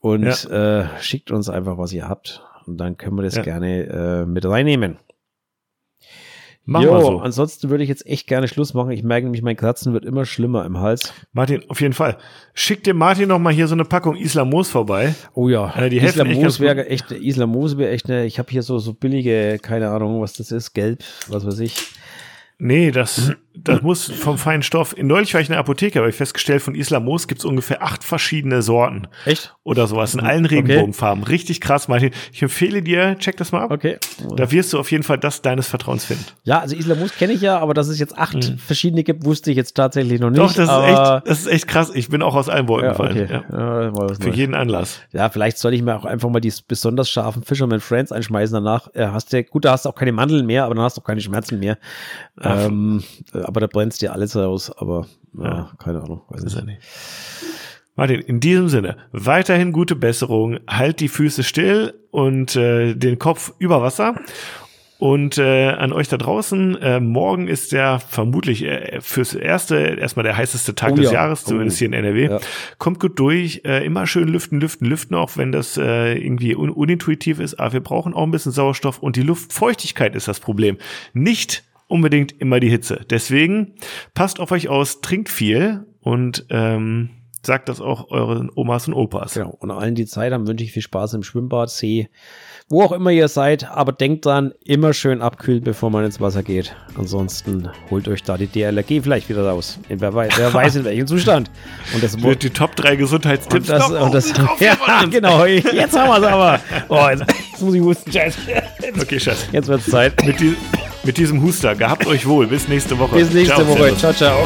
und äh, schickt uns einfach was ihr habt und dann können wir das Ja. gerne äh, mit reinnehmen. Machen Jo, wir so. ansonsten würde ich jetzt echt gerne Schluss machen. Ich merke nämlich, mein Kratzen wird immer schlimmer im Hals. Martin, auf jeden Fall. Schick dir Martin noch mal hier so eine Packung Islamos vorbei. Oh ja, Äh, die helfen Isla echt Moos ganz wäre echt, Isla Moos wäre echt eine, ich habe hier so, so billige, keine Ahnung, was das ist, gelb, was weiß ich. Nee, das, das muss vom feinen Stoff. In neulich war ich in der Apotheke, habe ich festgestellt, von Islamos gibt es ungefähr acht verschiedene Sorten Echt? oder sowas in allen Regenbogenfarben. Richtig krass, Martin. Ich empfehle dir, check das mal ab. Okay. Da wirst du auf jeden Fall das deines Vertrauens finden. Ja, also Isla Moos kenne ich ja, aber dass es jetzt acht verschiedene gibt, wusste ich jetzt tatsächlich noch nicht. Mhm. Doch, das ist, echt, das ist echt krass. Ich bin auch aus allen Wolken ja, gefallen. okay. Ja. Ja, Für jeden Anlass. ja, vielleicht soll ich mir auch einfach mal die besonders scharfen Fisherman Friends einschmeißen. Danach hast du, gut, da hast du auch keine Mandeln mehr, aber dann hast du auch keine Schmerzen mehr. Ähm, äh, aber da brennst dir alles raus. Aber Ja, keine Ahnung. Weiß nicht. nicht. Martin, in diesem Sinne, weiterhin gute Besserung, halt die Füße still und äh, den Kopf über Wasser. Und äh, an euch da draußen, äh, morgen ist der vermutlich äh, fürs Erste erstmal der heißeste Tag Oh des ja. Jahres, zumindest Oh. hier in NRW. Ja. Kommt gut durch, äh, immer schön lüften, lüften, lüften, auch wenn das äh, irgendwie un unintuitiv ist. Aber wir brauchen auch ein bisschen Sauerstoff und die Luftfeuchtigkeit ist das Problem. Nicht unbedingt immer die Hitze. Deswegen passt auf euch aus, trinkt viel und ähm, sagt das auch euren Omas und Opas. Genau. Und allen, die Zeit haben, wünsche ich viel Spaß im Schwimmbad, See, wo auch immer ihr seid. Aber denkt dran, immer schön abkühlen, bevor man ins Wasser geht. Ansonsten holt euch da die DLRG vielleicht wieder raus. Wer weiß, wer weiß in welchem Zustand. Und das Wird die Top 3 Gesundheitstipps Und das, und das, oben drauf ja, genau. Jetzt haben wir es aber. Oh, jetzt, jetzt muss ich husten. Scheiße. Okay, Schatz. Jetzt wird's Zeit. Mit, die, mit diesem Huster, gehabt euch wohl. Bis nächste Woche. Bis nächste Ciao, Woche. Servus. Ciao, ciao.